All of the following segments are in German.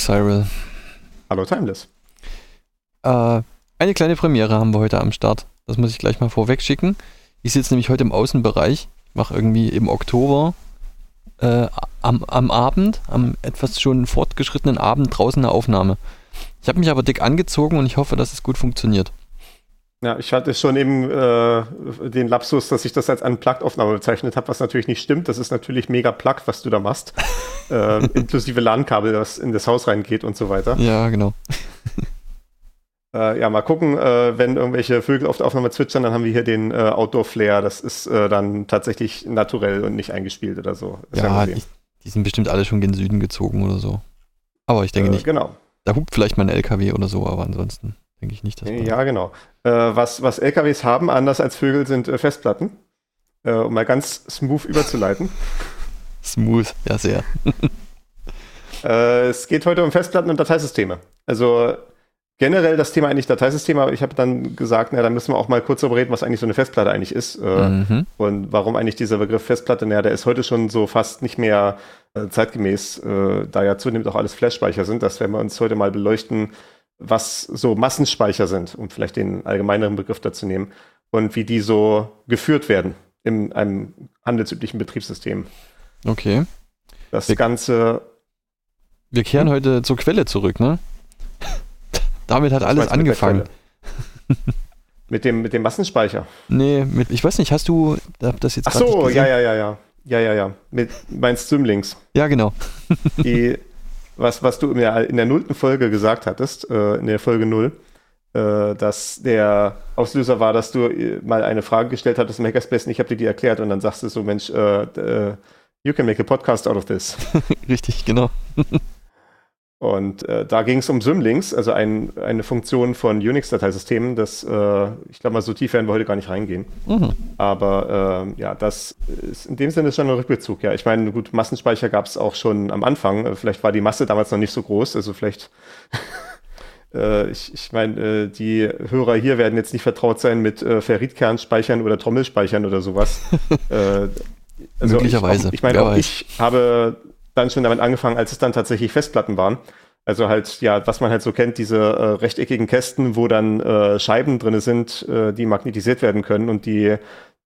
Xyril. Hallo Timeless. Äh, eine kleine Premiere haben wir heute am Start. Das muss ich gleich mal vorweg schicken. Ich sitze nämlich heute im Außenbereich, mache irgendwie im Oktober äh, am, am Abend, am etwas schon fortgeschrittenen Abend draußen eine Aufnahme. Ich habe mich aber dick angezogen und ich hoffe, dass es gut funktioniert. Ja, ich hatte schon eben äh, den Lapsus, dass ich das als Unplugged-Aufnahme bezeichnet habe, was natürlich nicht stimmt. Das ist natürlich mega plugged, was du da machst. äh, inklusive LAN-Kabel, das in das Haus reingeht und so weiter. Ja, genau. äh, ja, mal gucken, äh, wenn irgendwelche Vögel auf der Aufnahme zwitschern, dann haben wir hier den äh, Outdoor-Flair. Das ist äh, dann tatsächlich naturell und nicht eingespielt oder so. Ist ja, die, die, sind bestimmt alle schon gen Süden gezogen oder so. Aber ich denke nicht. Genau. Da hupt vielleicht mal ein LKW oder so, aber ansonsten denke ich nicht. Dass ja, genau. Äh, was, was LKWs haben, anders als Vögel, sind äh, Festplatten. Äh, um mal ganz smooth überzuleiten. smooth, ja sehr. Äh, es geht heute um Festplatten und Dateisysteme. Also generell das Thema eigentlich Dateisysteme, aber ich habe dann gesagt, na, da müssen wir auch mal kurz darüber reden, was eigentlich so eine Festplatte eigentlich ist äh, mhm. und warum eigentlich dieser Begriff Festplatte, naja, der ist heute schon so fast nicht mehr äh, zeitgemäß, äh, da ja zunehmend auch alles Flashspeicher sind. Das werden wir uns heute mal beleuchten, was so Massenspeicher sind, um vielleicht den allgemeineren Begriff dazu nehmen, und wie die so geführt werden in einem handelsüblichen Betriebssystem. Okay. Das wir, Ganze. Wir kehren hm? heute zur Quelle zurück, ne? Damit hat was alles angefangen. Mit, mit, dem, mit dem Massenspeicher? Nee, mit, ich weiß nicht, hast du das jetzt Ach so, ja, ja, ja, ja. Ja, ja, ja. Mit meinst Swimlinks. Ja, genau. die, was, was du in der, in der nullten Folge gesagt hattest, äh, in der Folge null, äh, dass der Auslöser war, dass du äh, mal eine Frage gestellt hattest im Hackerspace und ich habe dir die erklärt und dann sagst du so, Mensch, äh, äh, you can make a podcast out of this. Richtig, genau. Und äh, da ging es um Symlinks, also ein, eine Funktion von Unix-Dateisystemen. Das, äh, ich glaube mal, so tief werden wir heute gar nicht reingehen. Mhm. Aber äh, ja, das ist in dem Sinne schon ein Rückbezug. Ja, ich meine, gut, Massenspeicher gab es auch schon am Anfang. Vielleicht war die Masse damals noch nicht so groß. Also vielleicht, äh, ich, ich meine, äh, die Hörer hier werden jetzt nicht vertraut sein mit äh, Ferritkernspeichern oder Trommelspeichern oder sowas. äh, also Möglicherweise. Ich, ich meine, auch ich habe dann schon damit angefangen, als es dann tatsächlich Festplatten waren. Also halt, ja, was man halt so kennt, diese äh, rechteckigen Kästen, wo dann äh, Scheiben drin sind, äh, die magnetisiert werden können und die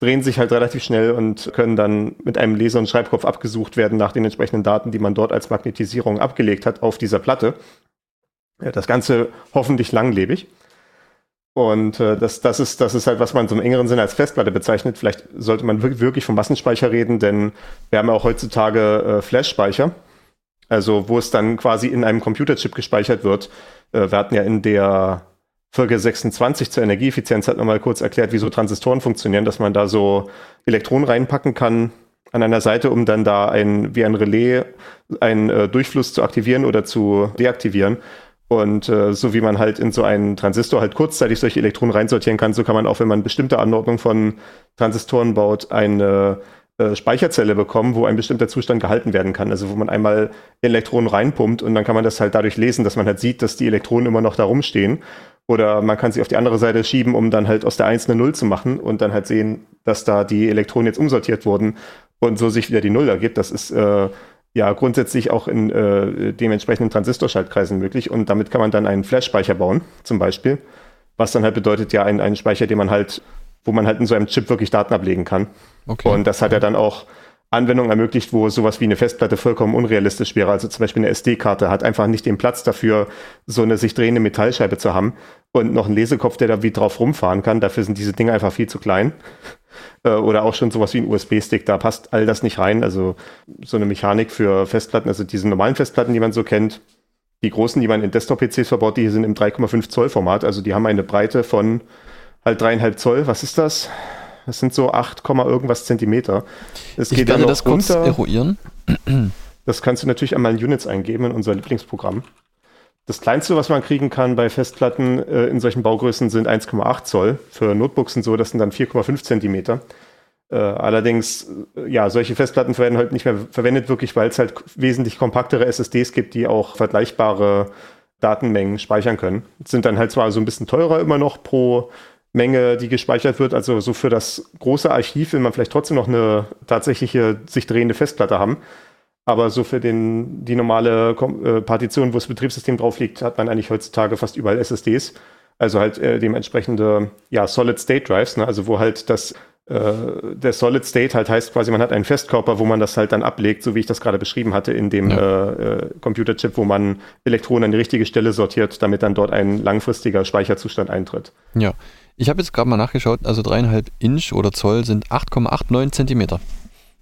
drehen sich halt relativ schnell und können dann mit einem Laser- und Schreibkopf abgesucht werden nach den entsprechenden Daten, die man dort als Magnetisierung abgelegt hat auf dieser Platte. Ja, das Ganze hoffentlich langlebig. Und äh, das, das, ist, das ist halt, was man so im engeren Sinne als Festplatte bezeichnet. Vielleicht sollte man wirklich vom Massenspeicher reden, denn wir haben ja auch heutzutage äh, Flash-Speicher, also wo es dann quasi in einem Computerchip gespeichert wird. Äh, wir hatten ja in der Folge 26 zur Energieeffizienz hat man mal kurz erklärt, wie so Transistoren funktionieren, dass man da so Elektronen reinpacken kann an einer Seite, um dann da ein, wie ein Relais einen äh, Durchfluss zu aktivieren oder zu deaktivieren. Und äh, so wie man halt in so einen Transistor halt kurzzeitig solche Elektronen reinsortieren kann, so kann man auch, wenn man bestimmte Anordnung von Transistoren baut, eine äh, Speicherzelle bekommen, wo ein bestimmter Zustand gehalten werden kann. Also wo man einmal Elektronen reinpumpt und dann kann man das halt dadurch lesen, dass man halt sieht, dass die Elektronen immer noch da rumstehen. Oder man kann sie auf die andere Seite schieben, um dann halt aus der 1 eine Null zu machen und dann halt sehen, dass da die Elektronen jetzt umsortiert wurden und so sich wieder die Null ergibt. Das ist äh, ja grundsätzlich auch in äh, dementsprechenden Transistorschaltkreisen möglich und damit kann man dann einen Flash-Speicher bauen, zum Beispiel, was dann halt bedeutet ja einen, einen Speicher, den man halt, wo man halt in so einem Chip wirklich Daten ablegen kann. Okay. Und das hat ja dann auch Anwendungen ermöglicht, wo sowas wie eine Festplatte vollkommen unrealistisch wäre. Also zum Beispiel eine SD-Karte hat einfach nicht den Platz dafür, so eine sich drehende Metallscheibe zu haben und noch einen Lesekopf, der da wie drauf rumfahren kann. Dafür sind diese Dinge einfach viel zu klein. Äh, oder auch schon sowas wie ein USB-Stick, da passt all das nicht rein. Also so eine Mechanik für Festplatten, also diese normalen Festplatten, die man so kennt, die großen, die man in Desktop-PCs verbaut, die sind im 3,5 Zoll Format. Also die haben eine Breite von halt dreieinhalb Zoll. Was ist das? Das sind so 8, irgendwas Zentimeter. Es ich geht werde dann das kurz eruieren. Das kannst du natürlich einmal in Units eingeben in unser Lieblingsprogramm. Das kleinste, was man kriegen kann bei Festplatten äh, in solchen Baugrößen, sind 1,8 Zoll. Für Notebooks und so, das sind dann 4,5 Zentimeter. Äh, allerdings, äh, ja, solche Festplatten werden heute nicht mehr verwendet, wirklich, weil es halt wesentlich kompaktere SSDs gibt, die auch vergleichbare Datenmengen speichern können. Sind dann halt zwar so ein bisschen teurer immer noch pro Menge, die gespeichert wird. Also so für das große Archiv will man vielleicht trotzdem noch eine tatsächliche sich drehende Festplatte haben. Aber so für den, die normale äh, Partition, wo das Betriebssystem drauf liegt, hat man eigentlich heutzutage fast überall SSDs. Also halt äh, dementsprechende ja, Solid-State-Drives, ne? also wo halt das äh, der Solid State halt heißt quasi, man hat einen Festkörper, wo man das halt dann ablegt, so wie ich das gerade beschrieben hatte, in dem ja. äh, äh Computerchip, wo man Elektronen an die richtige Stelle sortiert, damit dann dort ein langfristiger Speicherzustand eintritt. Ja, ich habe jetzt gerade mal nachgeschaut, also dreieinhalb Inch oder Zoll sind 8,89 Zentimeter.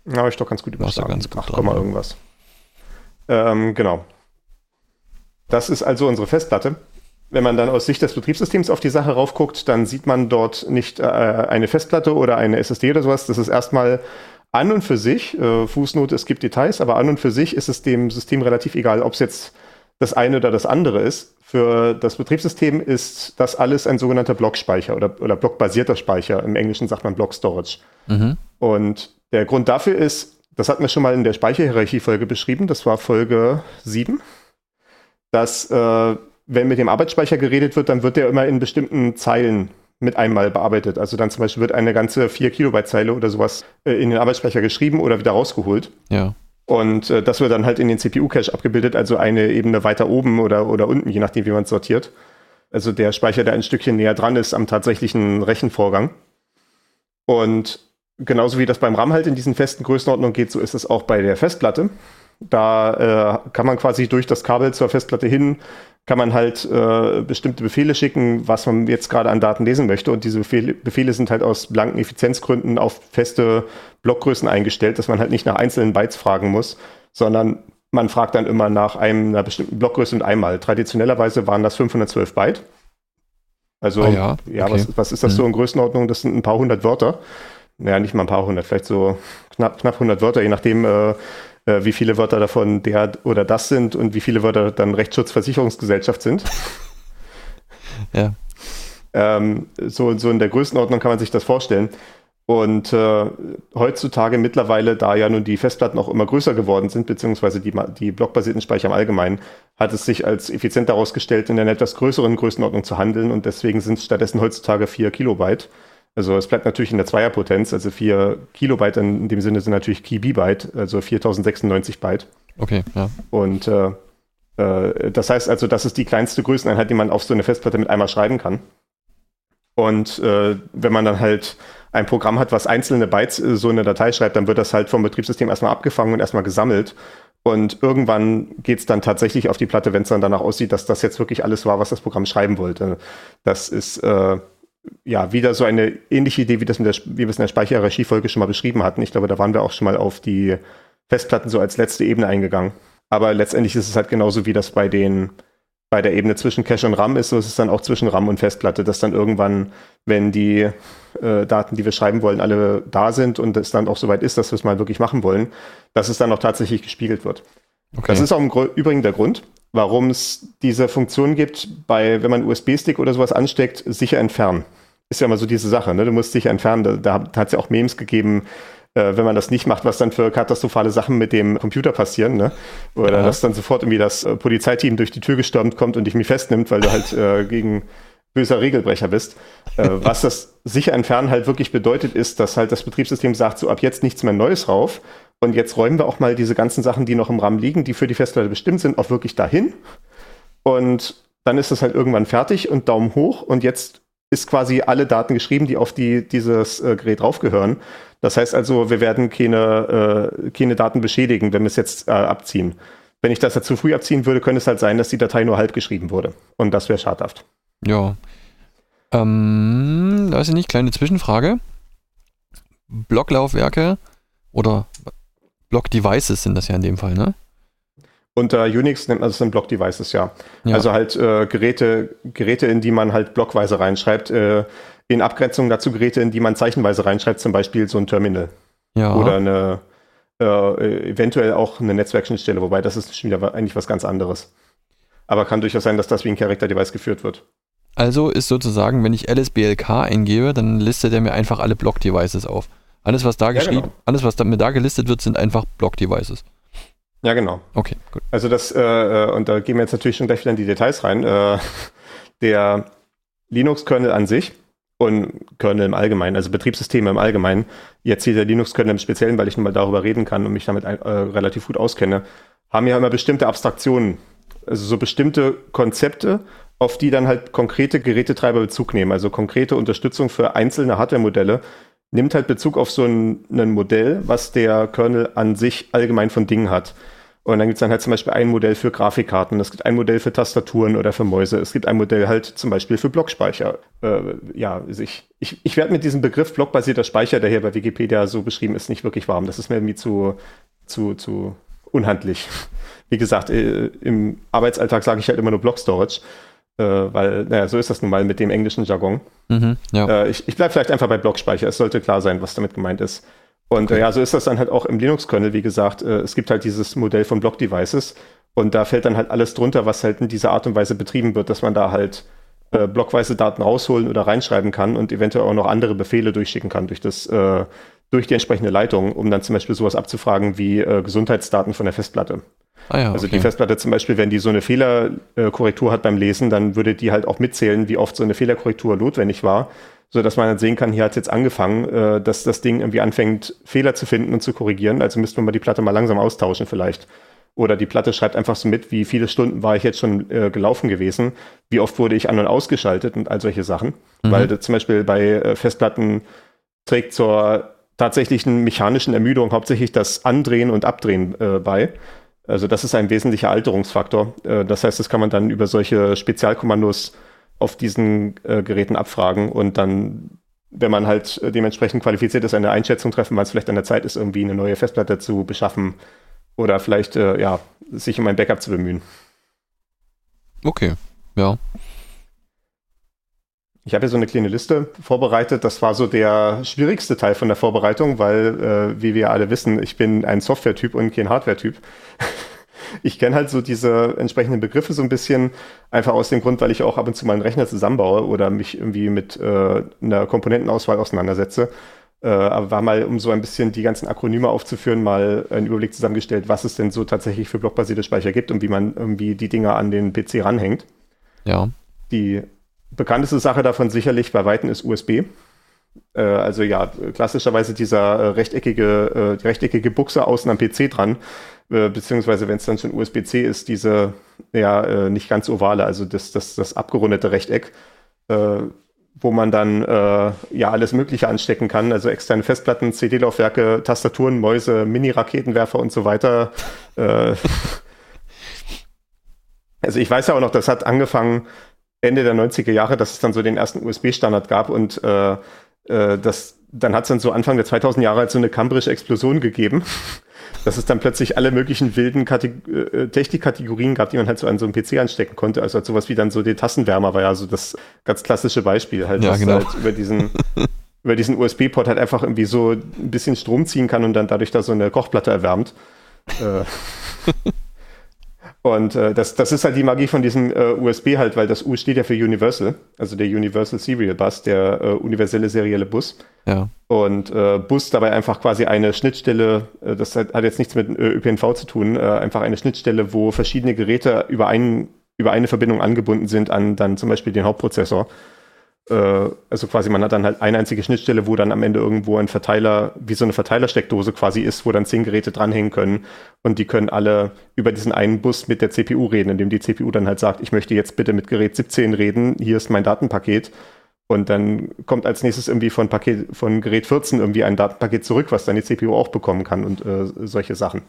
Ja, ich doch ganz gut überschlagen. Ganz gut 8, dran, irgendwas. Ähm, genau. Das ist also unsere Festplatte wenn man dann aus Sicht des Betriebssystems auf die Sache raufguckt, dann sieht man dort nicht äh, eine Festplatte oder eine SSD oder sowas. Das ist erstmal an und für sich, äh, Fußnote, es gibt Details, aber an und für sich ist es dem System relativ egal, ob es jetzt das eine oder das andere ist. Für das Betriebssystem ist das alles ein sogenannter Blockspeicher oder, oder blockbasierter Speicher. Im Englischen sagt man Block Storage. Mhm. Und der Grund dafür ist, das hatten wir schon mal in der Speicherhierarchie-Folge beschrieben, das war Folge 7, dass äh, wenn mit dem Arbeitsspeicher geredet wird, dann wird der immer in bestimmten Zeilen mit einmal bearbeitet. Also dann zum Beispiel wird eine ganze 4 Kilobyte Zeile oder sowas äh, in den Arbeitsspeicher geschrieben oder wieder rausgeholt. Ja. Und äh, das wird dann halt in den CPU-Cache abgebildet, also eine Ebene weiter oben oder, oder unten, je nachdem, wie man es sortiert. Also der Speicher, der ein Stückchen näher dran ist am tatsächlichen Rechenvorgang. Und genauso wie das beim RAM halt in diesen festen Größenordnungen geht, so ist es auch bei der Festplatte. Da äh, kann man quasi durch das Kabel zur Festplatte hin kann man halt äh, bestimmte Befehle schicken, was man jetzt gerade an Daten lesen möchte. Und diese Befehle, Befehle sind halt aus blanken Effizienzgründen auf feste Blockgrößen eingestellt, dass man halt nicht nach einzelnen Bytes fragen muss, sondern man fragt dann immer nach einem, einer bestimmten Blockgröße und einmal. Traditionellerweise waren das 512 Byte. Also, ah ja, ja okay. was, was, ist das mhm. so in Größenordnung? Das sind ein paar hundert Wörter. Naja, nicht mal ein paar hundert, vielleicht so knapp, knapp 100 Wörter, je nachdem, äh, äh, wie viele Wörter davon der oder das sind und wie viele Wörter dann Rechtsschutzversicherungsgesellschaft sind. ja. Ähm, so, so in der Größenordnung kann man sich das vorstellen. Und äh, heutzutage mittlerweile, da ja nun die Festplatten auch immer größer geworden sind, beziehungsweise die, die blockbasierten Speicher im Allgemeinen, hat es sich als effizient herausgestellt, in einer etwas größeren Größenordnung zu handeln. Und deswegen sind es stattdessen heutzutage 4 Kilobyte. Also es bleibt natürlich in der Zweierpotenz, also 4 Kilobyte in dem Sinne sind natürlich Key-B-Byte, also 4096 Byte. Okay, ja. Und äh, äh, das heißt also, das ist die kleinste Größeneinheit, die man auf so eine Festplatte mit einmal schreiben kann. Und äh, wenn man dann halt ein Programm hat, was einzelne Bytes äh, so in eine Datei schreibt, dann wird das halt vom Betriebssystem erstmal abgefangen und erstmal gesammelt. Und irgendwann geht es dann tatsächlich auf die Platte, wenn es dann danach aussieht, dass das jetzt wirklich alles war, was das Programm schreiben wollte. Das ist äh, ja, wieder so eine ähnliche Idee, wie, das der, wie wir es in der Speicherhierarchie-Folge schon mal beschrieben hatten. Ich glaube, da waren wir auch schon mal auf die Festplatten so als letzte Ebene eingegangen. Aber letztendlich ist es halt genauso, wie das bei den bei der Ebene zwischen Cache und RAM ist, so ist es dann auch zwischen RAM und Festplatte, dass dann irgendwann, wenn die äh, Daten, die wir schreiben wollen, alle da sind und es dann auch soweit ist, dass wir es mal wirklich machen wollen, dass es dann auch tatsächlich gespiegelt wird. Okay. Das ist auch im Übrigen der Grund, warum es diese Funktion gibt, bei, wenn man USB-Stick oder sowas ansteckt, sicher entfernen. Ist ja immer so diese Sache, ne? Du musst sicher entfernen. Da, da hat es ja auch Memes gegeben, äh, wenn man das nicht macht, was dann für katastrophale Sachen mit dem Computer passieren, ne? Oder ja. dass dann sofort irgendwie das äh, Polizeiteam durch die Tür gestürmt kommt und dich mich festnimmt, weil du halt äh, gegen böser Regelbrecher bist. Äh, was das sicher entfernen halt wirklich bedeutet, ist, dass halt das Betriebssystem sagt, so ab jetzt nichts mehr Neues rauf. Und jetzt räumen wir auch mal diese ganzen Sachen, die noch im RAM liegen, die für die Festplatte bestimmt sind, auch wirklich dahin. Und dann ist das halt irgendwann fertig und Daumen hoch. Und jetzt ist quasi alle Daten geschrieben, die auf die, dieses äh, Gerät draufgehören. Das heißt also, wir werden keine, äh, keine Daten beschädigen, wenn wir es jetzt äh, abziehen. Wenn ich das jetzt zu früh abziehen würde, könnte es halt sein, dass die Datei nur halb geschrieben wurde. Und das wäre schadhaft. Ja. Ähm, weiß ich nicht, kleine Zwischenfrage. Blocklaufwerke oder Block-Devices sind das ja in dem Fall, ne? Unter Unix nennt man das dann Block-Devices, ja. ja. Also halt äh, Geräte, Geräte, in die man halt blockweise reinschreibt, äh, in Abgrenzung dazu Geräte, in die man zeichenweise reinschreibt, zum Beispiel so ein Terminal. Ja. Oder eine, äh, eventuell auch eine Netzwerkschnittstelle, wobei das ist schon wieder eigentlich was ganz anderes. aber kann durchaus sein, dass das wie ein Character-Device geführt wird. Also ist sozusagen, wenn ich LSBLK eingebe, dann listet er mir einfach alle Block-Devices auf. Alles, was da Ja, geschrieben, genau. alles, was da, mir da gelistet wird, sind einfach Block-Devices. Ja, genau. Okay, gut. Also das, äh, äh, und da gehen wir jetzt natürlich schon gleich wieder in die Details rein. Äh, der Linux-Kernel an sich und Kernel im Allgemeinen, also Betriebssysteme im Allgemeinen, jetzt hier der Linux-Kernel im Speziellen, weil ich nun mal darüber reden kann und mich damit ein, äh, relativ gut auskenne, haben ja immer bestimmte Abstraktionen, also so bestimmte Konzepte, auf die dann halt konkrete Gerätetreiber Bezug nehmen, also konkrete Unterstützung für einzelne Hardware-Modelle, nimmt halt Bezug auf so ein, ein Modell, was der Kernel an sich allgemein von Dingen hat. Und dann gibt es dann halt zum Beispiel ein Modell für Grafikkarten, es gibt ein Modell für Tastaturen oder für Mäuse, es gibt ein Modell halt zum Beispiel für Blockspeicher. Äh, ja, also ich, ich, ich werde mit diesem Begriff blockbasierter Speicher, der hier bei Wikipedia so beschrieben ist, nicht wirklich warm. Das ist mir irgendwie zu, zu, zu unhandlich. Wie gesagt, äh, im Arbeitsalltag sage ich halt immer nur Block Storage, äh, weil, naja, so ist das nun mal mit dem englischen Jargon. Mhm, ja. Äh, ich ich bleibe vielleicht einfach bei Blockspeicher. Es sollte klar sein, was damit gemeint ist. Und äh, ja, so ist das dann halt auch im Linux-Kernel. Wie gesagt, äh, es gibt halt dieses Modell von Block-Devices und da fällt dann halt alles drunter, was halt in dieser Art und Weise betrieben wird, dass man da halt äh, blockweise Daten rausholen oder reinschreiben kann und eventuell auch noch andere Befehle durchschicken kann durch das äh, durch die entsprechende Leitung, um dann zum Beispiel sowas abzufragen wie äh, Gesundheitsdaten von der Festplatte. ah ja, Also okay. die Festplatte zum Beispiel, wenn die so eine Fehlerkorrektur hat beim Lesen, dann würde die halt auch mitzählen, wie oft so eine Fehlerkorrektur notwendig war, so dass man dann sehen kann, hier hat es jetzt angefangen, äh, dass das Ding irgendwie anfängt, Fehler zu finden und zu korrigieren. Also müsste man mal die Platte mal langsam austauschen vielleicht. Oder die Platte schreibt einfach so mit, wie viele Stunden war ich jetzt schon äh, gelaufen gewesen, wie oft wurde ich an- und ausgeschaltet und all solche Sachen. Mhm. Weil zum Beispiel bei äh, Festplatten trägt zur tatsächlichen mechanischen Ermüdung hauptsächlich das Andrehen und Abdrehen äh, bei. Also das ist ein wesentlicher Alterungsfaktor. Äh, das heißt, das kann man dann über solche Spezialkommandos auf diesen äh, Geräten abfragen und dann, wenn man halt äh, dementsprechend qualifiziert ist, eine Einschätzung treffen, weil es vielleicht an der Zeit ist, irgendwie eine neue Festplatte zu beschaffen oder vielleicht äh, ja, sich um ein Backup zu bemühen. okay, ja. Ich habe hier so eine kleine Liste vorbereitet. Das war so der schwierigste Teil von der Vorbereitung, weil, äh, wie wir alle wissen, ich bin ein Software-Typ und kein Hardware-Typ. Ich kenne halt so diese entsprechenden Begriffe so ein bisschen, einfach aus dem Grund, weil ich auch ab und zu mal einen Rechner zusammenbaue oder mich irgendwie mit äh, einer Komponentenauswahl auseinandersetze. Äh, aber war mal, um so ein bisschen die ganzen Akronyme aufzuführen, mal einen Überblick zusammengestellt, was es denn so tatsächlich für blockbasierte Speicher gibt und wie man irgendwie die Dinger an den PC ranhängt. Ja. Die bekannteste Sache davon sicherlich bei Weitem ist USB. Äh, also ja, klassischerweise dieser äh, rechteckige, äh, rechteckige Buchse außen am PC dran, äh, beziehungsweise wenn es dann schon USB-C ist, diese ja äh, nicht ganz ovale, also das, das, das abgerundete Rechteck, äh, wo man dann ja alles Mögliche anstecken kann, also externe Festplatten, CD-Laufwerke, Tastaturen, Mäuse, Mini-Raketenwerfer und so weiter. Also ich weiß ja auch noch, das hat angefangen Ende der 90er Jahre, dass es dann so den ersten USB-Standard gab und äh, äh, das, dann hat es dann so Anfang der 2000 Jahre halt so eine kambrische Explosion gegeben, dass es dann plötzlich alle möglichen wilden Kateg äh, Technikkategorien gab, die man halt so an so einem PC anstecken konnte. Also halt sowas wie dann so den Tassenwärmer war ja so das ganz klassische Beispiel halt, Ja, dass genau. halt über diesen über diesen USB-Port halt einfach irgendwie so ein bisschen Strom ziehen kann und dann dadurch da so eine Kochplatte erwärmt. Äh, Und äh, das, das ist halt die Magie von diesem äh, USB halt, weil das U steht ja für Universal, also der Universal Serial Bus, der äh, universelle serielle Bus. Ja. Und äh, Bus dabei einfach quasi eine Schnittstelle, äh, das hat, hat jetzt nichts mit äh, ÖPNV zu tun, äh, einfach eine Schnittstelle, wo verschiedene Geräte über, einen, über eine Verbindung angebunden sind an dann zum Beispiel den Hauptprozessor. Äh, also quasi man hat dann halt eine einzige Schnittstelle, wo dann am Ende irgendwo ein Verteiler, wie so eine Verteilersteckdose quasi ist, wo dann zehn Geräte dranhängen können und die können alle über diesen einen Bus mit der CPU reden, indem die CPU dann halt sagt, ich möchte jetzt bitte mit Gerät 17 reden, hier ist mein Datenpaket. Und dann kommt als nächstes irgendwie von, Paket, von Gerät 14 irgendwie ein Datenpaket zurück, was dann die CPU auch bekommen kann und äh, solche Sachen.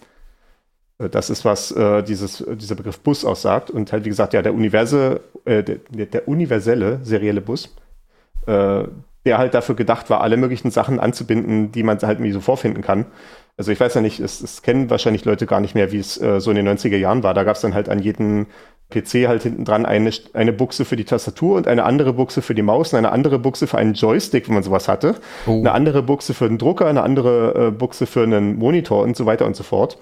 Äh, Das ist, was äh, dieses, dieser Begriff Bus aussagt. Und halt, wie gesagt, ja, der, Universe, äh, der, der universelle serielle Bus, äh, der halt dafür gedacht war, alle möglichen Sachen anzubinden, die man halt irgendwie so vorfinden kann. Also ich weiß ja nicht, es, es kennen wahrscheinlich Leute gar nicht mehr, wie es äh, so in den 90er Jahren war. Da gab es dann halt an jedem PC halt hinten dran eine, eine Buchse für die Tastatur und eine andere Buchse für die Maus und eine andere Buchse für einen Joystick, wenn man sowas hatte. Oh. Eine andere Buchse für einen Drucker, eine andere äh, Buchse für einen Monitor und so weiter und so fort.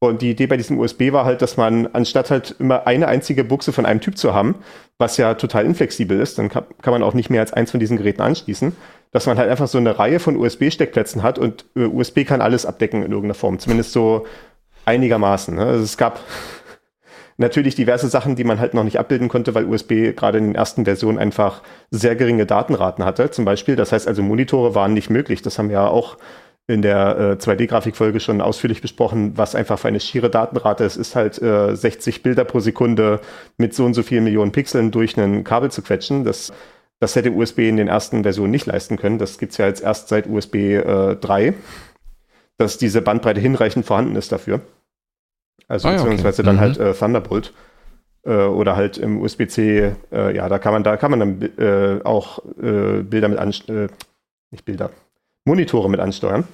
Und die Idee bei diesem USB war halt, dass man anstatt halt immer eine einzige Buchse von einem Typ zu haben, was ja total inflexibel ist, dann kann, man auch nicht mehr als eins von diesen Geräten anschließen, dass man halt einfach so eine Reihe von USB-Steckplätzen hat und äh, USB kann alles abdecken in irgendeiner Form, zumindest so einigermaßen. Ne? Also es gab natürlich diverse Sachen, die man halt noch nicht abbilden konnte, weil USB gerade in den ersten Versionen einfach sehr geringe Datenraten hatte, zum Beispiel. Das heißt also, Monitore waren nicht möglich. Das haben wir ja auch in der äh, 2D-Grafikfolge schon ausführlich besprochen, was einfach für eine schiere Datenrate ist, ist halt äh, 60 Bilder pro Sekunde mit so und so vielen Millionen Pixeln durch ein Kabel zu quetschen. Das, das hätte USB in den ersten Versionen nicht leisten können. Das gibt's ja jetzt erst seit USB äh, 3, dass diese Bandbreite hinreichend vorhanden ist dafür. Also Ah ja, okay. beziehungsweise dann Mhm. halt äh, Thunderbolt. Äh, oder halt im USB-C, äh, ja, da kann man, da kann man dann äh, auch Bilder mit ansteuern, äh, nicht Bilder, Monitore mit ansteuern.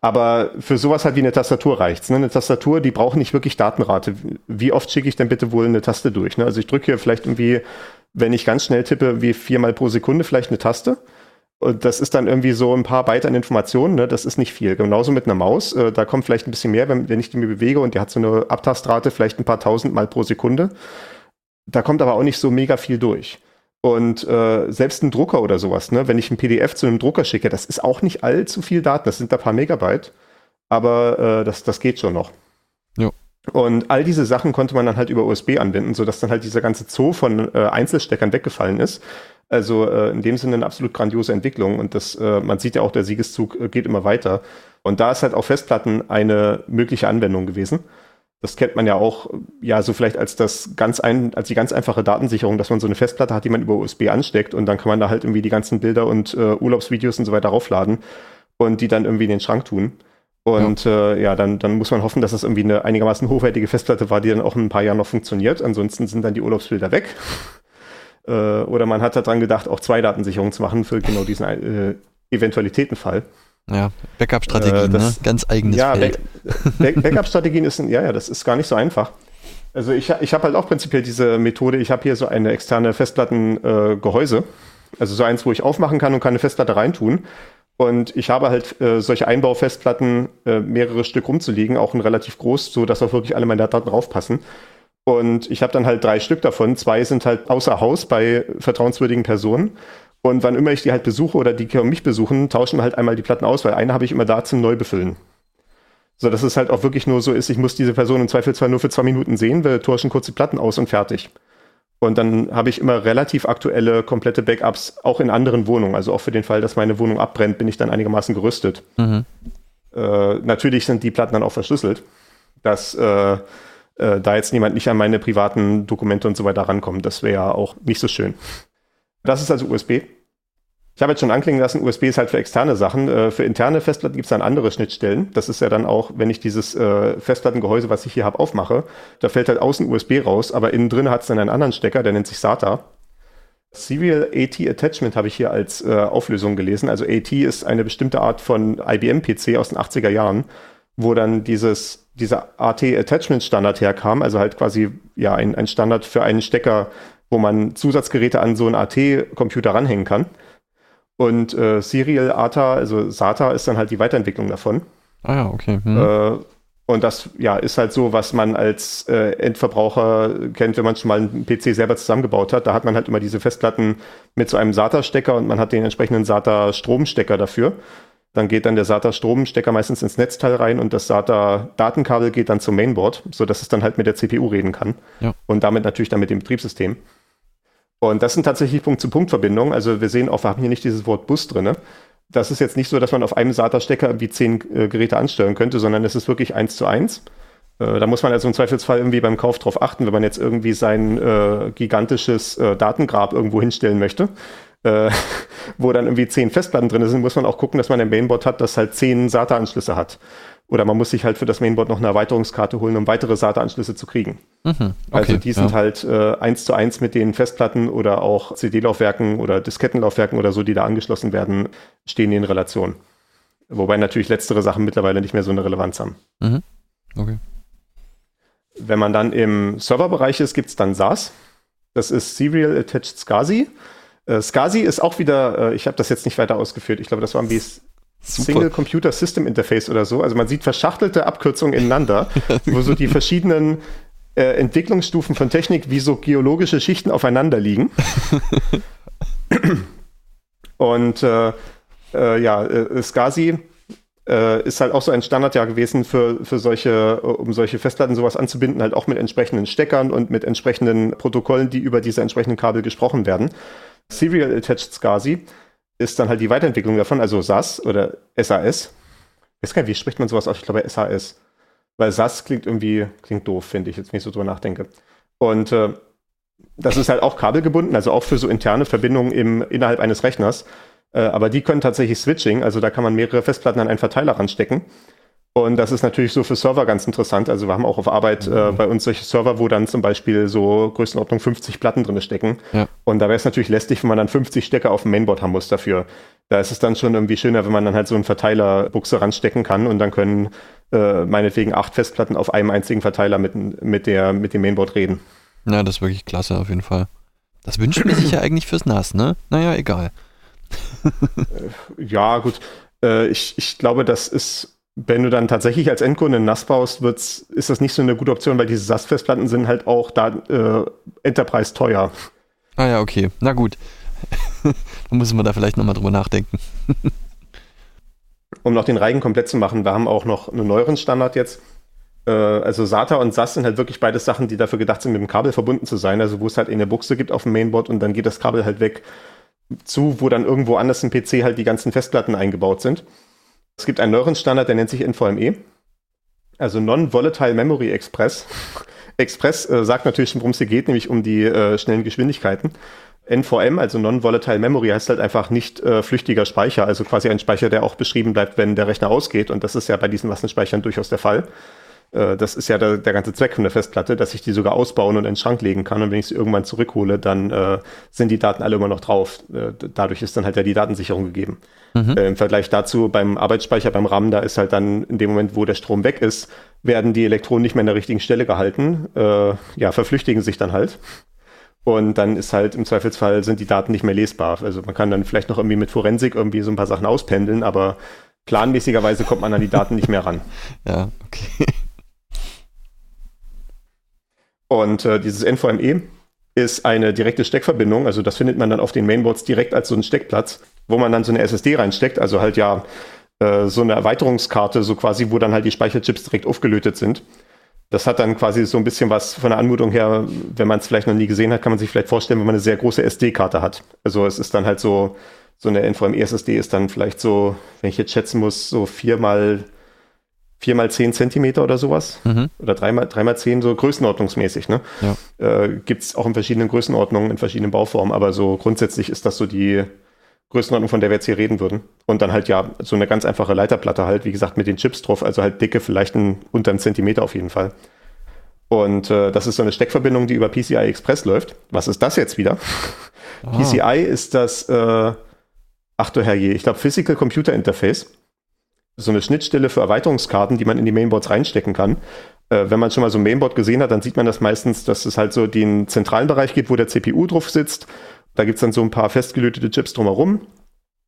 Aber für sowas halt wie eine Tastatur reicht's. Ne? Eine Tastatur, die braucht nicht wirklich Datenrate. Wie oft schicke ich denn bitte wohl eine Taste durch? Ne? Also ich drücke hier vielleicht irgendwie, wenn ich ganz schnell tippe, wie viermal pro Sekunde vielleicht eine Taste. Und das ist dann irgendwie so ein paar Byte an Informationen, ne? das ist nicht viel. Genauso mit einer Maus, äh, da kommt vielleicht ein bisschen mehr, wenn, wenn ich die mir bewege und die hat so eine Abtastrate vielleicht ein paar tausend Mal pro Sekunde. Da kommt aber auch nicht so mega viel durch. Und äh, selbst ein Drucker oder sowas, ne, wenn ich ein PDF zu einem Drucker schicke, das ist auch nicht allzu viel Daten, das sind ein paar Megabyte, aber äh, das, das geht schon noch. Jo. Und all diese Sachen konnte man dann halt über USB anbinden, sodass dann halt dieser ganze Zoo von äh, Einzelsteckern weggefallen ist. Also äh, in dem Sinne eine absolut grandiose Entwicklung und das, äh, man sieht ja auch, der Siegeszug äh, geht immer weiter. Und da ist halt auch Festplatten eine mögliche Anwendung gewesen. Das kennt man ja auch, ja, so vielleicht als das ganz ein, als die ganz einfache Datensicherung, dass man so eine Festplatte hat, die man über USB ansteckt und dann kann man da halt irgendwie die ganzen Bilder und äh, Urlaubsvideos und so weiter raufladen und die dann irgendwie in den Schrank tun. Und ja, äh, ja dann, dann muss man hoffen, dass das irgendwie eine einigermaßen hochwertige Festplatte war, die dann auch in ein paar Jahren noch funktioniert. Ansonsten sind dann die Urlaubsbilder weg. äh, oder man hat daran gedacht, auch zwei Datensicherungen zu machen für genau diesen äh, Eventualitätenfall. Ja, Backup-Strategien, Äh, ne? Ganz eigenes Ja, Feld. Back Back Backup-Strategien ist, ein- ja, ja, das ist gar nicht so einfach. Also ich, ich habe halt auch prinzipiell diese Methode, ich habe hier so eine externe Festplattengehäuse, äh, also so eins, wo ich aufmachen kann und kann eine Festplatte reintun. Und ich habe halt äh, solche Einbaufestplatten, äh, mehrere Stück rumzuliegen, auch ein relativ groß, so dass auch wirklich alle meine Daten draufpassen. Und ich habe dann halt drei Stück davon. Zwei sind halt außer Haus bei vertrauenswürdigen Personen. Und wann immer ich die halt besuche oder die mich besuchen, tauschen wir halt einmal die Platten aus, weil eine habe ich immer da zum Neubefüllen. So dass es halt auch wirklich nur so ist, ich muss diese Person im Zweifelsfall nur für zwei Minuten sehen, wir tauschen kurz die Platten aus und fertig. Und dann habe ich immer relativ aktuelle, komplette Backups, auch in anderen Wohnungen. Also auch für den Fall, dass meine Wohnung abbrennt, bin ich dann einigermaßen gerüstet. Mhm. Äh, natürlich sind die Platten dann auch verschlüsselt, dass äh, äh, da jetzt niemand nicht an meine privaten Dokumente und so weiter rankommt. Das wäre ja auch nicht so schön. Das ist also USB. Ich habe jetzt schon anklingen lassen, USB ist halt für externe Sachen. Äh, für interne Festplatten gibt es dann andere Schnittstellen. Das ist ja dann auch, wenn ich dieses äh, Festplattengehäuse, was ich hier habe, aufmache, da fällt halt außen USB raus, aber innen drin hat es dann einen anderen Stecker, der nennt sich SATA. Serial AT Attachment habe ich hier als äh, Auflösung gelesen. Also AT ist eine bestimmte Art von IBM-PC aus den 80er Jahren, wo dann dieses, dieser AT Attachment Standard herkam, also halt quasi ja ein, ein Standard für einen Stecker, wo man Zusatzgeräte an so einen AT-Computer ranhängen kann. Und äh, Serial ATA, also SATA, ist dann halt die Weiterentwicklung davon. Ah ja, okay. Mhm. Äh, und das ja, ist halt so, was man als äh, Endverbraucher kennt, wenn man schon mal einen PC selber zusammengebaut hat. Da hat man halt immer diese Festplatten mit so einem SATA-Stecker und man hat den entsprechenden SATA-Stromstecker dafür. Dann geht dann der SATA-Stromstecker meistens ins Netzteil rein und das SATA-Datenkabel geht dann zum Mainboard, sodass es dann halt mit der CPU reden kann. Ja. Und damit natürlich dann mit dem Betriebssystem. Und das sind tatsächlich Punkt-zu-Punkt-Verbindungen. Also wir sehen auch, wir haben hier nicht dieses Wort Bus drin. Das ist jetzt nicht so, dass man auf einem SATA-Stecker irgendwie zehn äh, Geräte ansteuern könnte, sondern es ist wirklich eins zu eins. Äh, da muss man also im Zweifelsfall irgendwie beim Kauf drauf achten, wenn man jetzt irgendwie sein äh, gigantisches äh, Datengrab irgendwo hinstellen möchte, äh, wo dann irgendwie zehn Festplatten drin sind, muss man auch gucken, dass man ein Mainboard hat, das halt zehn SATA-Anschlüsse hat. Oder man muss sich halt für das Mainboard noch eine Erweiterungskarte holen, um weitere SATA-Anschlüsse zu kriegen. Mhm. Also Okay, die sind ja. halt äh, eins zu eins mit den Festplatten oder auch CD-Laufwerken oder Diskettenlaufwerken oder so, die da angeschlossen werden, stehen in Relation. Wobei natürlich letztere Sachen mittlerweile nicht mehr so eine Relevanz haben. Mhm. Okay. Wenn man dann im Serverbereich ist, gibt es dann SAS. Das ist Serial Attached SCSI. Äh, SCSI ist auch wieder, äh, ich habe das jetzt nicht weiter ausgeführt, ich glaube, das war irgendwie S- Single Computer System Interface oder so. Also man sieht verschachtelte Abkürzungen ineinander, wo so die verschiedenen äh, Entwicklungsstufen von Technik wie so geologische Schichten aufeinander liegen. Und äh, äh, ja, äh, SCSI äh, ist halt auch so ein Standardjahr gewesen für, für solche, um solche Festplatten sowas anzubinden, halt auch mit entsprechenden Steckern und mit entsprechenden Protokollen, die über diese entsprechenden Kabel gesprochen werden. Serial Attached SCSI ist dann halt die Weiterentwicklung davon, also SAS oder SAS. Ich weiß gar nicht, wie spricht man sowas aus? Ich glaube SAS. Weil SAS klingt irgendwie, klingt doof, finde ich, jetzt wenn ich so drüber nachdenke. Und äh, das ist halt auch kabelgebunden, also auch für so interne Verbindungen im, innerhalb eines Rechners. Äh, aber die können tatsächlich Switching, also da kann man mehrere Festplatten an einen Verteiler ranstecken. Und das ist natürlich so für Server ganz interessant. Also wir haben auch auf Arbeit äh, bei uns solche Server, wo dann zum Beispiel so Größenordnung 50 Platten drin stecken. Ja. Und da wäre es natürlich lästig, wenn man dann 50 Stecker auf dem Mainboard haben muss dafür. Da ist es dann schon irgendwie schöner, wenn man dann halt so einen Verteilerbuchse ranstecken kann und dann können äh, meinetwegen acht Festplatten auf einem einzigen Verteiler mit, mit, der, mit dem Mainboard reden. Ja, das ist wirklich klasse auf jeden Fall. Das wünscht man sich ja eigentlich fürs NAS, ne? Naja, egal. ja, gut. Äh, ich, ich glaube, das ist, wenn du dann tatsächlich als Endkunde ein NAS baust, wird's, ist das nicht so eine gute Option, weil diese SAS-Festplatten sind halt auch da äh, Enterprise teuer. Ah ja, okay. Na gut. dann müssen wir da vielleicht nochmal drüber nachdenken. um noch den Reigen komplett zu machen, wir haben auch noch einen neueren Standard jetzt. Äh, also SATA und SAS sind halt wirklich beides Sachen, die dafür gedacht sind, mit dem Kabel verbunden zu sein. Also wo es halt eine Buchse gibt auf dem Mainboard und dann geht das Kabel halt weg zu, wo dann irgendwo anders im PC halt die ganzen Festplatten eingebaut sind. Es gibt einen neueren Standard, der nennt sich NVMe. Also Non-Volatile Memory Express. Express äh, sagt natürlich schon, worum es hier geht, nämlich um die äh, schnellen Geschwindigkeiten. NVM, also Non-Volatile Memory, heißt halt einfach nicht äh, flüchtiger Speicher, also quasi ein Speicher, der auch beschrieben bleibt, wenn der Rechner ausgeht. Und das ist ja bei diesen Massenspeichern durchaus der Fall. Äh, das ist ja der, der, ganze Zweck von der Festplatte, dass ich die sogar ausbauen und in den Schrank legen kann. Und wenn ich sie irgendwann zurückhole, dann äh, sind die Daten alle immer noch drauf. Äh, dadurch ist dann halt ja die Datensicherung gegeben. Mhm. Äh, Im Vergleich dazu beim Arbeitsspeicher, beim RAM, da ist halt dann in dem Moment, wo der Strom weg ist, werden die Elektronen nicht mehr an der richtigen Stelle gehalten. Äh, ja, verflüchtigen sich dann halt. Und dann ist halt im Zweifelsfall sind die Daten nicht mehr lesbar. Also man kann dann vielleicht noch irgendwie mit Forensik irgendwie so ein paar Sachen auspendeln, aber planmäßigerweise kommt man an die Daten nicht mehr ran. Ja, okay. Und äh, dieses NVMe ist eine direkte Steckverbindung, also das findet man dann auf den Mainboards direkt als so einen Steckplatz, wo man dann so eine SSD reinsteckt, also halt ja äh, so eine Erweiterungskarte, so quasi, wo dann halt die Speicherchips direkt aufgelötet sind. Das hat dann quasi so ein bisschen was von der Anmutung her, wenn man es vielleicht noch nie gesehen hat, kann man sich vielleicht vorstellen, wenn man eine sehr große SD-Karte hat. Also es ist dann halt so, so eine NVMe SSD ist dann vielleicht so, wenn ich jetzt schätzen muss, so viermal vier mal zehn Zentimeter oder sowas. Mhm. Oder dreimal, dreimal zehn, so größenordnungsmäßig. Ne? Ja. Äh, Gibt es auch in verschiedenen Größenordnungen, in verschiedenen Bauformen, aber so grundsätzlich ist das so die Größenordnung, von der wir jetzt hier reden würden. Und dann halt ja so eine ganz einfache Leiterplatte halt, wie gesagt, mit den Chips drauf, also halt dicke, vielleicht ein, unter einem Zentimeter auf jeden Fall. Und äh, das ist so eine Steckverbindung, die über PCI Express läuft. Was ist das jetzt wieder? Ah. PCI ist das, äh, ach du Herrje, ich glaube Physical Computer Interface so eine Schnittstelle für Erweiterungskarten, die man in die Mainboards reinstecken kann. Äh, wenn man schon mal so ein Mainboard gesehen hat, dann sieht man das meistens, dass es halt so den zentralen Bereich gibt, wo der CPU drauf sitzt. Da gibt es dann so ein paar festgelötete Chips drumherum.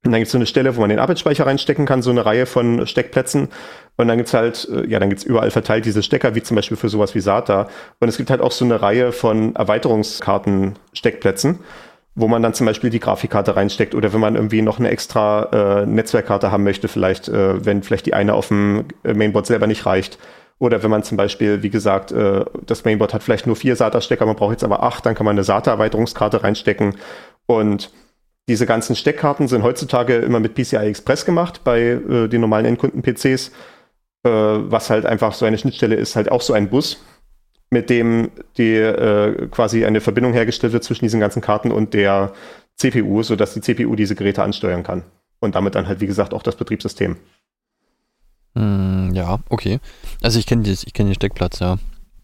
Und dann gibt es so eine Stelle, wo man den Arbeitsspeicher reinstecken kann, so eine Reihe von Steckplätzen. Und dann gibt's halt, äh, ja, dann gibt's überall verteilt diese Stecker, wie zum Beispiel für sowas wie SATA. Und es gibt halt auch so eine Reihe von Erweiterungskarten-Steckplätzen wo man dann zum Beispiel die Grafikkarte reinsteckt oder wenn man irgendwie noch eine extra äh, Netzwerkkarte haben möchte, vielleicht, äh, wenn vielleicht die eine auf dem äh, Mainboard selber nicht reicht. Oder wenn man zum Beispiel, wie gesagt, äh, das Mainboard hat vielleicht nur vier SATA-Stecker, man braucht jetzt aber acht, dann kann man eine SATA-Erweiterungskarte reinstecken. Und diese ganzen Steckkarten sind heutzutage immer mit PCI Express gemacht bei äh, den normalen Endkunden-PCs, äh, was halt einfach so eine Schnittstelle ist, halt auch so ein Bus, mit dem die äh, quasi eine Verbindung hergestellt wird zwischen diesen ganzen Karten und der CPU, sodass die CPU diese Geräte ansteuern kann. Und damit dann halt, wie gesagt, auch das Betriebssystem. Mm, ja, okay. Also ich kenne kenn den Steckplatz, ja.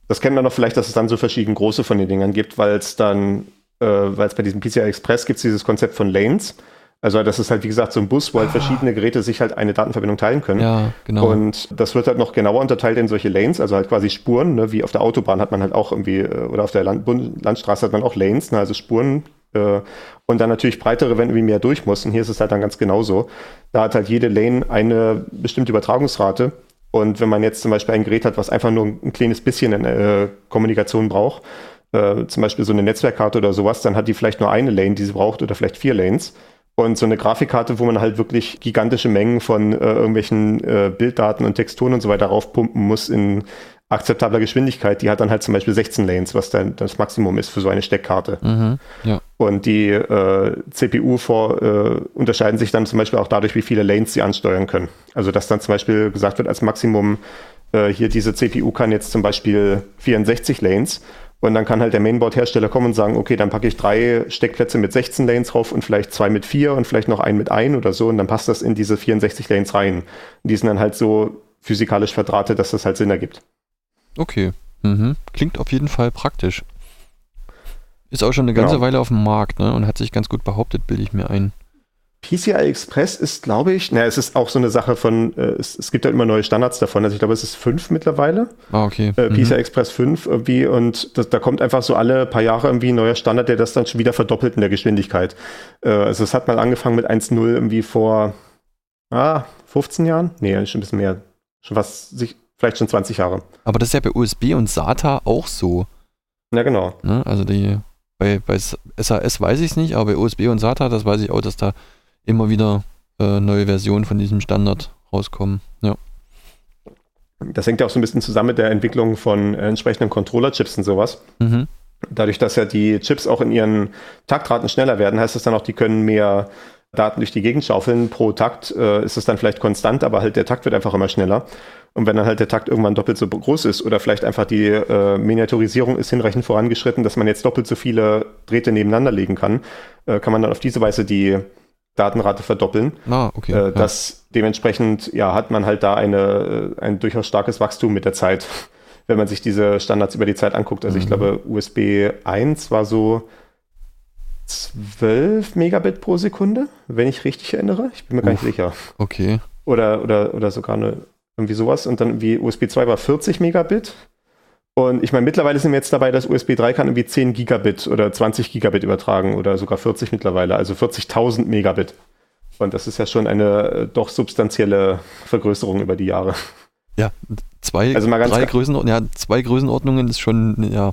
Das kennt man noch vielleicht, dass es dann so verschieden große von den Dingern gibt, weil es dann, äh, weil es bei diesem PCI Express gibt dieses Konzept von Lanes. Also das ist halt, wie gesagt, so ein Bus, wo halt ah. verschiedene Geräte sich halt eine Datenverbindung teilen können. Ja, genau. Und das wird halt noch genauer unterteilt in solche Lanes, also halt quasi Spuren, ne? wie auf der Autobahn hat man halt auch irgendwie, äh, oder auf der Land Landstraße hat man auch Lanes, ne? also Spuren, Äh, und dann natürlich breitere, wenn irgendwie mehr durch muss. Und hier ist es halt dann ganz genauso. Da hat halt jede Lane eine bestimmte Übertragungsrate. Und wenn man jetzt zum Beispiel ein Gerät hat, was einfach nur ein kleines bisschen äh, Kommunikation braucht, äh, zum Beispiel so eine Netzwerkkarte oder sowas, dann hat die vielleicht nur eine Lane, die sie braucht, oder vielleicht vier Lanes. Und so eine Grafikkarte, wo man halt wirklich gigantische Mengen von äh, irgendwelchen äh, Bilddaten und Texturen und so weiter raufpumpen muss in akzeptabler Geschwindigkeit, die hat dann halt zum Beispiel 16 Lanes, was dann das Maximum ist für so eine Steckkarte. Mhm, ja. Und die äh, CPU vor, äh, unterscheiden sich dann zum Beispiel auch dadurch, wie viele Lanes sie ansteuern können. Also dass dann zum Beispiel gesagt wird als Maximum, äh, hier diese CPU kann jetzt zum Beispiel 64 Lanes und dann kann halt der Mainboard-Hersteller kommen und sagen, okay, dann packe ich drei Steckplätze mit 16 Lanes drauf und vielleicht zwei mit vier und vielleicht noch einen mit ein oder so und dann passt das in diese 64 Lanes rein. Und die sind dann halt so physikalisch verdrahtet, dass das halt Sinn ergibt. Okay. Mhm. Klingt auf jeden Fall praktisch. Ist auch schon eine ganze Genau. Weile auf dem Markt ne? und hat sich ganz gut behauptet, bilde ich mir ein. PCI Express ist, glaube ich, na, es ist auch so eine Sache von, äh, es, es gibt ja immer neue Standards davon. Also ich glaube, es ist fünf mittlerweile. Ah, okay. Äh, PCI Mhm. Express 5 irgendwie und das, da kommt einfach so alle paar Jahre irgendwie ein neuer Standard, der das dann schon wieder verdoppelt in der Geschwindigkeit. Äh, also es hat mal angefangen mit 1.0 irgendwie vor ah, 15 Jahren? Nee, schon ein bisschen mehr. Schon fast, sich, vielleicht schon 20 Jahre. Aber das ist ja bei USB und SATA auch so. Ja, genau. Ne? Also die bei, bei SAS weiß ich es nicht, aber bei USB und SATA, das weiß ich auch, dass da immer wieder äh, neue Versionen von diesem Standard rauskommen. Ja. Das hängt ja auch so ein bisschen zusammen mit der Entwicklung von äh, entsprechenden Controller-Chips und sowas. Mhm. Dadurch, dass ja die Chips auch in ihren Taktraten schneller werden, heißt das dann auch, die können mehr Daten durch die Gegend schaufeln. Pro Takt äh, ist es dann vielleicht konstant, aber halt der Takt wird einfach immer schneller. Und wenn dann halt der Takt irgendwann doppelt so groß ist oder vielleicht einfach die äh, Miniaturisierung ist hinreichend vorangeschritten, dass man jetzt doppelt so viele Drähte nebeneinander legen kann, äh, kann man dann auf diese Weise die Datenrate verdoppeln. Ah, okay. Äh, ja. das dementsprechend ja, hat man halt da eine, äh, ein durchaus starkes Wachstum mit der Zeit, wenn man sich diese Standards über die Zeit anguckt. Also ich Mhm. glaube, USB 1 war so 12 Megabit pro Sekunde, wenn ich richtig erinnere. Ich bin mir gar nicht Uff. sicher. Okay. Oder, oder, oder sogar eine, irgendwie sowas. Und dann wie USB 2 war 40 Megabit. Und ich meine, mittlerweile sind wir jetzt dabei, dass USB 3 kann irgendwie 10 Gigabit oder 20 Gigabit übertragen oder sogar 40 mittlerweile, also 40.000 Megabit. Und das ist ja schon eine äh, doch substanzielle Vergrößerung über die Jahre. Ja, zwei, Also mal ganz drei Größenordnungen, ja, zwei Größenordnungen ist schon, ja.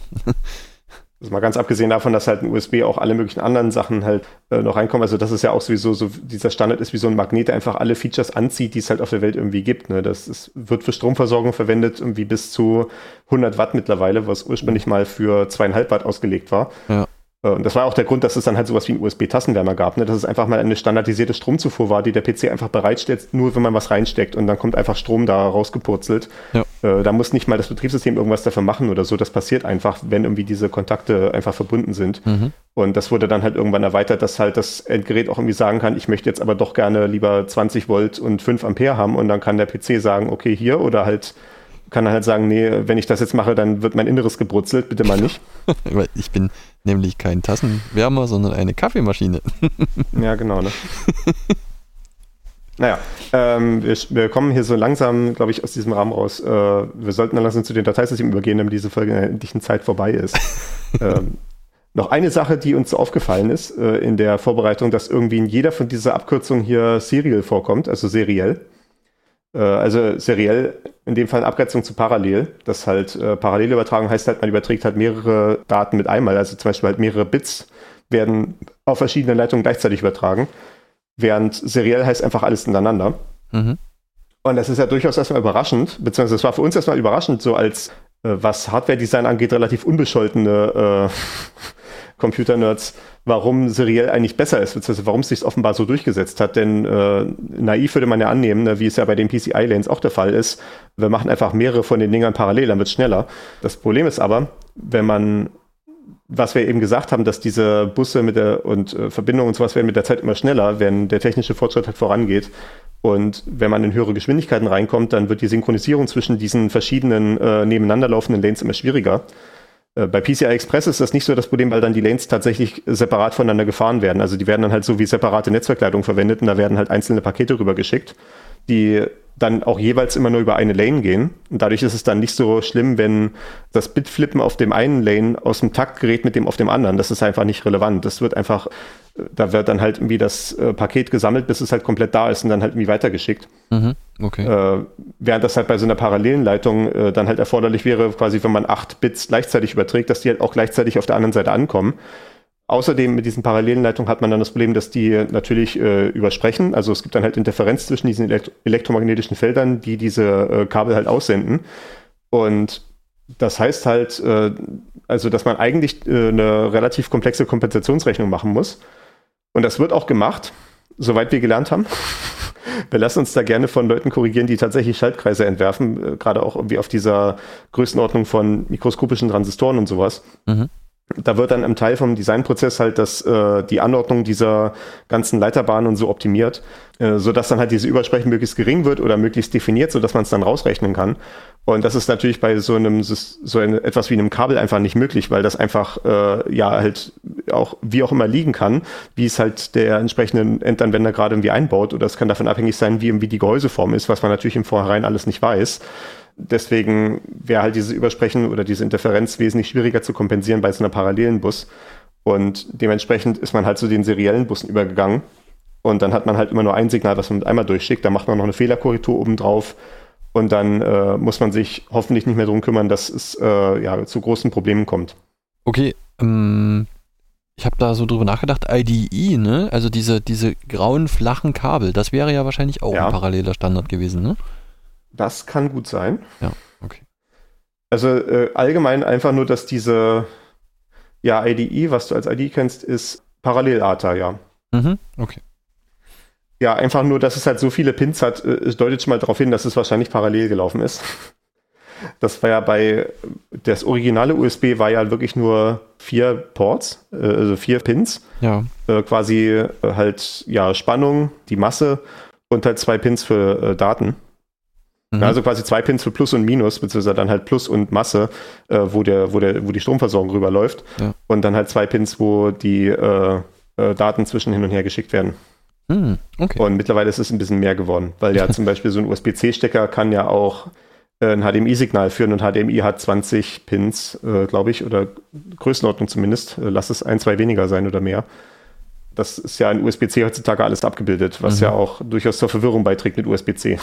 Also mal ganz abgesehen davon, dass halt in USB auch alle möglichen anderen Sachen halt äh, noch reinkommen. Also das ist ja auch sowieso so, dieser Standard ist wie so ein Magnet, der einfach alle Features anzieht, die es halt auf der Welt irgendwie gibt. Ne? Das ist, wird für Stromversorgung verwendet, irgendwie bis zu 100 Watt mittlerweile, was ursprünglich mal für zweieinhalb Watt ausgelegt war. Ja. Äh, Und das war auch der Grund, dass es dann halt sowas wie einen USB-Tassenwärmer gab, ne? dass es einfach mal eine standardisierte Stromzufuhr war, die der PC einfach bereitstellt, nur wenn man was reinsteckt und dann kommt einfach Strom da rausgepurzelt. Ja. Äh, da muss nicht mal das Betriebssystem irgendwas dafür machen oder so. Das passiert einfach, wenn irgendwie diese Kontakte einfach verbunden sind. Mhm. Und das wurde dann halt irgendwann erweitert, dass halt das Endgerät auch irgendwie sagen kann, ich möchte jetzt aber doch gerne lieber 20 Volt und 5 Ampere haben und dann kann der PC sagen, okay, hier oder halt kann er halt sagen, nee, wenn ich das jetzt mache, dann wird mein Inneres gebrutzelt, bitte mal nicht. Weil ich bin nämlich kein Tassenwärmer, sondern eine Kaffeemaschine. Ja, genau, ne? naja, ähm, wir, wir kommen hier so langsam, glaube ich, aus diesem Rahmen raus. Äh, wir sollten dann langsam zu den Dateisystemen übergehen, damit diese Folge in der endlichen Zeit vorbei ist. ähm, noch eine Sache, die uns aufgefallen ist äh, in der Vorbereitung, dass irgendwie in jeder von dieser Abkürzungen hier Serial vorkommt, also seriell. Äh, also seriell, in dem Fall eine Abgrenzung zu parallel. Das halt äh, Parallelübertragung heißt halt, man überträgt halt mehrere Daten mit einmal, also zum Beispiel halt mehrere Bits werden auf verschiedene Leitungen gleichzeitig übertragen, während seriell heißt einfach alles ineinander. Mhm. Und das ist ja durchaus erstmal überraschend, beziehungsweise es war für uns erstmal überraschend, so als äh, was Hardware-Design angeht, relativ unbescholtene äh, Computer-Nerds, warum seriell eigentlich besser ist, beziehungsweise warum es sich offenbar so durchgesetzt hat. Denn äh, naiv würde man ja annehmen, ne, wie es ja bei den PCI-Lanes auch der Fall ist, wir machen einfach mehrere von den Dingern parallel, dann wird es schneller. Das Problem ist aber, wenn man was wir eben gesagt haben, dass diese Busse mit der und äh, Verbindungen und sowas werden mit der Zeit immer schneller, wenn der technische Fortschritt halt vorangeht. Und wenn man in höhere Geschwindigkeiten reinkommt, dann wird die Synchronisierung zwischen diesen verschiedenen äh, nebeneinander laufenden Lanes immer schwieriger. Äh, bei PCI Express ist das nicht so das Problem, weil dann die Lanes tatsächlich separat voneinander gefahren werden. Also die werden dann halt so wie separate Netzwerkleitungen verwendet und da werden halt einzelne Pakete rübergeschickt. Die dann auch jeweils immer nur über eine Lane gehen. Und dadurch ist es dann nicht so schlimm, wenn das Bitflippen auf dem einen Lane aus dem Takt gerät mit dem auf dem anderen. Das ist einfach nicht relevant. Das wird einfach, da wird dann halt irgendwie das äh, Paket gesammelt, bis es halt komplett da ist und dann halt irgendwie weitergeschickt. Mhm. Okay. Äh, während das halt bei so einer parallelen Leitung äh, dann halt erforderlich wäre, quasi wenn man acht Bits gleichzeitig überträgt, dass die halt auch gleichzeitig auf der anderen Seite ankommen. Außerdem mit diesen parallelen Leitungen hat man dann das Problem, dass die natürlich äh, übersprechen. Also es gibt dann halt Interferenz zwischen diesen elekt elektromagnetischen Feldern, die diese äh, Kabel halt aussenden. Und das heißt halt, äh, also dass man eigentlich äh, eine relativ komplexe Kompensationsrechnung machen muss. Und das wird auch gemacht, soweit wir gelernt haben. Wir lassen uns da gerne von Leuten korrigieren, die tatsächlich Schaltkreise entwerfen, äh, gerade auch irgendwie auf dieser Größenordnung von mikroskopischen Transistoren und sowas. Mhm da wird dann im Teil vom Designprozess halt das, äh, die Anordnung dieser ganzen Leiterbahnen und so optimiert, äh, sodass dann halt diese Übersprechen möglichst gering wird oder möglichst definiert, sodass man es dann rausrechnen kann. Und das ist natürlich bei so einem so ein, etwas wie einem Kabel einfach nicht möglich, weil das einfach äh, ja halt auch wie auch immer liegen kann, wie es halt der entsprechenden Endanwender gerade irgendwie einbaut. Oder es kann davon abhängig sein, wie irgendwie die Gehäuseform ist, was man natürlich im Vorhinein alles nicht weiß. Deswegen wäre halt dieses Übersprechen oder diese Interferenz wesentlich schwieriger zu kompensieren bei so einer parallelen Bus. Und dementsprechend ist man halt zu den seriellen Bussen übergegangen. Und dann hat man halt immer nur ein Signal, was man mit einmal durchschickt. Da macht man noch eine Fehlerkorrektur oben drauf. Und dann äh, muss man sich hoffentlich nicht mehr darum kümmern, dass es äh, ja, zu großen Problemen kommt. Okay, ähm, ich habe da so drüber nachgedacht, IDE, ne? Also diese, diese grauen, flachen Kabel, das wäre ja wahrscheinlich auch ja. ein paralleler Standard gewesen, ne? Das kann gut sein. Ja, okay. Also äh, allgemein einfach nur, dass diese ja, IDE, was du als ID kennst, ist Parallel-ATA, ja. Mhm, okay. Ja, einfach nur, dass es halt so viele Pins hat, äh, deutet schon mal darauf hin, dass es wahrscheinlich parallel gelaufen ist. Das war ja bei, das originale USB war ja wirklich nur vier Ports, äh, also vier Pins. Ja. Äh, quasi äh, halt, ja, Spannung, die Masse und halt zwei Pins für Daten. Mhm. Also quasi zwei Pins für Plus und Minus, beziehungsweise dann halt Plus und Masse, äh, wo, der, wo, der, wo die Stromversorgung rüberläuft. Ja. Und dann halt zwei Pins, wo die äh, äh, Daten zwischen hin und her geschickt werden. Mhm. Okay. Und mittlerweile ist es ein bisschen mehr geworden, weil ja zum Beispiel so ein USB-C-Stecker kann ja auch äh, ein HDMI-Signal führen und HDMI hat 20 Pins, äh, glaube ich, oder Größenordnung zumindest. Äh, lass es ein, zwei weniger sein oder mehr. Das ist ja in USB-C heutzutage alles abgebildet, was mhm. ja auch durchaus zur Verwirrung beiträgt mit USB-C.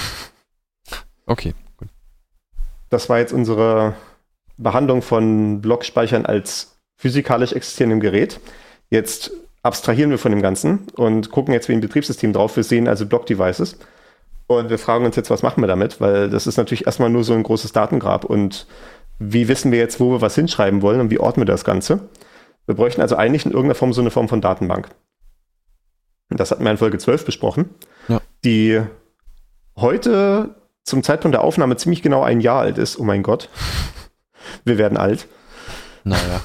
Okay, gut. Das war jetzt unsere Behandlung von Blockspeichern als physikalisch existierendem Gerät. Jetzt abstrahieren wir von dem Ganzen und gucken jetzt wie ein Betriebssystem drauf. Wir sehen also Block-Devices und wir fragen uns jetzt, was machen wir damit? Weil das ist natürlich erstmal nur so ein großes Datengrab und wie wissen wir jetzt, wo wir was hinschreiben wollen und wie ordnen wir das Ganze? Wir bräuchten also eigentlich in irgendeiner Form so eine Form von Datenbank. Das hatten wir in Folge 12 besprochen, ja. die heute zum Zeitpunkt der Aufnahme ziemlich genau ein Jahr alt ist. Oh mein Gott. Wir werden alt. Naja.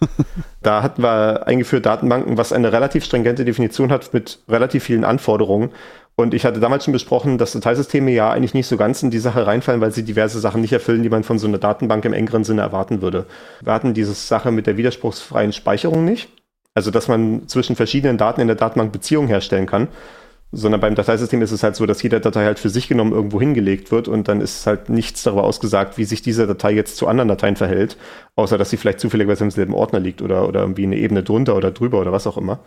da hatten wir eingeführt Datenbanken, was eine relativ stringente Definition hat mit relativ vielen Anforderungen. Und ich hatte damals schon besprochen, dass Dateisysteme ja eigentlich nicht so ganz in die Sache reinfallen, weil sie diverse Sachen nicht erfüllen, die man von so einer Datenbank im engeren Sinne erwarten würde. Wir hatten diese Sache mit der widerspruchsfreien Speicherung nicht. Also, dass man zwischen verschiedenen Daten in der Datenbank Beziehungen herstellen kann sondern beim Dateisystem ist es halt so, dass jede Datei halt für sich genommen irgendwo hingelegt wird und dann ist halt nichts darüber ausgesagt, wie sich diese Datei jetzt zu anderen Dateien verhält, außer dass sie vielleicht zufälligerweise im selben Ordner liegt oder, oder irgendwie eine Ebene drunter oder drüber oder was auch immer.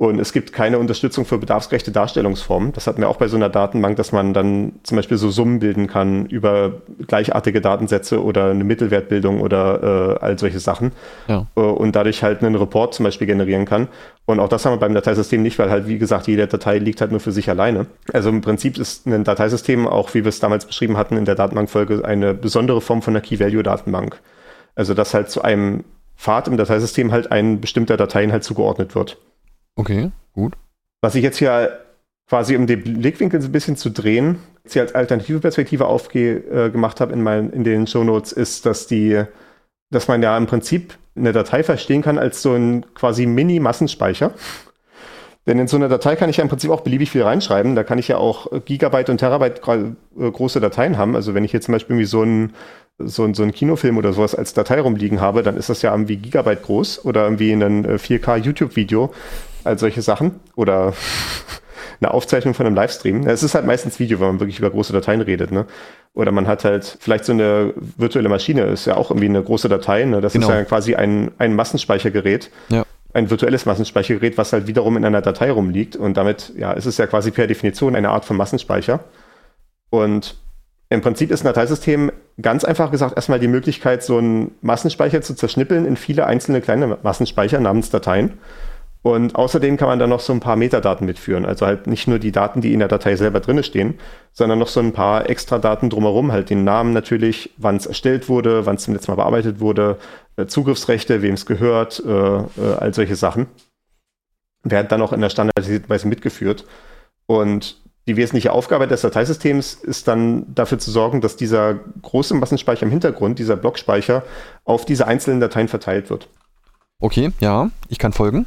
Und es gibt keine Unterstützung für bedarfsgerechte Darstellungsformen. Das hatten wir auch bei so einer Datenbank, dass man dann zum Beispiel so Summen bilden kann über gleichartige Datensätze oder eine Mittelwertbildung oder äh, all solche Sachen. Ja. Äh, und dadurch halt einen Report zum Beispiel generieren kann. Und auch das haben wir beim Dateisystem nicht, weil halt, wie gesagt, jede Datei liegt halt nur für sich alleine. Also im Prinzip ist ein Dateisystem, auch wie wir es damals beschrieben hatten in der Datenbankfolge, eine besondere Form von einer Key-Value-Datenbank. Also dass halt zu einem Pfad im Dateisystem halt ein bestimmter Dateien halt zugeordnet wird. Okay, gut. Was ich jetzt hier quasi, um den Blickwinkel ein bisschen zu drehen, jetzt hier als alternative Perspektive aufgemacht äh, habe in, mein, in den Shownotes, ist, dass die, dass man ja im Prinzip eine Datei verstehen kann als so ein quasi Mini-Massenspeicher. Denn in so einer Datei kann ich ja im Prinzip auch beliebig viel reinschreiben. Da kann ich ja auch Gigabyte und Terabyte äh, große Dateien haben. Also wenn ich jetzt zum Beispiel irgendwie so ein so, ein, so ein Kinofilm oder sowas als Datei rumliegen habe, dann ist das ja irgendwie Gigabyte groß oder irgendwie ein 4K äh, YouTube-Video, all solche Sachen. Oder eine Aufzeichnung von einem Livestream. Es ist halt meistens Video, wenn man wirklich über große Dateien redet, ne? Oder man hat halt vielleicht so eine virtuelle Maschine, ist ja auch irgendwie eine große Datei, ne? Das genau. ist ja quasi ein, ein Massenspeichergerät. Ja. Ein virtuelles Massenspeichergerät, was halt wiederum in einer Datei rumliegt. Und damit, ja, ist es ja quasi per Definition eine Art von Massenspeicher. Und im Prinzip ist ein Dateisystem ganz einfach gesagt erstmal die Möglichkeit, so einen Massenspeicher zu zerschnippeln in viele einzelne kleine Massenspeicher namens Dateien. Und außerdem kann man da noch so ein paar Metadaten mitführen. Also halt nicht nur die Daten, die in der Datei selber drinne stehen, sondern noch so ein paar extra Daten drumherum, halt den Namen natürlich, wann es erstellt wurde, wann es zum letzten Mal bearbeitet wurde, äh, Zugriffsrechte, wem es gehört, äh, äh, all solche Sachen. Werden dann auch in der standardisierten Weise mitgeführt. Und die wesentliche Aufgabe des Dateisystems ist dann dafür zu sorgen, dass dieser große Massenspeicher im Hintergrund, dieser Blockspeicher, auf diese einzelnen Dateien verteilt wird. Okay, ja, ich kann folgen.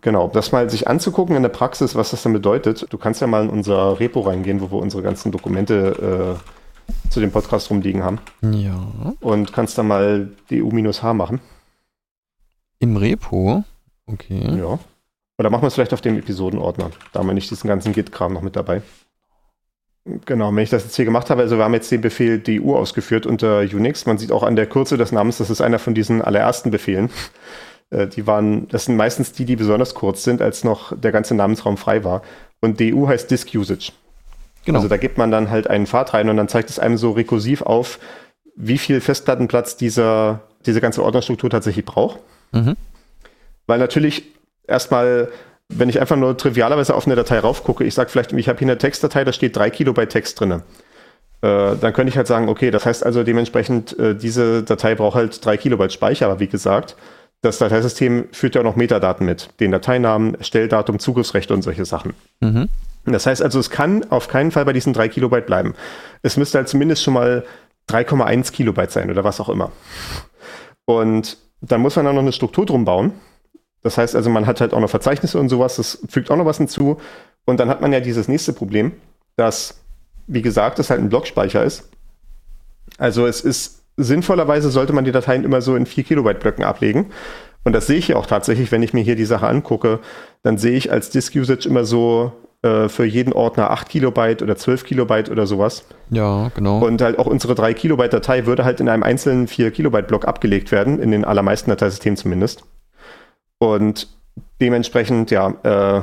Genau, das mal sich anzugucken in der Praxis, was das dann bedeutet. Du kannst ja mal in unser Repo reingehen, wo wir unsere ganzen Dokumente äh, zu dem Podcast rumliegen haben. Ja. Und kannst dann mal DU-H machen. Im Repo? Okay. Ja. Oder machen wir es vielleicht auf dem Episodenordner. Da haben wir nicht diesen ganzen Git-Kram noch mit dabei. Genau, wenn ich das jetzt hier gemacht habe, also wir haben jetzt den Befehl DU ausgeführt unter Unix. Man sieht auch an der Kürze des Namens, das ist einer von diesen allerersten Befehlen. Äh, die waren, das sind meistens die, die besonders kurz sind, als noch der ganze Namensraum frei war. Und DU heißt Disk Usage. Genau. Also da gibt man dann halt einen Pfad rein und dann zeigt es einem so rekursiv auf, wie viel Festplattenplatz dieser, diese ganze Ordnerstruktur tatsächlich braucht. Mhm. Weil natürlich erstmal, wenn ich einfach nur trivialerweise auf eine Datei raufgucke, ich sage vielleicht, ich habe hier eine Textdatei, da steht drei Kilobyte Text drin. Äh, dann könnte ich halt sagen, okay, das heißt also dementsprechend, äh, diese Datei braucht halt drei Kilobyte Speicher, aber wie gesagt, das Dateisystem führt ja auch noch Metadaten mit. Den Dateinamen, Stelldatum, Zugriffsrechte und solche Sachen. Mhm. Das heißt also, es kann auf keinen Fall bei diesen 3 Kilobyte bleiben. Es müsste halt zumindest schon mal 3,1 Kilobyte sein oder was auch immer. Und dann muss man dann noch eine Struktur drum bauen. Das heißt also, man hat halt auch noch Verzeichnisse und sowas, das fügt auch noch was hinzu. Und dann hat man ja dieses nächste Problem, dass, wie gesagt, es halt ein Blockspeicher ist. Also es ist sinnvollerweise sollte man die Dateien immer so in 4 Kilobyte Blöcken ablegen. Und das sehe ich ja auch tatsächlich, wenn ich mir hier die Sache angucke, dann sehe ich als Disk Usage immer so äh, für jeden Ordner 8 Kilobyte oder 12 Kilobyte oder sowas. Ja, genau. Und halt auch unsere 3 Kilobyte Datei würde halt in einem einzelnen 4 Kilobyte Block abgelegt werden, in den allermeisten Dateisystemen zumindest. Und dementsprechend, ja, äh,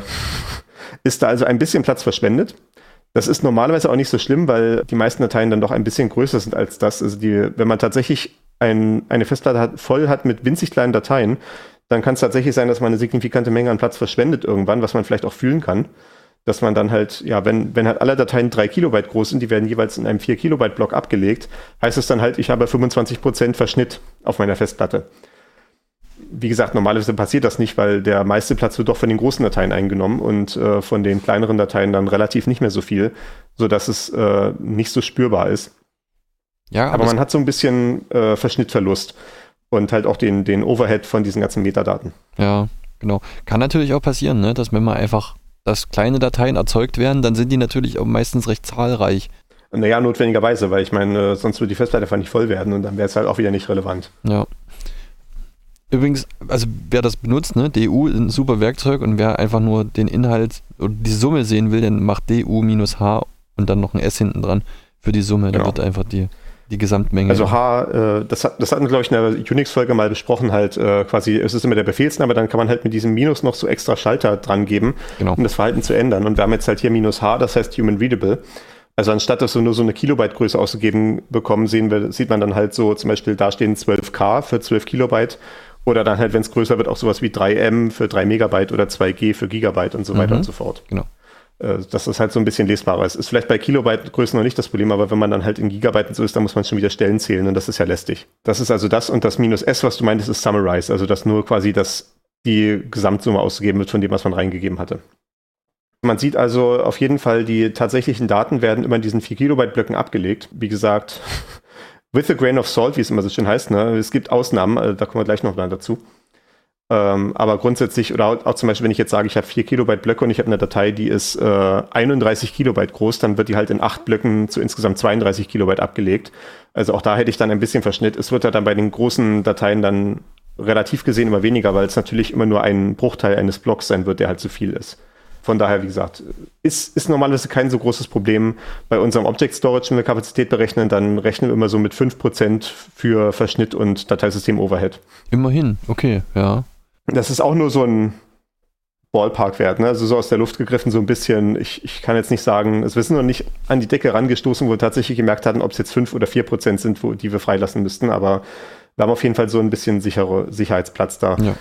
ist da also ein bisschen Platz verschwendet. Das ist normalerweise auch nicht so schlimm, weil die meisten Dateien dann doch ein bisschen größer sind als das. Also die, wenn man tatsächlich ein, eine Festplatte hat, voll hat mit winzig kleinen Dateien, dann kann es tatsächlich sein, dass man eine signifikante Menge an Platz verschwendet irgendwann, was man vielleicht auch fühlen kann. Dass man dann halt, ja, wenn, wenn halt alle Dateien drei Kilobyte groß sind, die werden jeweils in einem vier Kilobyte Block abgelegt, heißt es dann halt, ich habe 25 Prozent Verschnitt auf meiner Festplatte wie gesagt, normalerweise passiert das nicht, weil der meiste Platz wird doch von den großen Dateien eingenommen und äh, von den kleineren Dateien dann relativ nicht mehr so viel, sodass es äh, nicht so spürbar ist. Ja, aber, aber man hat so ein bisschen äh, Verschnittverlust und halt auch den, den Overhead von diesen ganzen Metadaten. Ja, genau. Kann natürlich auch passieren, ne, dass wenn man einfach, dass kleine Dateien erzeugt werden, dann sind die natürlich auch meistens recht zahlreich. Naja, notwendigerweise, weil ich meine, sonst würde die Festplatte einfach nicht voll werden und dann wäre es halt auch wieder nicht relevant. Ja. Übrigens, also wer das benutzt, ne, DU ist ein super Werkzeug und wer einfach nur den Inhalt oder die Summe sehen will, dann macht DU minus H und dann noch ein S hinten dran für die Summe. Genau. Dann wird einfach die, die Gesamtmenge. Also H, äh, das, hat, das hatten wir, glaube ich, in der Unix-Folge mal besprochen, halt äh, quasi, es ist immer der Befehlsname, dann kann man halt mit diesem Minus noch so extra Schalter dran geben, genau. um das Verhalten zu ändern. Und wir haben jetzt halt hier minus H, das heißt Human Readable. Also anstatt dass wir nur so eine Kilobyte-Größe auszugeben bekommen, sehen wir, sieht man dann halt so zum Beispiel da stehen 12K für 12 Kilobyte oder dann halt, wenn es größer wird, auch sowas wie 3M für 3 Megabyte oder 2G für Gigabyte und so weiter mhm. und so fort. Genau. Äh, dass das halt so ein bisschen lesbarer ist. Ist vielleicht bei Kilobyte-Größen noch nicht das Problem, aber wenn man dann halt in Gigabyte so ist, dann muss man schon wieder Stellen zählen und das ist ja lästig. Das ist also das und das minus S, was du meintest, ist Summarize, also dass nur quasi das, die Gesamtsumme ausgegeben wird von dem, was man reingegeben hatte. Man sieht also auf jeden Fall, die tatsächlichen Daten werden immer in diesen 4 Kilobyte Blöcken abgelegt. Wie gesagt, with a grain of salt, wie es immer so schön heißt. Ne? Es gibt Ausnahmen, äh, da kommen wir gleich noch mal dazu. Ähm, aber grundsätzlich, oder auch, auch, zum Beispiel, wenn ich jetzt sage, ich habe 4 Kilobyte Blöcke und ich habe eine Datei, die ist äh, 31 Kilobyte groß, dann wird die halt in 8 Blöcken zu insgesamt 32 Kilobyte abgelegt. Also auch da hätte ich dann ein bisschen Verschnitt. Es wird ja dann bei den großen Dateien dann relativ gesehen immer weniger, weil es natürlich immer nur ein Bruchteil eines Blocks sein wird, der halt zu viel ist. Von daher, wie gesagt, ist, ist normalerweise kein so großes Problem. Bei unserem Object Storage, wenn wir Kapazität berechnen, dann rechnen wir immer so mit 5% für Verschnitt und Dateisystem-Overhead. Immerhin, okay, ja. Das ist auch nur so ein Ballpark-Wert, ne? also so aus der Luft gegriffen, so ein bisschen. Ich, ich kann jetzt nicht sagen, es wir sind noch nicht an die Decke rangestoßen, wo wir tatsächlich gemerkt hatten, ob es jetzt 5 oder 4% sind, wo, die wir freilassen müssten, aber wir haben auf jeden Fall so ein bisschen sichere Sicherheitsplatz da. Ja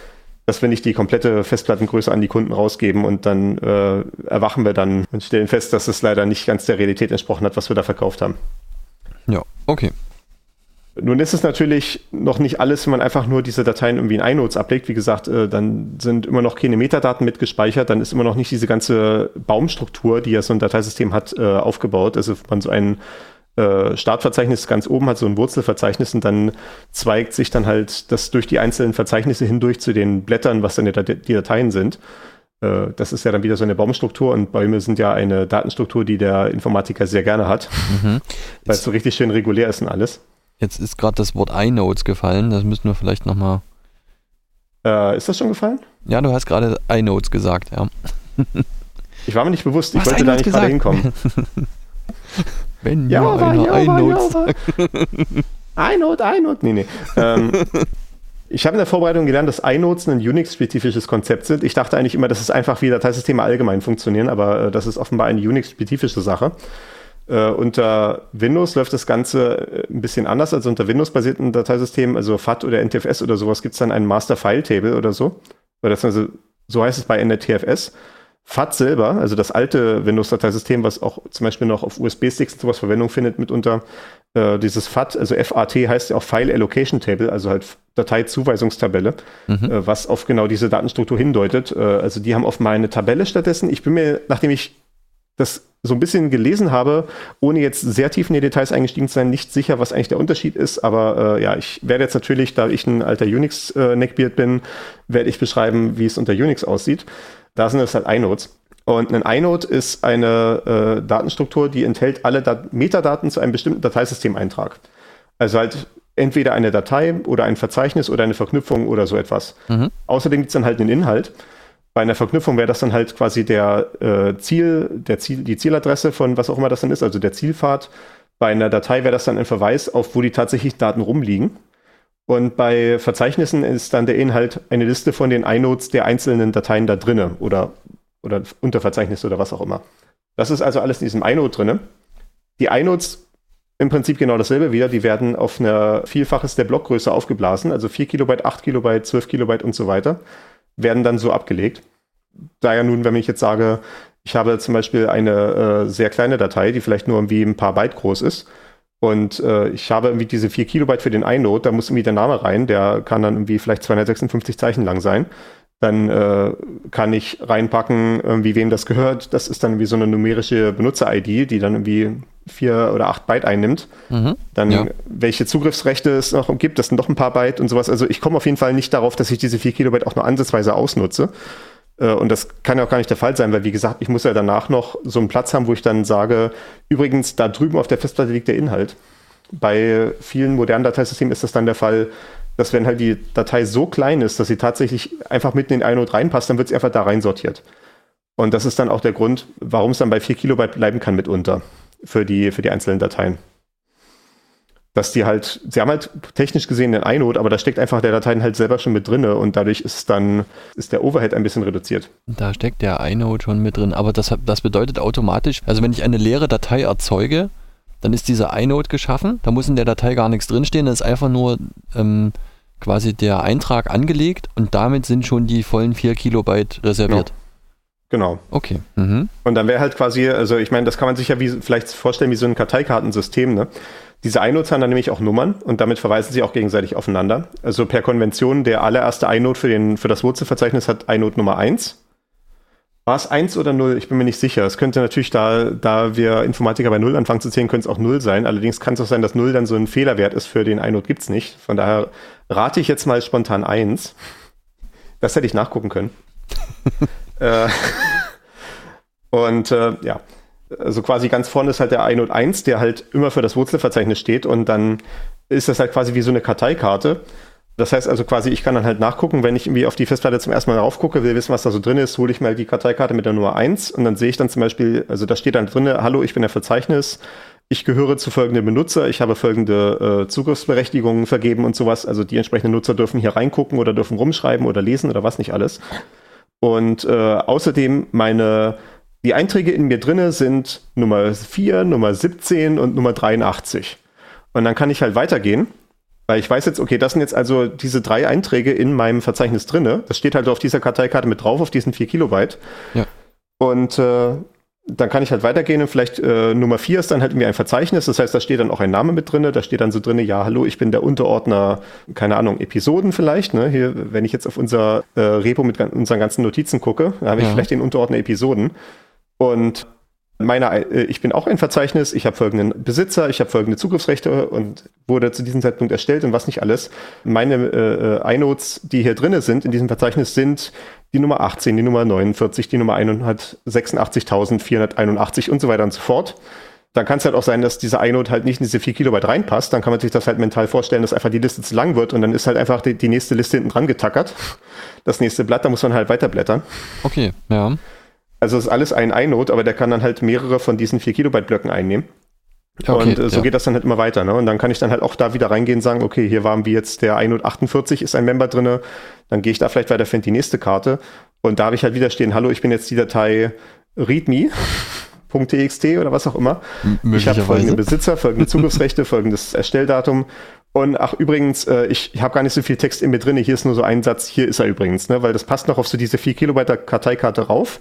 dass wir nicht die komplette Festplattengröße an die Kunden rausgeben und dann äh, erwachen wir dann und stellen fest, dass es leider nicht ganz der Realität entsprochen hat, was wir da verkauft haben. Ja, okay. Nun ist es natürlich noch nicht alles, wenn man einfach nur diese Dateien irgendwie in iNotes ablegt. Wie gesagt, äh, dann sind immer noch keine Metadaten mitgespeichert, dann ist immer noch nicht diese ganze Baumstruktur, die ja so ein Dateisystem hat, äh, aufgebaut. Also man so ein äh, Startverzeichnis ganz oben hat so ein Wurzelverzeichnis und dann zweigt sich dann halt das durch die einzelnen Verzeichnisse hindurch zu den Blättern, was dann die Dateien sind. Äh, das ist ja dann wieder so eine Baumstruktur und Bäume sind ja eine Datenstruktur, die der Informatiker sehr gerne hat, mhm. weil es so richtig schön regulär ist und alles. Jetzt ist gerade das Wort iNotes gefallen, das müssen wir vielleicht nochmal. Äh, ist das schon gefallen? Ja, du hast gerade iNotes gesagt, ja. ich war mir nicht bewusst, ich wollte da nicht gerade hinkommen. Wenn ja, mir einer ja, iNotes ja, iNote, iNote. Nee, nee. Ähm, ich habe in der Vorbereitung gelernt, dass iNotes ein Unix-spezifisches Konzept sind. Ich dachte eigentlich immer, dass es einfach wie Dateisysteme allgemein funktionieren, aber äh, das ist offenbar eine Unix-spezifische Sache. Äh, unter Windows läuft das Ganze äh, ein bisschen anders als unter Windows-basierten Dateisystemen, also FAT oder NTFS oder sowas, gibt es dann einen Master-File-Table oder so. Oder so heißt es bei NTFS. FAT selber, also das alte Windows-Dateisystem, was auch zum Beispiel noch auf USB-Sticks und sowas Verwendung findet mitunter, äh, dieses FAT, also FAT heißt ja auch File Allocation Table, also halt Dateizuweisungstabelle, mhm. äh, was auf genau diese Datenstruktur hindeutet. Äh, also die haben auf meine Tabelle stattdessen. Ich bin mir, nachdem ich das so ein bisschen gelesen habe, ohne jetzt sehr tief in die Details eingestiegen zu sein, nicht sicher, was eigentlich der Unterschied ist. Aber äh, ja, ich werde jetzt natürlich, da ich ein alter Unix-Neckbeard äh, bin, werde ich beschreiben, wie es unter Unix aussieht. Da sind es halt iNodes. Und ein iNode ist eine äh, Datenstruktur, die enthält alle Dat Metadaten zu einem bestimmten Dateisystemeintrag. Also halt entweder eine Datei oder ein Verzeichnis oder eine Verknüpfung oder so etwas. Mhm. Außerdem gibt es dann halt einen Inhalt. Bei einer Verknüpfung wäre das dann halt quasi der äh, Ziel, der Ziel, die Zieladresse von was auch immer das dann ist, also der Zielpfad. Bei einer Datei wäre das dann ein Verweis auf, wo die tatsächlich Daten rumliegen. Und bei Verzeichnissen ist dann der Inhalt eine Liste von den iNodes der einzelnen Dateien da drinne oder, oder Unterverzeichnisse oder was auch immer. Das ist also alles in diesem iNode drinne. Die iNodes im Prinzip genau dasselbe wieder. Die werden auf eine Vielfaches der Blockgröße aufgeblasen, also 4 Kilobyte, 8 Kilobyte, 12 Kilobyte und so weiter, werden dann so abgelegt. Daher nun, wenn ich jetzt sage, ich habe zum Beispiel eine äh, sehr kleine Datei, die vielleicht nur irgendwie ein paar Byte groß ist, und äh, ich habe irgendwie diese 4 Kilobyte für den iNode, da muss irgendwie der Name rein, der kann dann irgendwie vielleicht 256 Zeichen lang sein. Dann äh, kann ich reinpacken, irgendwie wem das gehört. Das ist dann wie so eine numerische Benutzer-ID, die dann irgendwie vier oder acht Byte einnimmt. Mhm, dann ja. welche Zugriffsrechte es noch gibt, das sind noch ein paar Byte und sowas. Also ich komme auf jeden Fall nicht darauf, dass ich diese 4 Kilobyte auch nur ansatzweise ausnutze. Äh, und das kann ja auch gar nicht der Fall sein, weil wie gesagt, ich muss ja danach noch so einen Platz haben, wo ich dann sage, übrigens, da drüben auf der Festplatte liegt der Inhalt. Bei vielen modernen Dateisystemen ist das dann der Fall, dass wenn halt die Datei so klein ist, dass sie tatsächlich einfach mitten in iNode reinpasst, dann wird sie einfach da rein sortiert. Und das ist dann auch der Grund, warum es dann bei 4 Kilobyte bleiben kann mitunter für die, für die einzelnen Dateien dass die halt, sie haben halt technisch gesehen den iNode, aber da steckt einfach der Dateien halt selber schon mit drin und dadurch ist dann, ist der Overhead ein bisschen reduziert. Da steckt der iNode schon mit drin, aber das, das bedeutet automatisch, also wenn ich eine leere Datei erzeuge, dann ist dieser iNode geschaffen, da muss in der Datei gar nichts drinstehen, da ist einfach nur ähm, quasi der Eintrag angelegt und damit sind schon die vollen 4 Kilobyte reserviert. Genau. genau. Okay. Mhm. Und dann wäre halt quasi, also ich meine, das kann man sich ja wie, vielleicht vorstellen wie so ein Karteikartensystem, ne? Diese iNodes haben dann nämlich auch Nummern und damit verweisen sie auch gegenseitig aufeinander. Also per Konvention, der allererste iNode für, den, für das Wurzelverzeichnis hat iNode Nummer 1. War es 1 oder 0? Ich bin mir nicht sicher. Es könnte natürlich, da, da wir Informatiker bei 0 anfangen zu zählen, könnte es auch 0 sein. Allerdings kann es auch sein, dass 0 dann so ein Fehlerwert ist für den iNode gibt es nicht. Von daher rate ich jetzt mal spontan 1. Das hätte ich nachgucken können. äh, und äh, ja, also quasi ganz vorne ist halt der iNode 1, der halt immer für das Wurzelverzeichnis steht und dann ist das halt quasi wie so eine Karteikarte. Das heißt also quasi, ich kann dann halt nachgucken, wenn ich irgendwie auf die Festplatte zum ersten Mal drauf gucke, will wissen, was da so drin ist, hole ich mal die Karteikarte mit der Nummer 1 und dann sehe ich dann zum Beispiel, also da steht dann drin, hallo, ich bin der Verzeichnis, ich gehöre zu folgenden Benutzer, ich habe folgende äh, Zugriffsberechtigungen vergeben und sowas. Also die entsprechenden Nutzer dürfen hier reingucken oder dürfen rumschreiben oder lesen oder was nicht alles. Und äh, außerdem meine die Einträge in mir drinne sind Nummer 4, Nummer 17 und Nummer 83. Und dann kann ich halt weitergehen, weil ich weiß jetzt, okay, das sind jetzt also diese drei Einträge in meinem Verzeichnis drinne. Das steht halt auf dieser Karteikarte mit drauf, auf diesen 4 Kilobyte. Ja. Und äh, dann kann ich halt weitergehen und vielleicht äh, Nummer 4 ist dann halt irgendwie ein Verzeichnis. Das heißt, da steht dann auch ein Name mit drinne. Da steht dann so drinne, ja, hallo, ich bin der Unterordner, keine Ahnung, Episoden vielleicht. Ne? Hier, wenn ich jetzt auf unser äh, Repo mit unseren ganzen Notizen gucke, da habe ich Ja. vielleicht den Unterordner Episoden. Und meine, äh, ich bin auch ein Verzeichnis, ich habe folgenden Besitzer, ich habe folgende Zugriffsrechte und wurde zu diesem Zeitpunkt erstellt und was nicht alles. Meine äh, äh, iNodes, die hier drinne sind in diesem Verzeichnis, sind die Nummer 18, die Nummer 49, die Nummer 186.481 und so weiter und so fort. Dann kann es halt auch sein, dass dieser iNode halt nicht in diese 4 Kilobyte reinpasst. Dann kann man sich das halt mental vorstellen, dass einfach die Liste zu lang wird und dann ist halt einfach die, die nächste Liste hinten dran getackert. Das nächste Blatt, da muss man halt weiterblättern. Okay, ja. Also es ist alles ein iNode, aber der kann dann halt mehrere von diesen 4 Kilobyte Blöcken einnehmen. Okay, und äh, so ja. geht das dann halt immer weiter. Ne? Und dann kann ich dann halt auch da wieder reingehen und sagen, okay, hier waren wir jetzt der iNode 48 ist ein Member drinne. Dann gehe ich da vielleicht weiter, finde die nächste Karte. Und da habe ich halt wieder stehen, hallo, ich bin jetzt die Datei readme.txt oder was auch immer. M- Ich habe folgende. Besitzer, folgende Zugriffsrechte, folgendes Erstelldatum. Und ach, übrigens, äh, ich habe gar nicht so viel Text in mir drin. Hier ist nur so ein Satz, hier ist er übrigens, ne? weil das passt noch auf so diese 4 Kilobyte Karteikarte rauf.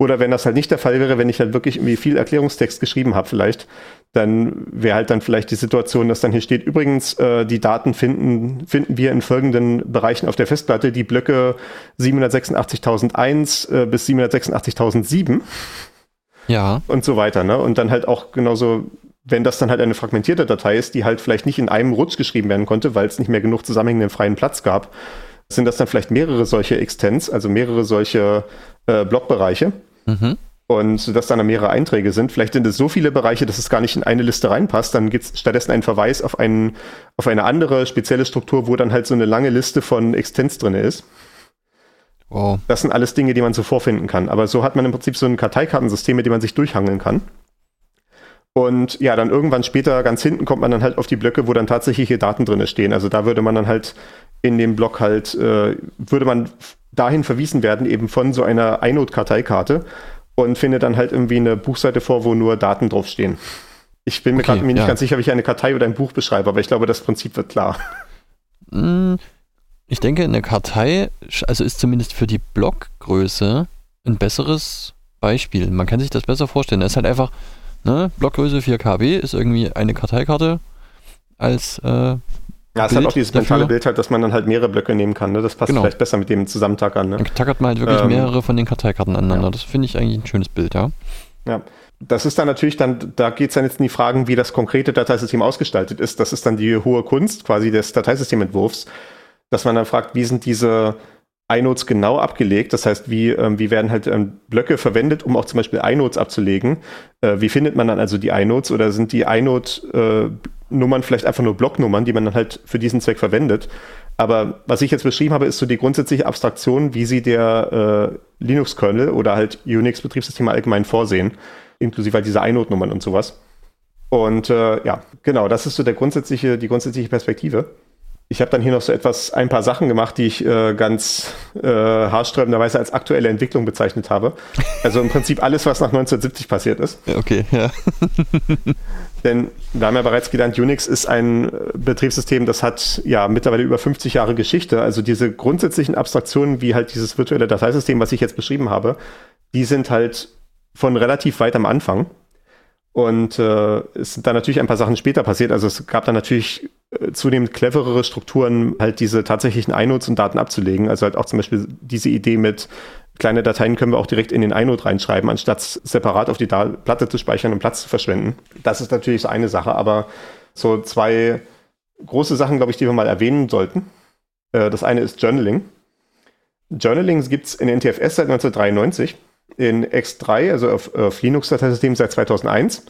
Oder wenn das halt nicht der Fall wäre, wenn ich halt wirklich irgendwie viel Erklärungstext geschrieben habe vielleicht, dann wäre halt dann vielleicht die Situation, dass dann hier steht, übrigens, äh, die Daten finden, finden wir in folgenden Bereichen auf der Festplatte, die Blöcke 786.001 äh, bis 786.007 Ja, und so weiter. Ne? Und dann halt auch genauso, wenn das dann halt eine fragmentierte Datei ist, die halt vielleicht nicht in einem Rutsch geschrieben werden konnte, weil es nicht mehr genug zusammenhängenden freien Platz gab, sind das dann vielleicht mehrere solche Extents, also mehrere solche äh, Blockbereiche. Mhm. Und dass dann mehrere Einträge sind. Vielleicht sind es so viele Bereiche, dass es gar nicht in eine Liste reinpasst. Dann gibt es stattdessen einen Verweis auf, einen, auf eine andere spezielle Struktur, wo dann halt so eine lange Liste von Extents drin ist. wow. Das sind alles Dinge, die man so vorfinden kann. Aber so hat man im Prinzip so ein Karteikartensystem, mit dem man sich durchhangeln kann. Und ja, dann irgendwann später ganz hinten kommt man dann halt auf die Blöcke, wo dann tatsächliche Daten drin stehen. Also da würde man dann halt in dem Block halt, äh, würde man dahin verwiesen werden, eben von so einer iNode-Karteikarte und findet dann halt irgendwie eine Buchseite vor, wo nur Daten draufstehen. Ich bin mir Okay, gerade mir nicht ja. ganz sicher, wie ich eine Kartei oder ein Buch beschreibe, aber ich glaube, das Prinzip wird klar. Mm, Ich denke, eine Kartei, also ist zumindest für die Blockgröße ein besseres Beispiel. Man kann sich das besser vorstellen. Es ist halt einfach, ne, Blockgröße 4 KB ist irgendwie eine Karteikarte als, äh, Ja, es hat Bild auch dieses dafür. mentale Bild halt, dass man dann halt mehrere Blöcke nehmen kann. Ne? Das passt Genau. vielleicht besser mit dem Zusammentag an. Ne? dann tackert man halt wirklich Ähm, mehrere von den Karteikarten aneinander. ja. Das finde ich eigentlich ein schönes Bild, ja. Ja. Das ist dann natürlich dann, da geht es dann jetzt in die Fragen, wie das konkrete Dateisystem ausgestaltet ist. Das ist dann die hohe Kunst quasi des Dateisystementwurfs, dass man dann fragt, wie sind diese iNodes genau abgelegt? Das heißt, wie, ähm, wie werden halt ähm, Blöcke verwendet, um auch zum Beispiel iNodes abzulegen? Äh, wie findet man dann also die iNodes oder sind die iNode-Nummern vielleicht einfach nur Blocknummern, die man dann halt für diesen Zweck verwendet? Aber was ich jetzt beschrieben habe, ist so die grundsätzliche Abstraktion, wie sie der äh, Linux-Kernel oder halt Unix-Betriebssysteme allgemein vorsehen, inklusive halt dieser iNode-Nummern und sowas. Und äh, ja, genau, das ist so der grundsätzliche, die grundsätzliche Perspektive. Ich habe dann hier noch so etwas, ein paar Sachen gemacht, die ich äh, ganz äh, haarsträubenderweise als aktuelle Entwicklung bezeichnet habe. Also im Prinzip alles, was nach 1970 passiert ist. Okay, ja. Denn wir haben ja bereits gelernt, Unix ist ein äh, Betriebssystem, das hat ja mittlerweile über 50 Jahre Geschichte. Also diese grundsätzlichen Abstraktionen, wie halt dieses virtuelle Dateisystem, was ich jetzt beschrieben habe, die sind halt von relativ weit am Anfang. Und äh, es sind dann natürlich ein paar Sachen später passiert. Also es gab dann natürlich zunehmend cleverere Strukturen, halt diese tatsächlichen iNodes und Daten abzulegen. Also halt auch zum Beispiel diese Idee mit kleine Dateien können wir auch direkt in den iNode reinschreiben, anstatt separat auf die da Platte zu speichern und Platz zu verschwenden. Das ist natürlich so eine Sache, aber so zwei große Sachen, glaube ich, die wir mal erwähnen sollten. Äh, das eine ist Journaling. Journaling gibt es in NTFS seit 1993, in X3, also auf, auf Linux-Dateisystem seit 2001.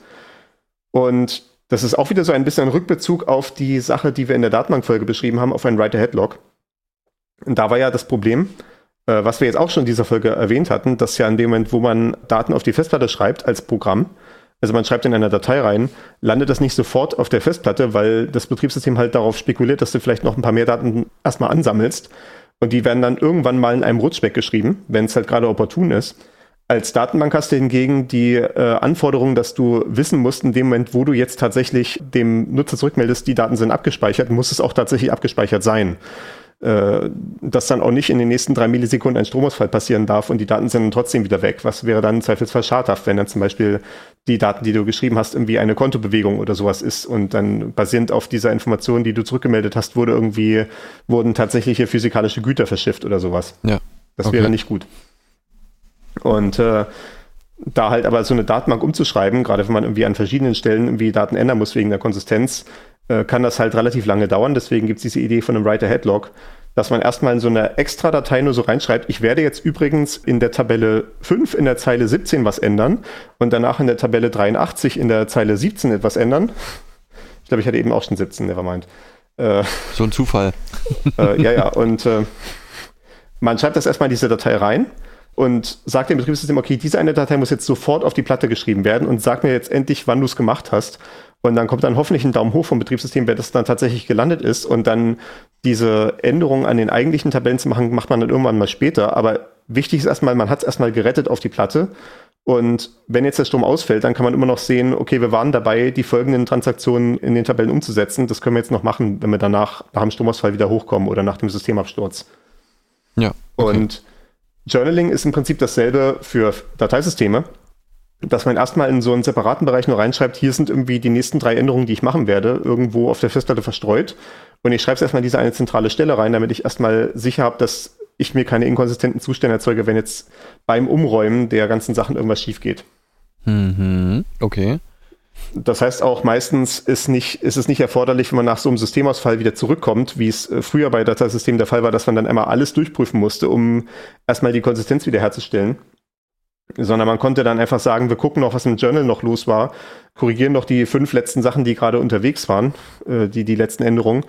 Und Das ist auch wieder so ein bisschen ein Rückbezug auf die Sache, die wir in der Datenbankfolge beschrieben haben, auf einen Write-Ahead-Log. Und da war ja das Problem, äh, was wir jetzt auch schon in dieser Folge erwähnt hatten, dass ja in dem Moment, wo man Daten auf die Festplatte schreibt als Programm, also man schreibt in eine Datei rein, landet das nicht sofort auf der Festplatte, weil das Betriebssystem halt darauf spekuliert, dass du vielleicht noch ein paar mehr Daten erstmal ansammelst. Und die werden dann irgendwann mal in einem Rutsch weggeschrieben, wenn es halt gerade opportun ist. Als Datenbank hast du hingegen die äh, Anforderung, dass du wissen musst, in dem Moment, wo du jetzt tatsächlich dem Nutzer zurückmeldest, die Daten sind abgespeichert, muss es auch tatsächlich abgespeichert sein. Äh, dass dann auch nicht in den nächsten drei Millisekunden ein Stromausfall passieren darf und die Daten sind dann trotzdem wieder weg. Was wäre dann Zweifelsfall schadhaft, wenn dann zum Beispiel die Daten, die du geschrieben hast, irgendwie eine Kontobewegung oder sowas ist und dann basierend auf dieser Information, die du zurückgemeldet hast, wurde irgendwie, wurden tatsächliche physikalische Güter verschifft oder sowas. Ja. Das Okay. wäre nicht gut. Und äh, da halt aber so eine Datenbank umzuschreiben, gerade wenn man irgendwie an verschiedenen Stellen irgendwie Daten ändern muss wegen der Konsistenz, äh, kann das halt relativ lange dauern. Deswegen gibt es diese Idee von einem Write-Ahead-Log, dass man erstmal in so eine extra Datei nur so reinschreibt, ich werde jetzt übrigens in der Tabelle 5 in der Zeile 17 was ändern und danach in der Tabelle 83 in der Zeile 17 etwas ändern. Ich glaube, ich hatte eben auch schon 17, nevermind. Äh, So ein Zufall. äh, ja, ja, und äh, man schreibt das erstmal in diese Datei rein und sagt dem Betriebssystem, okay, diese eine Datei muss jetzt sofort auf die Platte geschrieben werden und sag mir jetzt endlich, wann du es gemacht hast. Und dann kommt dann hoffentlich ein Daumen hoch vom Betriebssystem, wer das dann tatsächlich gelandet ist. Und dann diese Änderungen an den eigentlichen Tabellen zu machen, macht man dann irgendwann mal später. Aber wichtig ist erstmal, man hat es erstmal gerettet auf die Platte. Und wenn jetzt der Strom ausfällt, dann kann man immer noch sehen, okay, wir waren dabei, die folgenden Transaktionen in den Tabellen umzusetzen. Das können wir jetzt noch machen, wenn wir danach nach dem Stromausfall wieder hochkommen oder nach dem Systemabsturz. Ja. okay. Und Journaling ist im Prinzip dasselbe für Dateisysteme, dass man erstmal in so einen separaten Bereich nur reinschreibt, hier sind irgendwie die nächsten drei Änderungen, die ich machen werde, irgendwo auf der Festplatte verstreut. Und ich schreibe es erstmal in diese eine zentrale Stelle rein, damit ich erstmal sicher habe, dass ich mir keine inkonsistenten Zustände erzeuge, wenn jetzt beim Umräumen der ganzen Sachen irgendwas schief geht. Mhm. Okay. Das heißt auch meistens ist, nicht, ist es nicht erforderlich, wenn man nach so einem Systemausfall wieder zurückkommt, wie es äh, früher bei Dateisystemen der Fall war, dass man dann einmal alles durchprüfen musste, um erstmal die Konsistenz wiederherzustellen. Sondern man konnte dann einfach sagen, wir gucken noch, was im Journal noch los war, korrigieren noch die fünf letzten Sachen, die gerade unterwegs waren, äh, die, die letzten Änderungen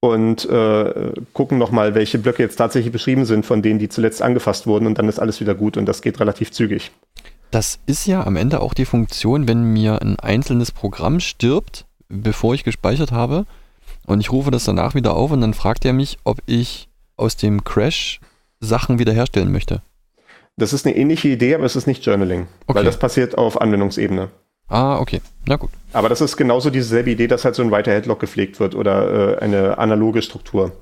und äh, gucken nochmal, welche Blöcke jetzt tatsächlich beschrieben sind von denen, die zuletzt angefasst wurden und dann ist alles wieder gut und das geht relativ zügig. Das ist ja am Ende auch die Funktion, wenn mir ein einzelnes Programm stirbt, bevor ich gespeichert habe, und ich rufe das danach wieder auf und dann fragt er mich, ob ich aus dem Crash Sachen wiederherstellen möchte. Das ist eine ähnliche Idee, aber es ist nicht Journaling, Okay. weil das passiert auf Anwendungsebene. Ah, okay. Na gut. Aber das ist genauso dieselbe Idee, dass halt so ein Write-Ahead-Log gepflegt wird oder äh, eine analoge Struktur.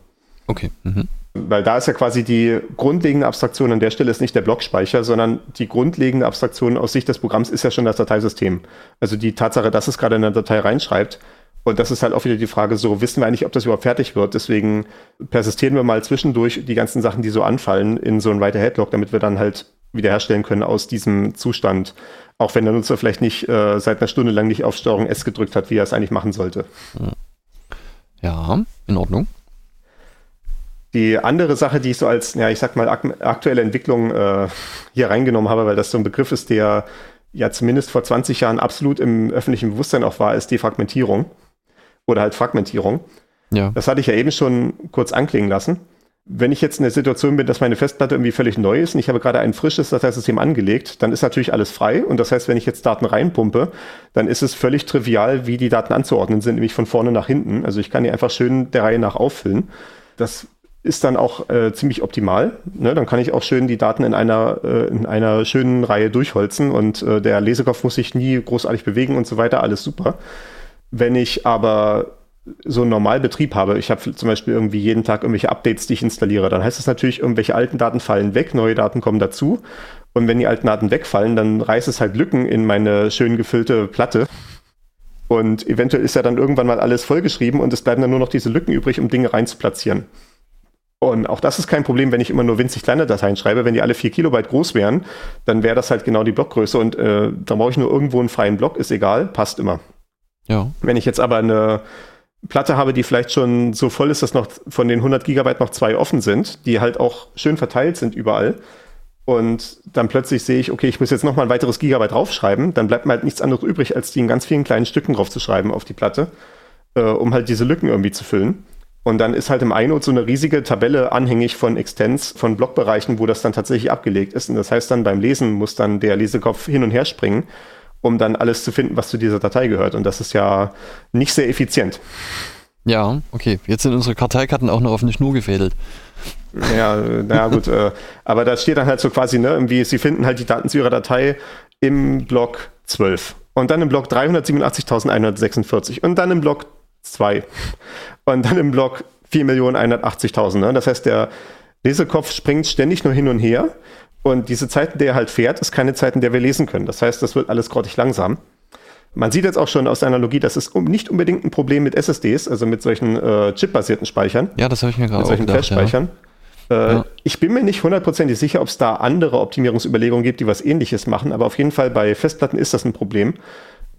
Okay. Mhm. Weil da ist ja quasi die grundlegende Abstraktion an der Stelle ist nicht der Blockspeicher, sondern die grundlegende Abstraktion aus Sicht des Programms ist ja schon das Dateisystem. Also die Tatsache, dass es gerade in eine Datei reinschreibt. Und das ist halt auch wieder die Frage, so wissen wir eigentlich, ob das überhaupt fertig wird. Deswegen persistieren wir mal zwischendurch die ganzen Sachen, die so anfallen, in so ein Write-Ahead-Log, damit wir dann halt wiederherstellen können aus diesem Zustand. Auch wenn der Nutzer vielleicht nicht äh, seit einer Stunde lang nicht auf Steuerung S gedrückt hat, wie er es eigentlich machen sollte. Ja, in Ordnung. Die andere Sache, die ich so als, ja, ich sag mal, ak aktuelle Entwicklung äh, hier reingenommen habe, weil das so ein Begriff ist, der ja zumindest vor 20 Jahren absolut im öffentlichen Bewusstsein auch war, ist die Fragmentierung. Oder halt Fragmentierung. Ja. Das hatte ich ja eben schon kurz anklingen lassen. Wenn ich jetzt in der Situation bin, dass meine Festplatte irgendwie völlig neu ist und ich habe gerade ein frisches Dateisystem angelegt, dann ist natürlich alles frei. Und das heißt, wenn ich jetzt Daten reinpumpe, dann ist es völlig trivial, wie die Daten anzuordnen sind, nämlich von vorne nach hinten. Also ich kann die einfach schön der Reihe nach auffüllen. Das ist dann auch äh, ziemlich optimal. Ne? Dann kann ich auch schön die Daten in einer, äh, in einer schönen Reihe durchholzen und äh, der Lesekopf muss sich nie großartig bewegen und so weiter. Alles super. Wenn ich aber so einen Normalbetrieb habe, ich habe zum Beispiel irgendwie jeden Tag irgendwelche Updates, die ich installiere, dann heißt das natürlich, irgendwelche alten Daten fallen weg, neue Daten kommen dazu. Und wenn die alten Daten wegfallen, dann reißt es halt Lücken in meine schön gefüllte Platte. Und eventuell ist ja dann irgendwann mal alles vollgeschrieben und es bleiben dann nur noch diese Lücken übrig, um Dinge reinzuplatzieren. Und auch das ist kein Problem, wenn ich immer nur winzig kleine Dateien schreibe. Wenn die alle vier Kilobyte groß wären, dann wäre das halt genau die Blockgröße und äh, da brauche ich nur irgendwo einen freien Block, ist egal, passt immer. Ja. Wenn ich jetzt aber eine Platte habe, die vielleicht schon so voll ist, dass noch von den 100 Gigabyte noch zwei offen sind, die halt auch schön verteilt sind überall und dann plötzlich sehe ich, okay, ich muss jetzt noch mal ein weiteres Gigabyte draufschreiben, dann bleibt mir halt nichts anderes übrig, als die in ganz vielen kleinen Stücken draufzuschreiben auf die Platte, äh, um halt diese Lücken irgendwie zu füllen. Und dann ist halt im iNote so eine riesige Tabelle anhängig von Extents, von Blockbereichen, wo das dann tatsächlich abgelegt ist. Und das heißt dann beim Lesen muss dann der Lesekopf hin und her springen, um dann alles zu finden, was zu dieser Datei gehört. Und das ist ja nicht sehr effizient. Ja, okay. Jetzt sind unsere Karteikarten auch noch auf eine Schnur gefädelt. Ja, naja, gut. äh, aber da steht dann halt so quasi, ne, irgendwie, sie finden halt die Daten zu ihrer Datei im Block 12. Und dann im Block 387.146 und dann im Block 2. Und dann im Block 4.180.000. Ne? Das heißt, der Lesekopf springt ständig nur hin und her. Und diese Zeit, in der er halt fährt, ist keine Zeit, in der wir lesen können. Das heißt, das wird alles grottig langsam. Man sieht jetzt auch schon aus der Analogie, das ist um, nicht unbedingt ein Problem mit SSDs, also mit solchen äh, chipbasierten Speichern. Ja, das habe ich mir gerade Mit solchen Flash-Speichern. Äh, Ja. Ich bin mir nicht hundertprozentig sicher, ob es da andere Optimierungsüberlegungen gibt, die was ähnliches machen, aber auf jeden Fall bei Festplatten ist das ein Problem,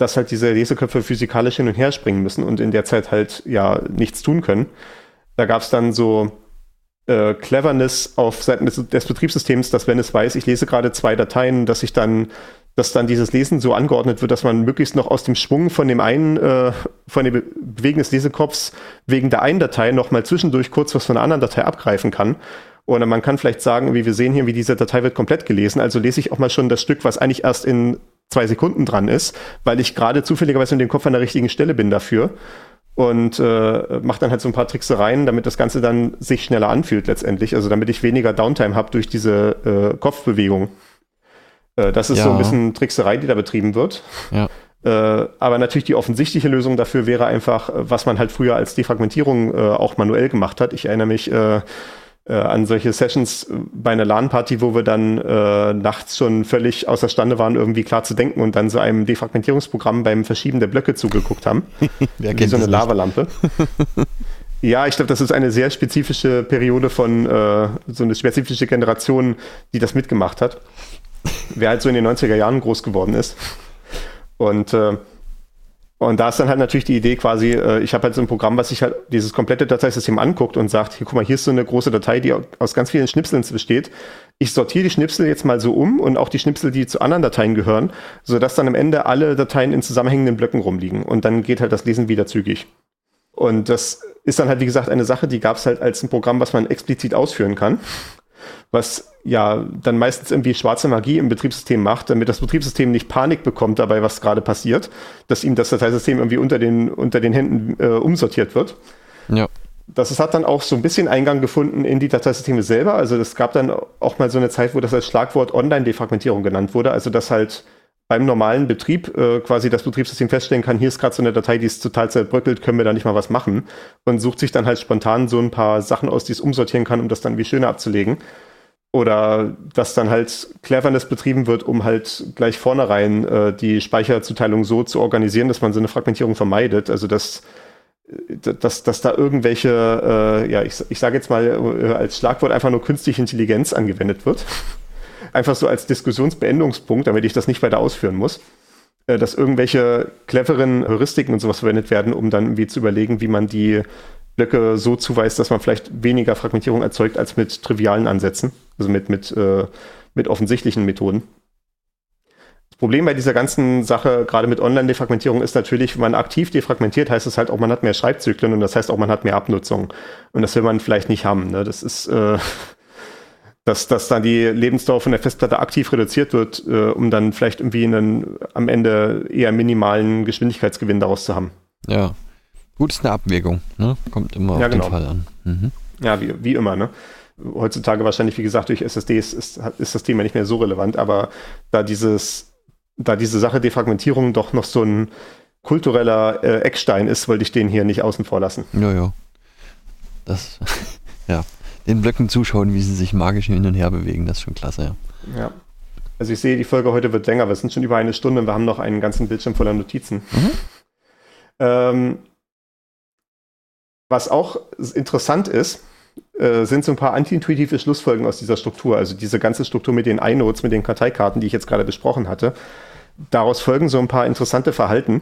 dass halt diese Leseköpfe physikalisch hin und her springen müssen und in der Zeit halt ja nichts tun können. Da gab es dann so äh, Cleverness auf Seiten des, des Betriebssystems, dass wenn es weiß, ich lese gerade zwei Dateien, dass ich dann dass dann dieses Lesen so angeordnet wird, dass man möglichst noch aus dem Schwung von dem einen, äh, von dem Be Bewegen des Lesekopfs wegen der einen Datei noch mal zwischendurch kurz was von einer anderen Datei abgreifen kann. Oder man kann vielleicht sagen, wie wir sehen hier, wie diese Datei wird komplett gelesen. Also lese ich auch mal schon das Stück, was eigentlich erst in zwei Sekunden dran ist, weil ich gerade zufälligerweise mit dem Kopf an der richtigen Stelle bin dafür. Und äh, mache dann halt so ein paar Tricksereien, damit das Ganze dann sich schneller anfühlt letztendlich. Also damit ich weniger Downtime habe durch diese äh, Kopfbewegung. Äh, das ist Ja. so ein bisschen Trickserei, die da betrieben wird. Ja. Äh, aber natürlich die offensichtliche Lösung dafür wäre einfach, äh, was man halt früher als Defragmentierung äh, auch manuell gemacht hat. Ich erinnere mich äh, äh, an solche Sessions äh, bei einer LAN-Party, wo wir dann äh, nachts schon völlig außerstande waren, irgendwie klar zu denken und dann so einem Defragmentierungsprogramm beim Verschieben der Blöcke zugeguckt haben. Wer Wie so eine? Lavalampe. ja, ich glaube, das ist eine sehr spezifische Periode von, äh, so eine spezifische Generation, die das mitgemacht hat. Wer halt so in den 90er Jahren groß geworden ist. Und, äh, und da ist dann halt natürlich die Idee quasi, äh, ich habe halt so ein Programm, was sich halt dieses komplette Dateisystem anguckt und sagt, hier, guck mal, hier ist so eine große Datei, die aus ganz vielen Schnipseln besteht. Ich sortiere die Schnipsel jetzt mal so um und auch die Schnipsel, die zu anderen Dateien gehören, sodass dann am Ende alle Dateien in zusammenhängenden Blöcken rumliegen. Und dann geht halt das Lesen wieder zügig. Und das ist dann halt, wie gesagt, eine Sache, die gab es halt als ein Programm, was man explizit ausführen kann. Was ja dann meistens irgendwie schwarze Magie im Betriebssystem macht, damit das Betriebssystem nicht Panik bekommt dabei, was gerade passiert, dass ihm das Dateisystem irgendwie unter den, unter den Händen äh, umsortiert wird. Ja. Das hat dann auch so ein bisschen Eingang gefunden in die Dateisysteme selber. Also es gab dann auch mal so eine Zeit, wo das als Schlagwort Online-Defragmentierung genannt wurde. Also dass halt beim normalen Betrieb äh, quasi das Betriebssystem feststellen kann, hier ist gerade so eine Datei, die ist total zerbröckelt, können wir da nicht mal was machen. Und sucht sich dann halt spontan so ein paar Sachen aus, die es umsortieren kann, um das dann wie schöner abzulegen. Oder dass dann halt Cleverness betrieben wird, um halt gleich vornherein äh, die Speicherzuteilung so zu organisieren, dass man so eine Fragmentierung vermeidet. Also dass dass, dass da irgendwelche, äh, ja, ich, ich sage jetzt mal äh, als Schlagwort einfach nur künstliche Intelligenz angewendet wird. Einfach so als Diskussionsbeendungspunkt, damit ich das nicht weiter ausführen muss. Äh, dass irgendwelche cleveren Heuristiken und sowas verwendet werden, um dann irgendwie zu überlegen, wie man die Blöcke so zuweist, dass man vielleicht weniger Fragmentierung erzeugt als mit trivialen Ansätzen, also mit, mit, äh, mit offensichtlichen Methoden. Das Problem bei dieser ganzen Sache, gerade mit Online-Defragmentierung, ist natürlich, wenn man aktiv defragmentiert, heißt es halt auch, man hat mehr Schreibzyklen und das heißt auch, man hat mehr Abnutzung. Und das will man vielleicht nicht haben. Ne? Das ist, äh, dass, dass dann die Lebensdauer von der Festplatte aktiv reduziert wird, äh, um dann vielleicht irgendwie einen am Ende eher minimalen Geschwindigkeitsgewinn daraus zu haben. Ja. Gut, ist eine Abwägung, ne? Kommt immer Ja, auf genau. den Fall an. Mhm. Ja, wie, wie immer, ne? Heutzutage wahrscheinlich, wie gesagt, durch SSDs ist, ist das Thema nicht mehr so relevant, aber da dieses, da diese Sache Defragmentierung doch noch so ein kultureller äh, Eckstein ist, wollte ich den hier nicht außen vor lassen. Ja, ja. Das, ja. Den Blöcken zuschauen, wie sie sich magisch hin und her bewegen, das ist schon klasse, ja. Ja. Also ich sehe, die Folge heute wird länger. Wir sind schon über eine Stunde und wir haben noch einen ganzen Bildschirm voller Notizen. Mhm. Ähm, was auch interessant ist, äh, sind so ein paar antiintuitive Schlussfolgen aus dieser Struktur. Also diese ganze Struktur mit den iNotes, mit den Karteikarten, die ich jetzt gerade besprochen hatte. Daraus folgen so ein paar interessante Verhalten.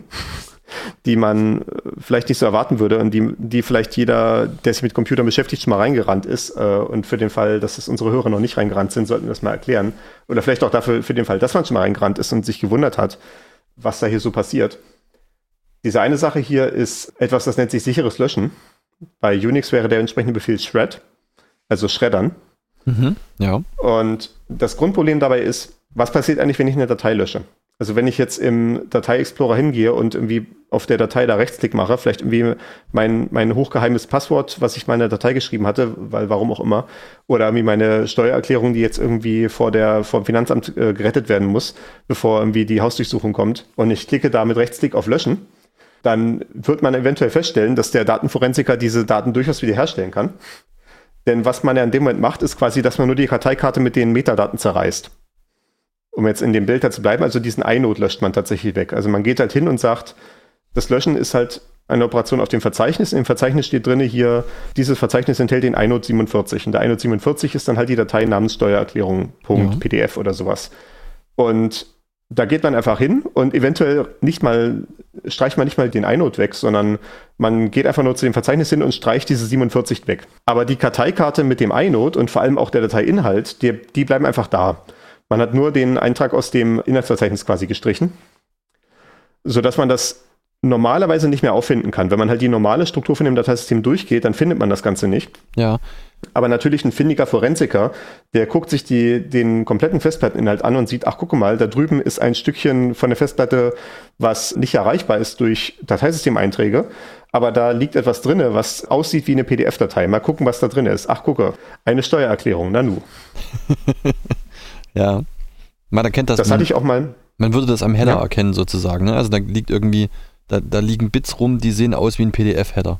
Die man äh, vielleicht nicht so erwarten würde und die, die vielleicht jeder, der sich mit Computern beschäftigt, schon mal reingerannt ist. Äh, und für den Fall, dass es unsere Hörer noch nicht reingerannt sind, sollten wir das mal erklären. Oder vielleicht auch dafür, für den Fall, dass man schon mal reingerannt ist und sich gewundert hat, was da hier so passiert. Diese eine Sache hier ist etwas, das nennt sich sicheres Löschen. Bei Unix wäre der entsprechende Befehl shred, also schreddern. Mhm, ja. Und das Grundproblem dabei ist, was passiert eigentlich, wenn ich eine Datei lösche? Also wenn ich jetzt im Datei-Explorer hingehe und irgendwie auf der Datei da Rechtsklick mache, vielleicht irgendwie mein, mein hochgeheimes Passwort, was ich meiner Datei geschrieben hatte, weil warum auch immer, oder irgendwie meine Steuererklärung, die jetzt irgendwie vor der, vom Finanzamt äh, gerettet werden muss, bevor irgendwie die Hausdurchsuchung kommt und ich klicke da mit Rechtsklick auf Löschen, dann wird man eventuell feststellen, dass der Datenforensiker diese Daten durchaus wiederherstellen kann. Denn was man ja in dem Moment macht, ist quasi, dass man nur die Karteikarte mit den Metadaten zerreißt. Um jetzt in dem Bild da zu bleiben, also diesen Inode löscht man tatsächlich weg. Also man geht halt hin und sagt, das Löschen ist halt eine Operation auf dem Verzeichnis. Im Verzeichnis steht drin hier, dieses Verzeichnis enthält den Inode 47. Und der Inode 47 ist dann halt die Datei namens Steuererklärung.pdf ja. oder sowas. Und da geht man einfach hin und eventuell nicht mal, streicht man nicht mal den Inode weg, sondern man geht einfach nur zu dem Verzeichnis hin und streicht diese 47 weg. Aber die Karteikarte mit dem Inode und vor allem auch der Dateiinhalt, die, die bleiben einfach da. Man hat nur den Eintrag aus dem Inhaltsverzeichnis quasi gestrichen, sodass man das normalerweise nicht mehr auffinden kann. Wenn man halt die normale Struktur von dem Dateisystem durchgeht, dann findet man das Ganze nicht. Ja. Aber natürlich ein findiger Forensiker, der guckt sich die, den kompletten Festplatteninhalt an und sieht, ach gucke mal, da drüben ist ein Stückchen von der Festplatte, was nicht erreichbar ist durch Dateisystem-Einträge, aber da liegt etwas drinne, was aussieht wie eine PDF-Datei. Mal gucken, was da drin ist. Ach gucke, eine Steuererklärung, Nanu. ja. Man erkennt das. Das hatte ich auch mal. Man würde das am Header ja. erkennen sozusagen. Ne? Also da liegt irgendwie, da, da liegen Bits rum, die sehen aus wie ein PDF-Header.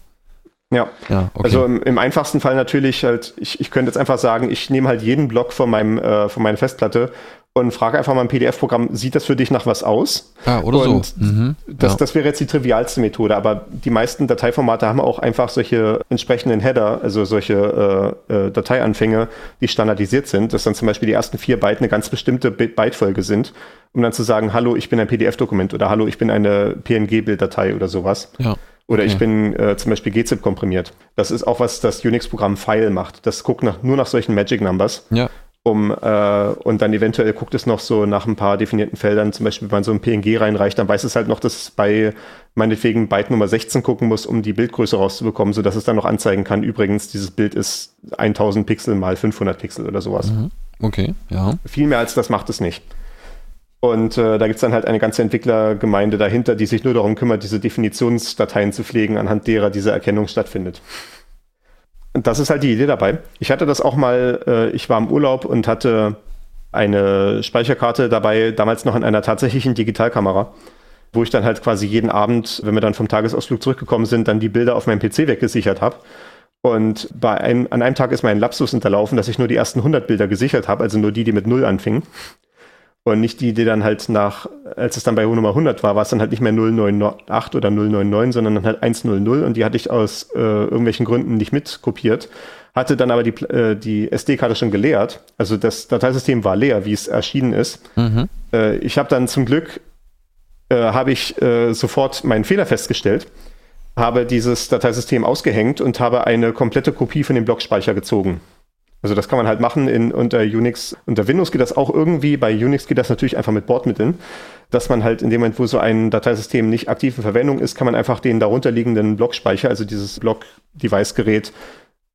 Ja, ja okay. also im, im, einfachsten Fall natürlich halt, ich, ich könnte jetzt einfach sagen, ich nehme halt jeden Block von, meinem, äh, von meiner Festplatte und frage einfach mal ein PDF-Programm, sieht das für dich nach was aus? Ah, oder und so. Mhm. Das, ja. das wäre jetzt die trivialste Methode, aber die meisten Dateiformate haben auch einfach solche entsprechenden Header, also solche äh, äh, Dateianfänge, die standardisiert sind, dass dann zum Beispiel die ersten vier Byte eine ganz bestimmte Bytefolge sind, um dann zu sagen, hallo, ich bin ein PDF-Dokument oder hallo, ich bin eine PNG-Bilddatei oder sowas. Ja. Oder okay. ich bin äh, zum Beispiel gzip komprimiert. Das ist auch was das Unix-Programm File macht. Das guckt nach, nur nach solchen Magic Numbers. Ja. Um, äh, und dann eventuell guckt es noch so nach ein paar definierten Feldern, zum Beispiel, wenn man so ein PNG reinreicht, dann weiß es halt noch, dass es bei meinetwegen Byte Nummer 16 gucken muss, um die Bildgröße rauszubekommen, sodass es dann noch anzeigen kann, übrigens, dieses Bild ist 1000 Pixel mal 500 Pixel oder sowas. Mhm. Okay, ja. Viel mehr als das macht es nicht. Und äh, da gibt's dann halt eine ganze Entwicklergemeinde dahinter, die sich nur darum kümmert, diese Definitionsdateien zu pflegen, anhand derer diese Erkennung stattfindet. Das ist halt die Idee dabei. Ich hatte das auch mal, äh, ich war im Urlaub und hatte eine Speicherkarte dabei, damals noch in einer tatsächlichen Digitalkamera, wo ich dann halt quasi jeden Abend, wenn wir dann vom Tagesausflug zurückgekommen sind, dann die Bilder auf meinem PC weggesichert habe. Und bei einem, an einem Tag ist mein Lapsus unterlaufen, dass ich nur die ersten 100 Bilder gesichert habe, also nur die, die mit Null anfingen. Und nicht die, die dann halt nach, als es dann bei Nummer 100 war, war es dann halt nicht mehr 098 oder 099, sondern dann halt 100 und die hatte ich aus äh, irgendwelchen Gründen nicht mitkopiert. Hatte dann aber die, äh, die SD-Karte schon geleert. Also das Dateisystem war leer, wie es erschienen ist. Mhm. Äh, ich habe dann zum Glück, äh, habe ich äh, sofort meinen Fehler festgestellt, habe dieses Dateisystem ausgehängt und habe eine komplette Kopie von dem Blockspeicher gezogen. Also das kann man halt machen in, unter Unix. Unter Windows geht das auch irgendwie. Bei Unix geht das natürlich einfach mit Bordmitteln, dass man halt in dem Moment, wo so ein Dateisystem nicht aktiv in Verwendung ist, kann man einfach den darunterliegenden Blockspeicher, also dieses Block-Device-Gerät,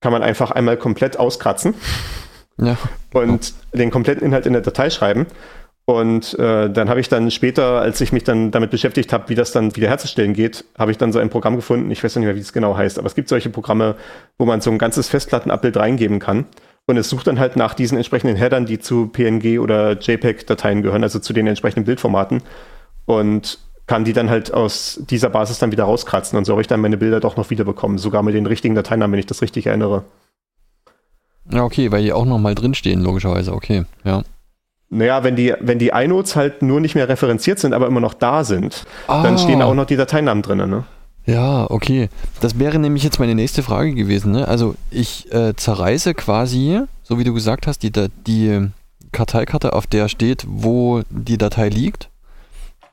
kann man einfach einmal komplett auskratzen ja. und den kompletten Inhalt in der Datei schreiben. Und äh, dann habe ich dann später, als ich mich dann damit beschäftigt habe, wie das dann wiederherzustellen geht, habe ich dann so ein Programm gefunden. Ich weiß nicht mehr, wie es genau heißt, aber es gibt solche Programme, wo man so ein ganzes Festplattenabbild reingeben kann. Und es sucht dann halt nach diesen entsprechenden Headern, die zu PNG oder JPEG-Dateien gehören, also zu den entsprechenden Bildformaten. Und kann die dann halt aus dieser Basis dann wieder rauskratzen. Und so habe ich dann meine Bilder doch noch wiederbekommen, sogar mit den richtigen Dateinamen, wenn ich das richtig erinnere. Ja, okay, weil die auch nochmal drinstehen, logischerweise, okay, ja. Naja, wenn die, wenn die iNodes halt nur nicht mehr referenziert sind, aber immer noch da sind, ah. dann stehen auch noch die Dateinamen drin, ne? Ja, okay. Das wäre nämlich jetzt meine nächste Frage gewesen. Ne? Also ich äh, zerreiße quasi, so wie du gesagt hast, die, die Karteikarte, auf der steht, wo die Datei liegt.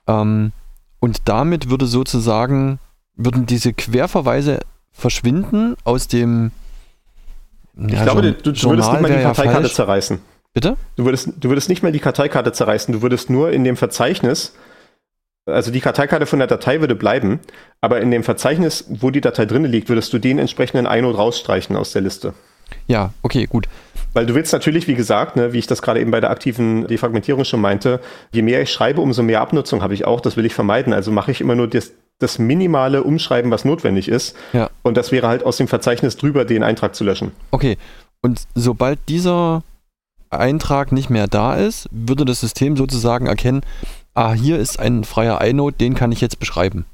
Ähm, Und damit würde sozusagen, würden diese Querverweise verschwinden aus dem. Ich ja, glaube, Jour- du, du würdest nicht mal die ja Karteikarte falsch. zerreißen. Bitte? Du würdest, du würdest nicht mal die Karteikarte zerreißen, du würdest nur in dem Verzeichnis, also die Karteikarte von der Datei würde bleiben, aber in dem Verzeichnis, wo die Datei drin liegt, würdest du den entsprechenden Inode rausstreichen aus der Liste. Ja, okay, gut. Weil du willst natürlich, wie gesagt, ne, wie ich das gerade eben bei der aktiven Defragmentierung schon meinte, je mehr ich schreibe, umso mehr Abnutzung habe ich auch. Das will ich vermeiden. Also mache ich immer nur das, das minimale Umschreiben, was notwendig ist. Ja. Und das wäre halt aus dem Verzeichnis drüber, den Eintrag zu löschen. Okay. Und sobald dieser Eintrag nicht mehr da ist, würde das System sozusagen erkennen, ah, hier ist ein freier inode, den kann ich jetzt beschreiben.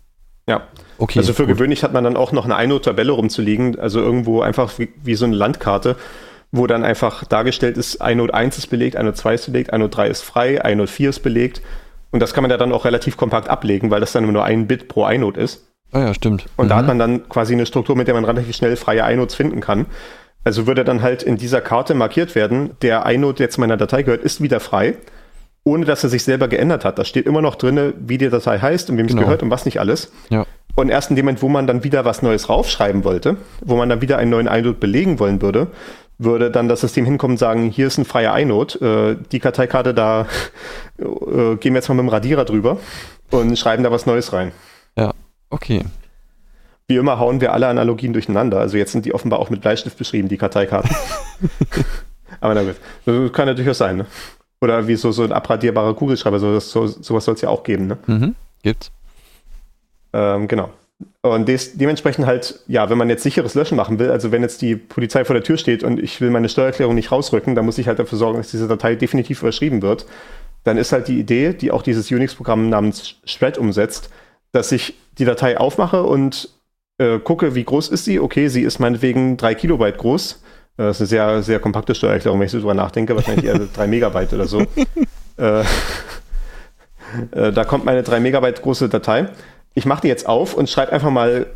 Ja. Okay. also für gut. gewöhnlich hat man dann auch noch eine Inode-Tabelle rumzuliegen, also irgendwo einfach wie, wie so eine Landkarte, wo dann einfach dargestellt ist, Inode 1 ist belegt, Inode 2 ist belegt, Inode 3 ist frei, Inode 4 ist belegt. Und das kann man ja dann auch relativ kompakt ablegen, weil das dann nur ein Bit pro Inode ist. Ah ja, stimmt. Und da Mhm. hat man dann quasi eine Struktur, mit der man relativ schnell freie Inodes finden kann. Also würde dann halt in dieser Karte markiert werden, der Inode, der zu meiner Datei gehört, ist wieder frei, ohne dass er sich selber geändert hat. Da steht immer noch drin, wie die Datei heißt und wem es Genau. gehört und was nicht alles. Ja. Und erst in dem Moment, wo man dann wieder was Neues raufschreiben wollte, wo man dann wieder einen neuen Inode belegen wollen würde, würde dann das System hinkommen und sagen, hier ist ein freier Inode, äh, die Karteikarte da äh, gehen wir jetzt mal mit dem Radierer drüber und schreiben da was Neues rein. Okay. Wie immer hauen wir alle Analogien durcheinander. Also jetzt sind die offenbar auch mit Bleistift beschrieben, die Karteikarten. Aber na gut. Das kann ja durchaus sein, ne? Oder wie so, so ein abradierbarer Kugelschreiber, so, so, sowas soll es ja auch geben, ne? Mhm. Gibt's. Ähm, genau. Und des, dementsprechend halt, ja, wenn man jetzt sicheres Löschen machen will, also wenn jetzt die Polizei vor der Tür steht und ich will meine Steuererklärung nicht rausrücken, dann muss ich halt dafür sorgen, dass diese Datei definitiv überschrieben wird. Dann ist halt die Idee, die auch dieses Unix-Programm namens Shred umsetzt, dass ich die Datei aufmache und äh, gucke, wie groß ist sie. Okay, sie ist meinetwegen drei Kilobyte groß. Äh, Das ist eine sehr, sehr kompakte Steuererklärung, wenn ich so drüber nachdenke, wahrscheinlich eher drei Megabyte oder so. äh, äh, da kommt meine 3 Megabyte große Datei. Ich mache die jetzt auf und schreibe einfach mal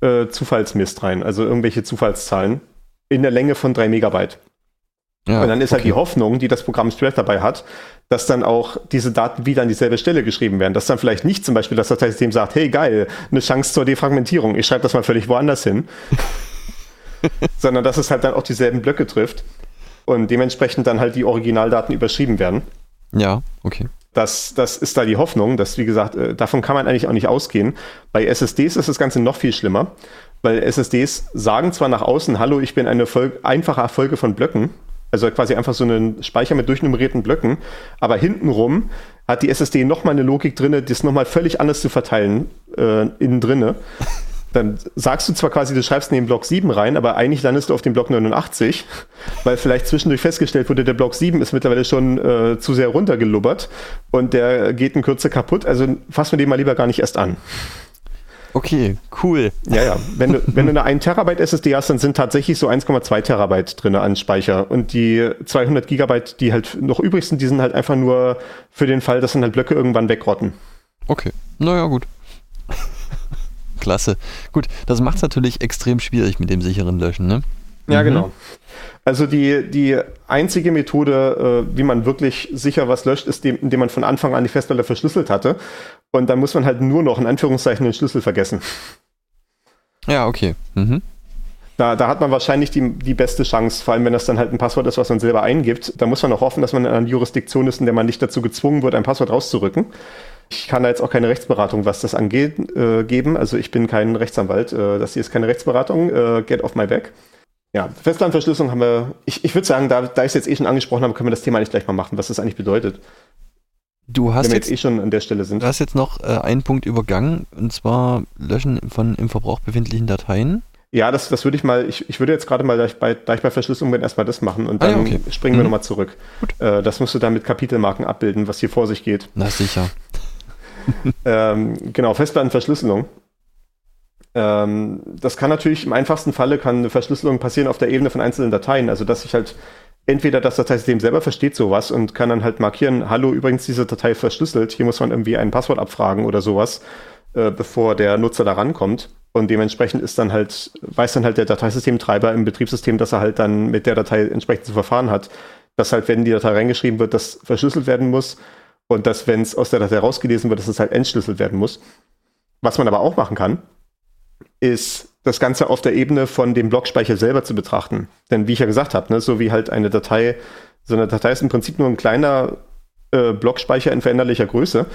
äh, Zufallsmist rein, also irgendwelche Zufallszahlen in der Länge von 3 Megabyte. Ja, und dann ist halt okay. die Hoffnung, die das Programm Thread dabei hat, dass dann auch diese Daten wieder an dieselbe Stelle geschrieben werden. Dass dann vielleicht nicht zum Beispiel das Dateisystem sagt, hey geil, eine Chance zur Defragmentierung, ich schreibe das mal völlig woanders hin. Sondern dass es halt dann auch dieselben Blöcke trifft und dementsprechend dann halt die Originaldaten überschrieben werden. Ja, okay. Das, das ist da die Hoffnung, dass, wie gesagt, äh, davon kann man eigentlich auch nicht ausgehen. Bei SSDs ist das Ganze noch viel schlimmer, weil SSDs sagen zwar nach außen, hallo, ich bin eine Fol einfache Folge von Blöcken, also quasi einfach so einen Speicher mit durchnummerierten Blöcken, aber hintenrum hat die SSD nochmal eine Logik drin, das nochmal völlig anders zu verteilen, äh, innen drinne. Dann sagst du zwar quasi, du schreibst in den Block 7 rein, aber eigentlich landest du auf dem Block 89, weil vielleicht zwischendurch festgestellt wurde, der Block 7 ist mittlerweile schon äh, zu sehr runtergelubbert und der geht in Kürze kaputt. Also fassen wir den mal lieber gar nicht erst an. Okay, cool. Ja, ja. Wenn du, wenn du eine 1 Terabyte SSD hast, dann sind tatsächlich so 1,2 Terabyte drin an Speicher. Und die 200 Gigabyte, die halt noch übrig sind, die sind halt einfach nur für den Fall, dass dann halt Blöcke irgendwann wegrotten. Okay. Naja, gut. Klasse. Gut, das macht es natürlich extrem schwierig mit dem sicheren Löschen, ne? Ja, Mhm. genau. Also die, die einzige Methode, äh, wie man wirklich sicher was löscht, ist, dem, indem man von Anfang an die Festplatte verschlüsselt hatte. Und dann muss man halt nur noch in Anführungszeichen den Schlüssel vergessen. Ja, okay. Mhm. Da, da hat man wahrscheinlich die, die beste Chance, vor allem wenn das dann halt ein Passwort ist, was man selber eingibt. Da muss man auch hoffen, dass man in einer Jurisdiktion ist, in der man nicht dazu gezwungen wird, ein Passwort rauszurücken. Ich kann da jetzt auch keine Rechtsberatung, was das angeht, äh, geben. Also ich bin kein Rechtsanwalt. Äh, das hier ist keine Rechtsberatung. Äh, get off my back. Ja, Festlandverschlüsselung haben wir, ich, ich würde sagen, da, da ich es jetzt eh schon angesprochen habe, können wir das Thema eigentlich gleich mal machen, was das eigentlich bedeutet. Du hast jetzt, jetzt eh schon an der Stelle sind. du hast jetzt noch äh, einen Punkt übergangen, und zwar Löschen von im Verbrauch befindlichen Dateien. Ja, das, das würde ich mal, ich, ich würde jetzt gerade mal, da ich, bei, da ich bei Verschlüsselung bin, erstmal das machen und Ah ja, dann okay. springen wir Mhm. nochmal zurück. Äh, das musst du dann mit Kapitelmarken abbilden, was hier vor sich geht. Na sicher. Ähm, genau, Festplattenverschlüsselung. Ähm, das kann natürlich im einfachsten Falle kann eine Verschlüsselung passieren auf der Ebene von einzelnen Dateien. Also dass ich halt entweder das Dateisystem selber versteht sowas und kann dann halt markieren, hallo, übrigens diese Datei verschlüsselt, hier muss man irgendwie ein Passwort abfragen oder sowas, äh, bevor der Nutzer da rankommt. Und dementsprechend ist dann halt, weiß dann halt der Dateisystemtreiber im Betriebssystem, dass er halt dann mit der Datei entsprechend zu verfahren hat, dass halt, wenn die Datei reingeschrieben wird, das verschlüsselt werden muss. Und dass, wenn es aus der Datei rausgelesen wird, dass es halt entschlüsselt werden muss. Was man aber auch machen kann, ist das Ganze auf der Ebene von dem Blockspeicher selber zu betrachten. Denn wie ich ja gesagt habe, ne, so wie halt eine Datei, so eine Datei ist im Prinzip nur ein kleiner äh, Blockspeicher in veränderlicher Größe.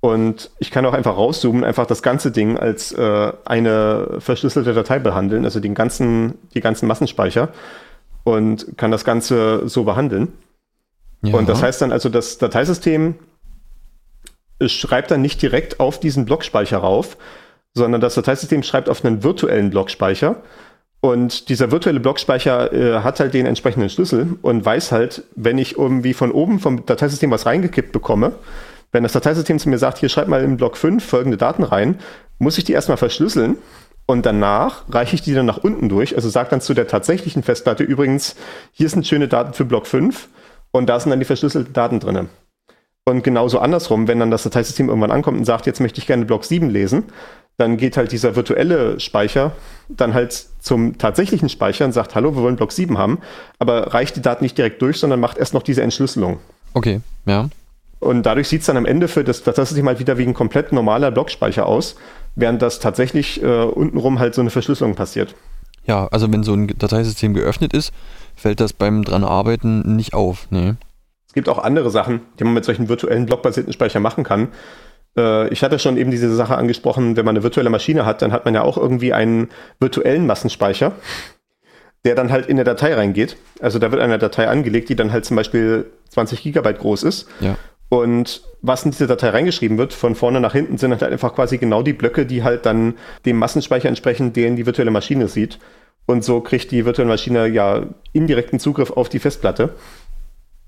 Und ich kann auch einfach rauszoomen, einfach das ganze Ding als äh, eine verschlüsselte Datei behandeln, also den ganzen, die ganzen Massenspeicher und kann das Ganze so behandeln. Ja. Und das heißt dann also, das Dateisystem schreibt dann nicht direkt auf diesen Blockspeicher rauf, sondern das Dateisystem schreibt auf einen virtuellen Blockspeicher. Und dieser virtuelle Blockspeicher äh, hat halt den entsprechenden Schlüssel und weiß halt, wenn ich irgendwie von oben vom Dateisystem was reingekippt bekomme, wenn das Dateisystem zu mir sagt, hier schreib mal in Block 5 folgende Daten rein, muss ich die erstmal verschlüsseln und danach reiche ich die dann nach unten durch, also sage dann zu der tatsächlichen Festplatte übrigens, hier sind schöne Daten für Block 5 und da sind dann die verschlüsselten Daten drin. Und genauso andersrum, wenn dann das Dateisystem irgendwann ankommt und sagt, jetzt möchte ich gerne Block 7 lesen, dann geht halt dieser virtuelle Speicher dann halt zum tatsächlichen Speicher und sagt, hallo, wir wollen Block 7 haben, aber reicht die Daten nicht direkt durch, sondern macht erst noch diese Entschlüsselung. Okay, ja. Und dadurch sieht es dann am Ende für das Dateisystem halt wieder wie ein komplett normaler Blockspeicher aus, während das tatsächlich äh, untenrum halt so eine Verschlüsselung passiert. Ja, also wenn so ein Dateisystem geöffnet ist, fällt das beim dran arbeiten nicht auf. Nee. Es gibt auch andere Sachen, die man mit solchen virtuellen blockbasierten Speichern machen kann. Äh, ich hatte schon eben diese Sache angesprochen, wenn man eine virtuelle Maschine hat, dann hat man ja auch irgendwie einen virtuellen Massenspeicher, der dann halt in der Datei reingeht. Also da wird eine Datei angelegt, die dann halt zum Beispiel 20 Gigabyte groß ist. Ja. Und was in diese Datei reingeschrieben wird, von vorne nach hinten, sind halt einfach quasi genau die Blöcke, die halt dann dem Massenspeicher entsprechen, den die virtuelle Maschine sieht. Und so kriegt die virtuelle Maschine ja indirekten Zugriff auf die Festplatte.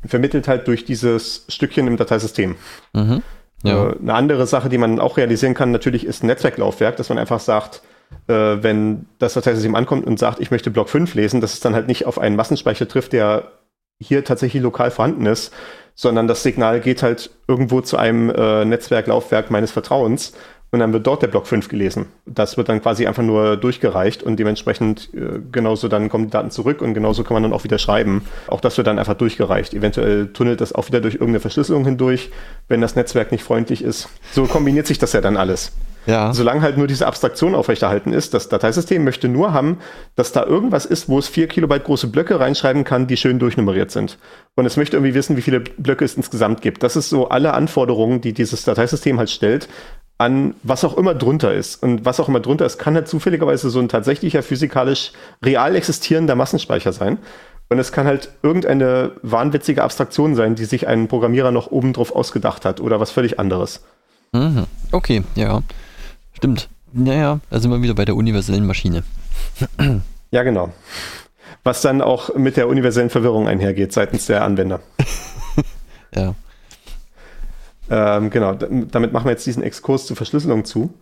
Vermittelt halt durch dieses Stückchen im Dateisystem. Mhm. Ja. Äh, eine andere Sache, die man auch realisieren kann, natürlich ist ein Netzwerklaufwerk, dass man einfach sagt, äh, wenn das Dateisystem ankommt und sagt, ich möchte Block 5 lesen, dass es dann halt nicht auf einen Massenspeicher trifft, der hier tatsächlich lokal vorhanden ist, sondern das Signal geht halt irgendwo zu einem äh, Netzwerklaufwerk meines Vertrauens und dann wird dort der Block 5 gelesen. Das wird dann quasi einfach nur durchgereicht und dementsprechend äh, genauso dann kommen die Daten zurück und genauso kann man dann auch wieder schreiben. Auch das wird dann einfach durchgereicht. Eventuell tunnelt das auch wieder durch irgendeine Verschlüsselung hindurch, wenn das Netzwerk nicht freundlich ist. So kombiniert sich das ja dann alles. Ja. Solange halt nur diese Abstraktion aufrechterhalten ist, das Dateisystem möchte nur haben, dass da irgendwas ist, wo es vier Kilobyte große Blöcke reinschreiben kann, die schön durchnummeriert sind. Und es möchte irgendwie wissen, wie viele Blöcke es insgesamt gibt. Das ist so alle Anforderungen, die dieses Dateisystem halt stellt, an was auch immer drunter ist. Und was auch immer drunter ist, kann halt zufälligerweise so ein tatsächlicher physikalisch real existierender Massenspeicher sein. Und es kann halt irgendeine wahnwitzige Abstraktion sein, die sich ein Programmierer noch obendrauf ausgedacht hat oder was völlig anderes. Mhm. Okay, ja. Stimmt. Naja, da sind wir wieder bei der universellen Maschine. ja, genau. Was dann auch mit der universellen Verwirrung einhergeht seitens der Anwender. ja. Ähm, genau, damit machen wir jetzt diesen Exkurs zur Verschlüsselung zu.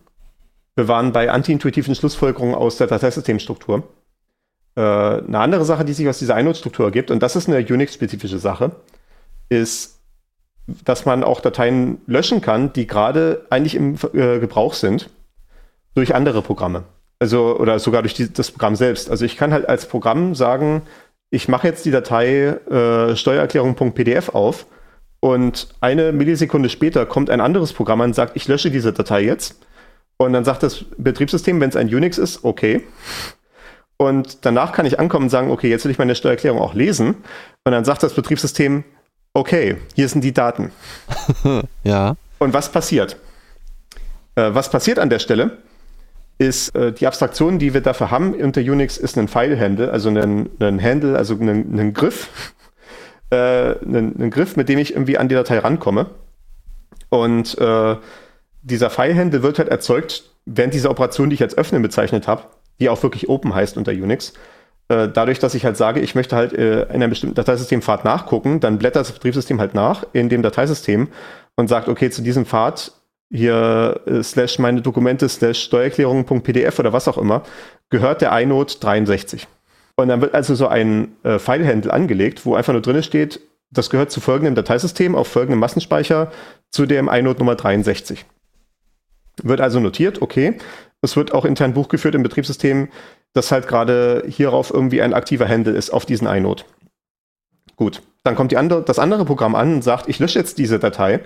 Wir waren bei antiintuitiven Schlussfolgerungen aus der Dateisystemstruktur. Äh, eine andere Sache, die sich aus dieser Einheitsstruktur ergibt, und das ist eine Unix-spezifische Sache, ist, dass man auch Dateien löschen kann, die gerade eigentlich im äh, Gebrauch sind durch andere Programme. Also, oder sogar durch die, das Programm selbst. Also ich kann halt als Programm sagen, ich mache jetzt die Datei äh, Steuererklärung.pdf auf und eine Millisekunde später kommt ein anderes Programm und sagt, ich lösche diese Datei jetzt. Und dann sagt das Betriebssystem, wenn es ein Unix ist, okay. Und danach kann ich ankommen und sagen, okay, jetzt will ich meine Steuererklärung auch lesen. Und dann sagt das Betriebssystem, okay, hier sind die Daten. ja. Und was passiert? Äh, was passiert an der Stelle? ist äh, die Abstraktion, die wir dafür haben unter Unix, ist ein File-Handle, also ein, ein Handle, also ein, ein Griff, äh, ein, ein, Griff, mit dem ich irgendwie an die Datei rankomme. Und äh, dieser File-Handle wird halt erzeugt, während dieser Operation, die ich jetzt öffnen bezeichnet habe, die auch wirklich Open heißt unter Unix. Äh, dadurch, dass ich halt sage, ich möchte halt äh, in einem bestimmten Dateisystempfad nachgucken, dann blättert das Betriebssystem halt nach in dem Dateisystem und sagt, okay, zu diesem Pfad hier äh, slash meine Dokumente slash Steuererklärung.pdf oder was auch immer, gehört der inode 63. Und dann wird also so ein äh, File-Handle angelegt, wo einfach nur drin steht, das gehört zu folgendem Dateisystem auf folgendem Massenspeicher zu dem inode Nummer 63. Wird also notiert, okay. Es wird auch intern Buch geführt im Betriebssystem, dass halt gerade hierauf irgendwie ein aktiver Handle ist auf diesen inode. Gut, dann kommt die andere, das andere Programm an und sagt, ich lösche jetzt diese Datei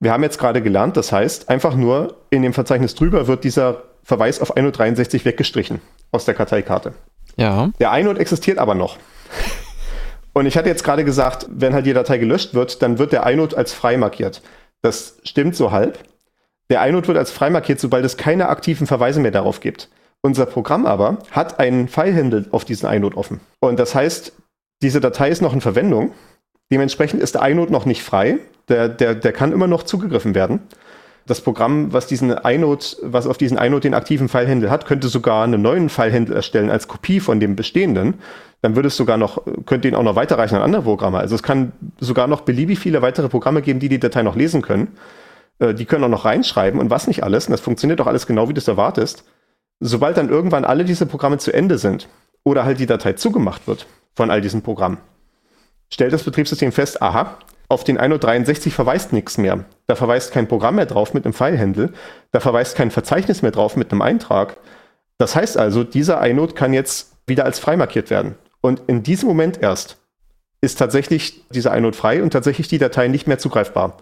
Wir haben jetzt gerade gelernt, das heißt, einfach nur in dem Verzeichnis drüber wird dieser Verweis auf 1.63 weggestrichen aus der Karteikarte. Ja. Der Inode existiert aber noch. Und ich hatte jetzt gerade gesagt, wenn halt die Datei gelöscht wird, dann wird der Inode als frei markiert. Das stimmt so halb. Der Inode wird als frei markiert, sobald es keine aktiven Verweise mehr darauf gibt. Unser Programm aber hat einen File-Handle auf diesen Inode offen. Und das heißt, diese Datei ist noch in Verwendung. Dementsprechend ist der Inode noch nicht frei. Der, der, der kann immer noch zugegriffen werden. Das Programm, was diesen Inode, was auf diesen Inode den aktiven File-Handle hat, könnte sogar einen neuen File-Handle erstellen als Kopie von dem bestehenden. Dann würde es sogar noch, könnte ihn auch noch weiterreichen an andere Programme. Also es kann sogar noch beliebig viele weitere Programme geben, die die Datei noch lesen können. Äh, die können auch noch reinschreiben und was nicht alles. Und das funktioniert auch alles genau, wie du es erwartest. Sobald dann irgendwann alle diese Programme zu Ende sind oder halt die Datei zugemacht wird von all diesen Programmen, stellt das Betriebssystem fest, aha, auf den 163 verweist nichts mehr. Da verweist kein Programm mehr drauf mit einem File-Handle. Da verweist kein Verzeichnis mehr drauf mit einem Eintrag. Das heißt also, dieser inode kann jetzt wieder als frei markiert werden. Und in diesem Moment erst ist tatsächlich dieser inode frei und tatsächlich die Datei nicht mehr zugreifbar.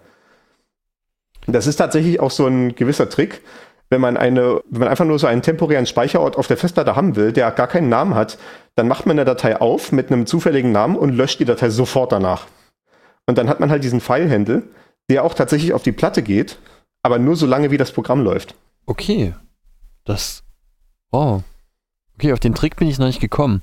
Das ist tatsächlich auch so ein gewisser Trick, wenn man eine, wenn man einfach nur so einen temporären Speicherort auf der Festplatte haben will, der gar keinen Namen hat, dann macht man eine Datei auf mit einem zufälligen Namen und löscht die Datei sofort danach. Und dann hat man halt diesen File-Handle, der auch tatsächlich auf die Platte geht, aber nur so lange, wie das Programm läuft. Okay. Das. Oh. Okay, auf den Trick bin ich noch nicht gekommen.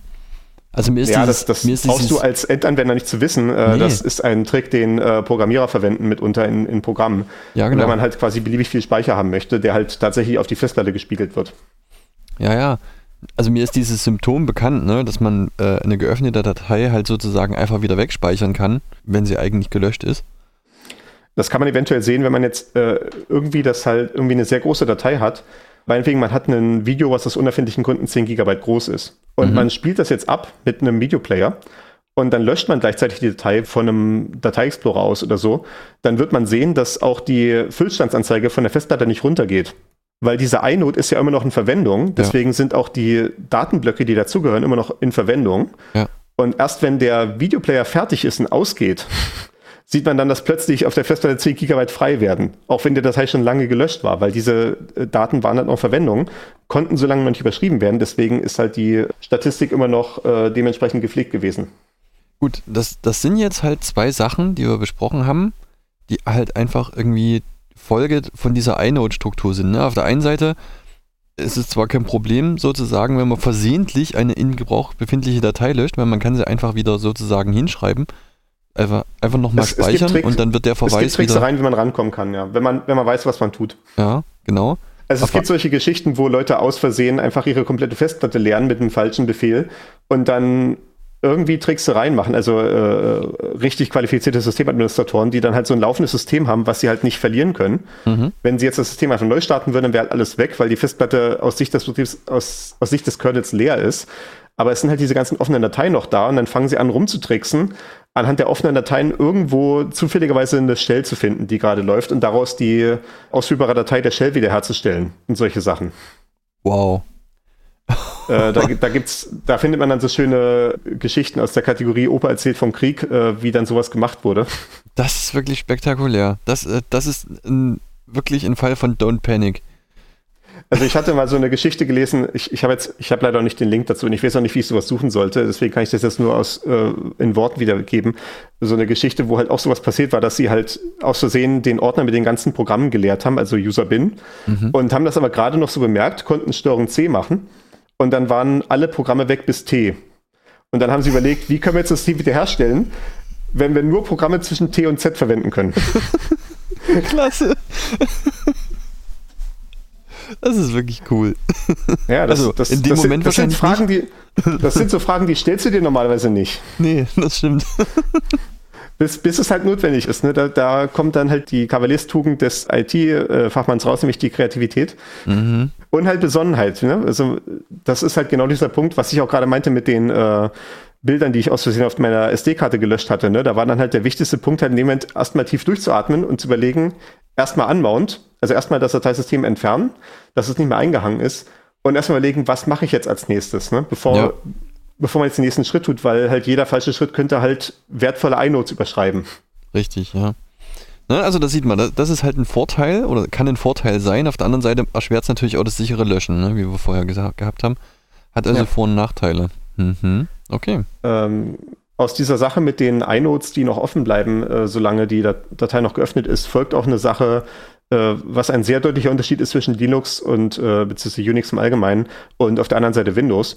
Also mir ist ja, dieses, das, das mir ist brauchst du als Endanwender nicht zu wissen. Äh, Nee. Das ist ein Trick, den äh, Programmierer verwenden mitunter in, in Programmen. Ja, genau. Wenn man halt quasi beliebig viel Speicher haben möchte, der halt tatsächlich auf die Festplatte gespiegelt wird. Ja, ja. Also mir ist dieses Symptom bekannt, ne, dass man äh, eine geöffnete Datei halt sozusagen einfach wieder wegspeichern kann, wenn sie eigentlich gelöscht ist. Das kann man eventuell sehen, wenn man jetzt äh, irgendwie das halt irgendwie eine sehr große Datei hat. Meinetwegen, man hat ein Video, was aus unerfindlichen Gründen 10 Gigabyte groß ist. Und Mhm. man spielt das jetzt ab mit einem Videoplayer. Und dann löscht man gleichzeitig die Datei von einem Datei-Explorer aus oder so. Dann wird man sehen, dass auch die Füllstandsanzeige von der Festplatte nicht runtergeht. Weil diese inode ist ja immer noch in Verwendung. Deswegen sind auch die Datenblöcke, die dazugehören, immer noch in Verwendung. Ja. Und erst wenn der Videoplayer fertig ist und ausgeht, sieht man dann, dass plötzlich auf der Festplatte 10 Gigabyte frei werden. Auch wenn die Datei schon lange gelöscht war, weil diese äh, Daten waren dann auch in Verwendung, konnten so lange noch nicht überschrieben werden. Deswegen ist halt die Statistik immer noch äh, dementsprechend gepflegt gewesen. Gut, das, das sind jetzt halt zwei Sachen, die wir besprochen haben, die halt einfach irgendwie Folge von dieser inode-Struktur sind. Ne? Auf der einen Seite ist es zwar kein Problem sozusagen, wenn man versehentlich eine in Gebrauch befindliche Datei löscht, weil man kann sie einfach wieder sozusagen hinschreiben, einfach, einfach nochmal speichern Tricks- und dann wird der Es gibt Verweis wieder... Tricksereien, wie man rankommen kann, ja. Wenn man, wenn man weiß, was man tut. Ja, genau. Also es Aber- gibt solche Geschichten, wo Leute aus Versehen einfach ihre komplette Festplatte leeren mit einem falschen Befehl und dann irgendwie Tricksereien machen, also äh, richtig qualifizierte Systemadministratoren, die dann halt so ein laufendes System haben, was sie halt nicht verlieren können. Mhm. Wenn sie jetzt das System einfach neu starten würden, dann wäre halt alles weg, weil die Festplatte aus Sicht des Betriebs, aus, aus Sicht des Kernels leer ist. Aber es sind halt diese ganzen offenen Dateien noch da und dann fangen sie an rumzutricksen, anhand der offenen Dateien irgendwo zufälligerweise eine Shell zu finden, die gerade läuft und daraus die ausführbare Datei der Shell wiederherzustellen und solche Sachen. Wow. Äh, da, da gibt's, da findet man dann so schöne Geschichten aus der Kategorie Opa erzählt vom Krieg, äh, wie dann sowas gemacht wurde. Das ist wirklich spektakulär. Das, äh, das ist ein, wirklich ein Fall von Don't Panic. Also ich hatte mal so eine Geschichte gelesen, ich, ich habe jetzt, ich habe leider auch nicht den Link dazu und ich weiß auch nicht, wie ich sowas suchen sollte, deswegen kann ich das jetzt nur aus äh, in Worten wiedergeben. So eine Geschichte, wo halt auch sowas passiert war, dass sie halt aus Versehen den Ordner mit den ganzen Programmen geleert haben, also User bin, und haben das aber gerade noch so bemerkt, konnten Steuerung C machen und dann waren alle Programme weg bis T. Und dann haben sie überlegt, wie können wir jetzt das T wiederherstellen, wenn wir nur Programme zwischen T und Z verwenden können. Klasse. Das ist wirklich cool. Ja, das, Also, das, in dem das Moment sind, das sind wahrscheinlich Fragen, die, das sind so Fragen, die stellst du dir normalerweise nicht. Nee, das stimmt. Bis, bis es halt notwendig ist. Ne? Da, da kommt dann halt die Kavalierstugend des IT-Fachmanns raus, nämlich die Kreativität Mhm. und halt Besonnenheit. Ne? Also das ist halt genau dieser Punkt, was ich auch gerade meinte mit den äh, Bildern, die ich aus Versehen auf meiner SD-Karte gelöscht hatte. Ne? Da war dann halt der wichtigste Punkt, halt in dem Moment erstmal tief durchzuatmen und zu überlegen, erstmal unmount, also erstmal das Dateisystem entfernen, dass es nicht mehr eingehangen ist und erstmal überlegen, was mache ich jetzt als nächstes, ne? bevor, Ja. Bevor man jetzt den nächsten Schritt tut, weil halt jeder falsche Schritt könnte halt wertvolle iNotes überschreiben. Richtig, ja. Ne, also da sieht man, das- das ist halt ein Vorteil oder kann ein Vorteil sein. Auf der anderen Seite erschwert es natürlich auch das sichere Löschen, ne, wie wir vorher gesagt, gehabt haben. Hat also Ja. Vor- und Nachteile. Mhm. Okay. Ähm, aus dieser Sache mit den iNodes, die noch offen bleiben, äh, solange die Dat Datei noch geöffnet ist, folgt auch eine Sache, äh, was ein sehr deutlicher Unterschied ist zwischen Linux und äh, beziehungsweise Unix im Allgemeinen und auf der anderen Seite Windows.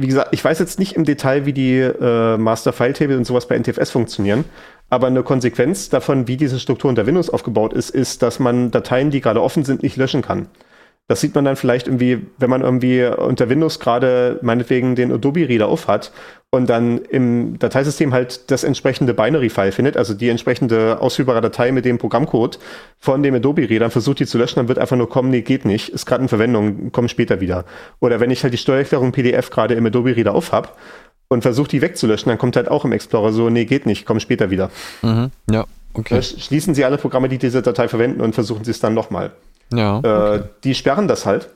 Wie gesagt, ich weiß jetzt nicht im Detail, wie die äh, Master File Table und sowas bei NTFS funktionieren, aber eine Konsequenz davon, wie diese Struktur unter Windows aufgebaut ist, ist, dass man Dateien, die gerade offen sind, nicht löschen kann. Das sieht man dann vielleicht irgendwie, wenn man irgendwie unter Windows gerade meinetwegen den Adobe Reader auf hat und dann im Dateisystem halt das entsprechende Binary-File findet, also die entsprechende ausführbare Datei mit dem Programmcode von dem Adobe Reader und versucht die zu löschen, dann wird einfach nur kommen, nee, geht nicht, ist gerade in Verwendung, kommt später wieder. Oder wenn ich halt die Steuererklärung PDF gerade im Adobe Reader auf hab und versuche die wegzulöschen, dann kommt halt auch im Explorer so, nee, geht nicht, komm später wieder. Mhm. Ja, okay. Äh, Schließen Sie alle Programme, die diese Datei verwenden und versuchen Sie es dann nochmal. Ja. Äh, die sperren das halt.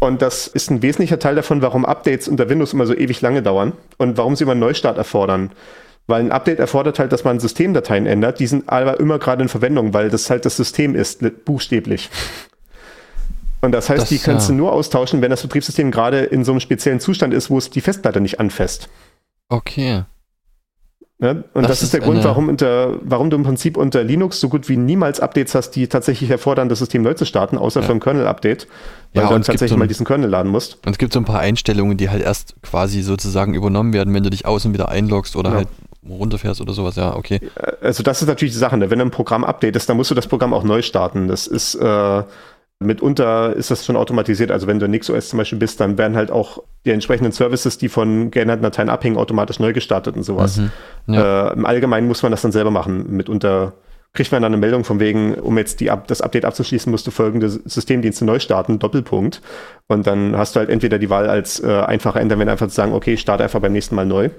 Und das ist ein wesentlicher Teil davon, warum Updates unter Windows immer so ewig lange dauern und warum sie immer einen Neustart erfordern. Weil ein Update erfordert halt, dass man Systemdateien ändert. Die sind aber immer gerade in Verwendung, weil das halt das System ist, li- buchstäblich. Und das heißt, Das, die kannst ja. du nur austauschen, wenn das Betriebssystem gerade in so einem speziellen Zustand ist, wo es die Festplatte nicht anfasst. Okay. Ne? Und Das das, ist der Grund, warum, unter, warum du im Prinzip unter Linux so gut wie niemals Updates hast, die tatsächlich erfordern, das System neu zu starten, außer Ja. für ein Kernel-Update, weil Ja, du gibt tatsächlich so ein- mal diesen Kernel laden musst. Und es gibt so ein paar Einstellungen, die halt erst quasi sozusagen übernommen werden, wenn du dich außen wieder einloggst oder Ja. halt runterfährst oder sowas. Ja, okay. Also das ist natürlich die Sache, ne? wenn du ein Programm updatest, dann musst du das Programm auch neu starten. Das ist äh, mitunter ist das schon automatisiert. Also wenn du in NixOS zum Beispiel bist, dann werden halt auch die entsprechenden Services, die von geänderten Dateien abhängen, automatisch neu gestartet und sowas. Mhm. Äh, Im Allgemeinen muss man das dann selber machen. Mitunter kriegt man dann eine Meldung von wegen, um jetzt die, das Update abzuschließen, musst du folgende Systemdienste neu starten, Doppelpunkt. Und dann hast du halt entweder die Wahl als äh, einfacher ändern, wenn einfach zu sagen, okay, starte einfach beim nächsten Mal neu.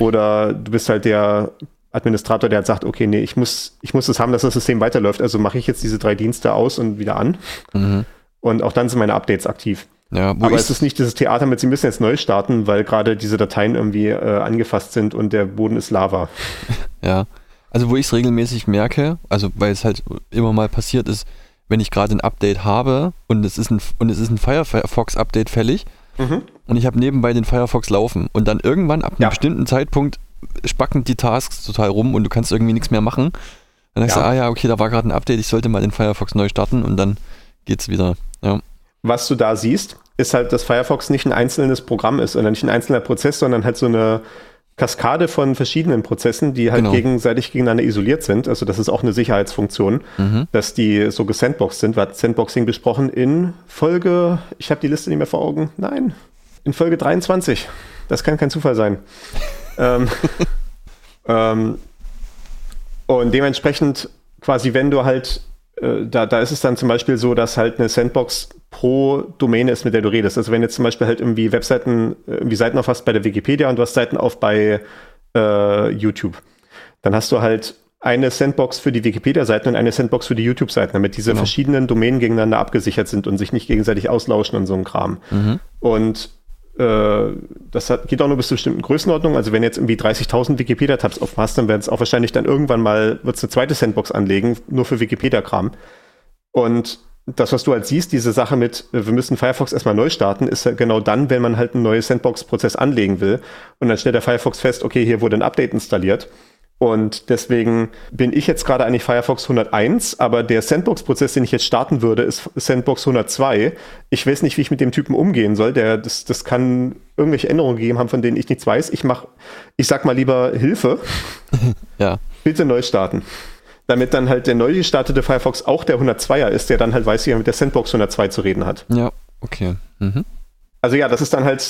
Oder du bist halt der Administrator, der halt sagt, okay, nee, ich muss, ich muss es haben, dass das System weiterläuft, also mache ich jetzt diese drei Dienste aus und wieder an. Mhm. Und auch dann sind meine Updates aktiv. Ja, wo Aber es ist nicht dieses Theater mit, sie müssen jetzt neu starten, weil gerade diese Dateien irgendwie äh, angefasst sind und der Boden ist Lava. ja. Also wo ich es regelmäßig merke, also weil es halt immer mal passiert ist, wenn ich gerade ein Update habe und es ist ein und es ist ein Firefox-Update fällig Mhm. und ich habe nebenbei den Firefox laufen und dann irgendwann ab einem Ja. bestimmten Zeitpunkt spacken die Tasks total rum und du kannst irgendwie nichts mehr machen. Dann denkst Ja. du, ah ja, okay, da war gerade ein Update, ich sollte mal den Firefox neu starten und dann geht's wieder. Ja. Was du da siehst, ist halt, dass Firefox nicht ein einzelnes Programm ist oder nicht ein einzelner Prozess, sondern halt so eine Kaskade von verschiedenen Prozessen, die halt Genau. gegenseitig gegeneinander isoliert sind. Also das ist auch eine Sicherheitsfunktion, Mhm. dass die so gesandboxed sind. Wir hatten Sandboxing besprochen in Folge, ich habe die Liste nicht mehr vor Augen, nein, in Folge 23. Das kann kein Zufall sein. Ähm, ähm, und dementsprechend quasi, wenn du halt, äh, da, da ist es dann zum Beispiel so, dass halt eine Sandbox pro Domäne ist, mit der du redest. Also wenn jetzt zum Beispiel halt irgendwie Webseiten, äh, irgendwie Seiten aufhast bei der Wikipedia und du hast Seiten auf bei äh, YouTube, dann hast du halt eine Sandbox für die Wikipedia-Seiten und eine Sandbox für die YouTube-Seiten, damit diese Genau. verschiedenen Domänen gegeneinander abgesichert sind und sich nicht gegenseitig auslauschen und so ein Kram. Mhm. Und das hat, geht auch nur bis zu bestimmten Größenordnungen. Also wenn jetzt irgendwie 30.000 Wikipedia-Tabs aufmachst, dann werden es auch wahrscheinlich dann irgendwann mal, wird eine zweite Sandbox anlegen, nur für Wikipedia-Kram. Und das, was du halt siehst, diese Sache mit, äh, wir müssen Firefox erstmal neu starten, ist ja genau dann, wenn man halt einen neuen Sandbox-Prozess anlegen will. Und dann stellt der Firefox fest, okay, hier wurde ein Update installiert. Und deswegen bin ich jetzt gerade eigentlich Firefox 101, aber der Sandbox-Prozess, den ich jetzt starten würde, ist Sandbox 102. Ich weiß nicht, wie ich mit dem Typen umgehen soll. Der, das, das kann irgendwelche Änderungen gegeben haben, von denen ich nichts weiß. Ich mach, ich sag mal lieber Hilfe, Ja. bitte neu starten. Damit dann halt der neu gestartete Firefox auch der 102er ist, der dann halt weiß, wie er mit der Sandbox 102 zu reden hat. Ja, okay. Mhm. Also ja, das ist dann halt,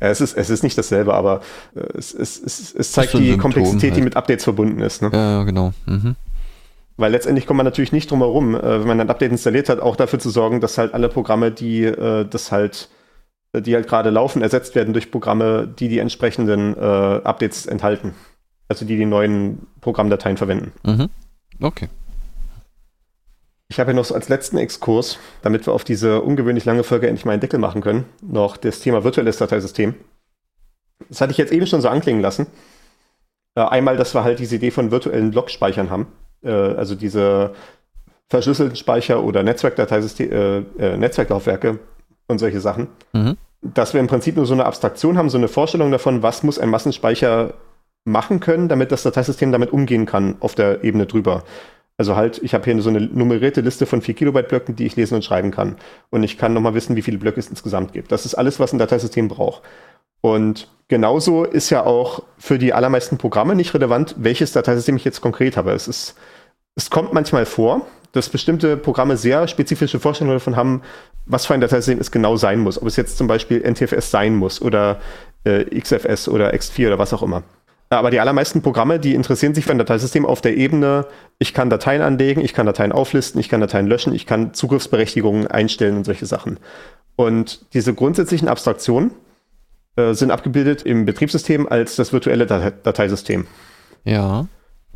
es ist, es ist nicht dasselbe, aber äh, es, es, es, es zeigt die Symptom Komplexität, die halt. mit Updates verbunden ist. Ne? Ja, genau. Mhm. Weil letztendlich kommt man natürlich nicht drum herum, äh, wenn man ein Update installiert hat, auch dafür zu sorgen, dass halt alle Programme, die äh, das halt, die halt gerade laufen, ersetzt werden durch Programme, die die entsprechenden Updates enthalten. Also die die neuen Programmdateien verwenden. Mhm. Okay. Ich habe ja noch so als letzten Exkurs, damit wir auf diese ungewöhnlich lange Folge endlich mal einen Deckel machen können, noch das Thema virtuelles Dateisystem. Das hatte ich jetzt eben schon so anklingen lassen. Äh, einmal, dass wir halt diese Idee von virtuellen Blockspeichern haben. Äh, also diese verschlüsselten Speicher oder Netzwerkdateisystem, äh, äh, Netzwerklaufwerke und solche Sachen. Mhm. Dass wir im Prinzip nur so eine Abstraktion haben, so eine Vorstellung davon, was muss ein Massenspeicher machen können, damit das Dateisystem damit umgehen kann auf der Ebene drüber. Also halt, ich habe hier so eine nummerierte Liste von 4 Kilobyte Blöcken, die ich lesen und schreiben kann. Und ich kann nochmal wissen, wie viele Blöcke es insgesamt gibt. Das ist alles, was ein Dateisystem braucht. Und genauso ist ja auch für die allermeisten Programme nicht relevant, welches Dateisystem ich jetzt konkret habe. Es ist, es kommt manchmal vor, dass bestimmte Programme sehr spezifische Vorstellungen davon haben, was für ein Dateisystem es genau sein muss. Ob es jetzt zum Beispiel NTFS sein muss oder äh, XFS oder X4 oder was auch immer. Aber die allermeisten Programme, die interessieren sich für ein Dateisystem auf der Ebene, ich kann Dateien anlegen, ich kann Dateien auflisten, ich kann Dateien löschen, ich kann Zugriffsberechtigungen einstellen und solche Sachen. Und diese grundsätzlichen Abstraktionen äh, sind abgebildet im Betriebssystem als das virtuelle Dateisystem. Ja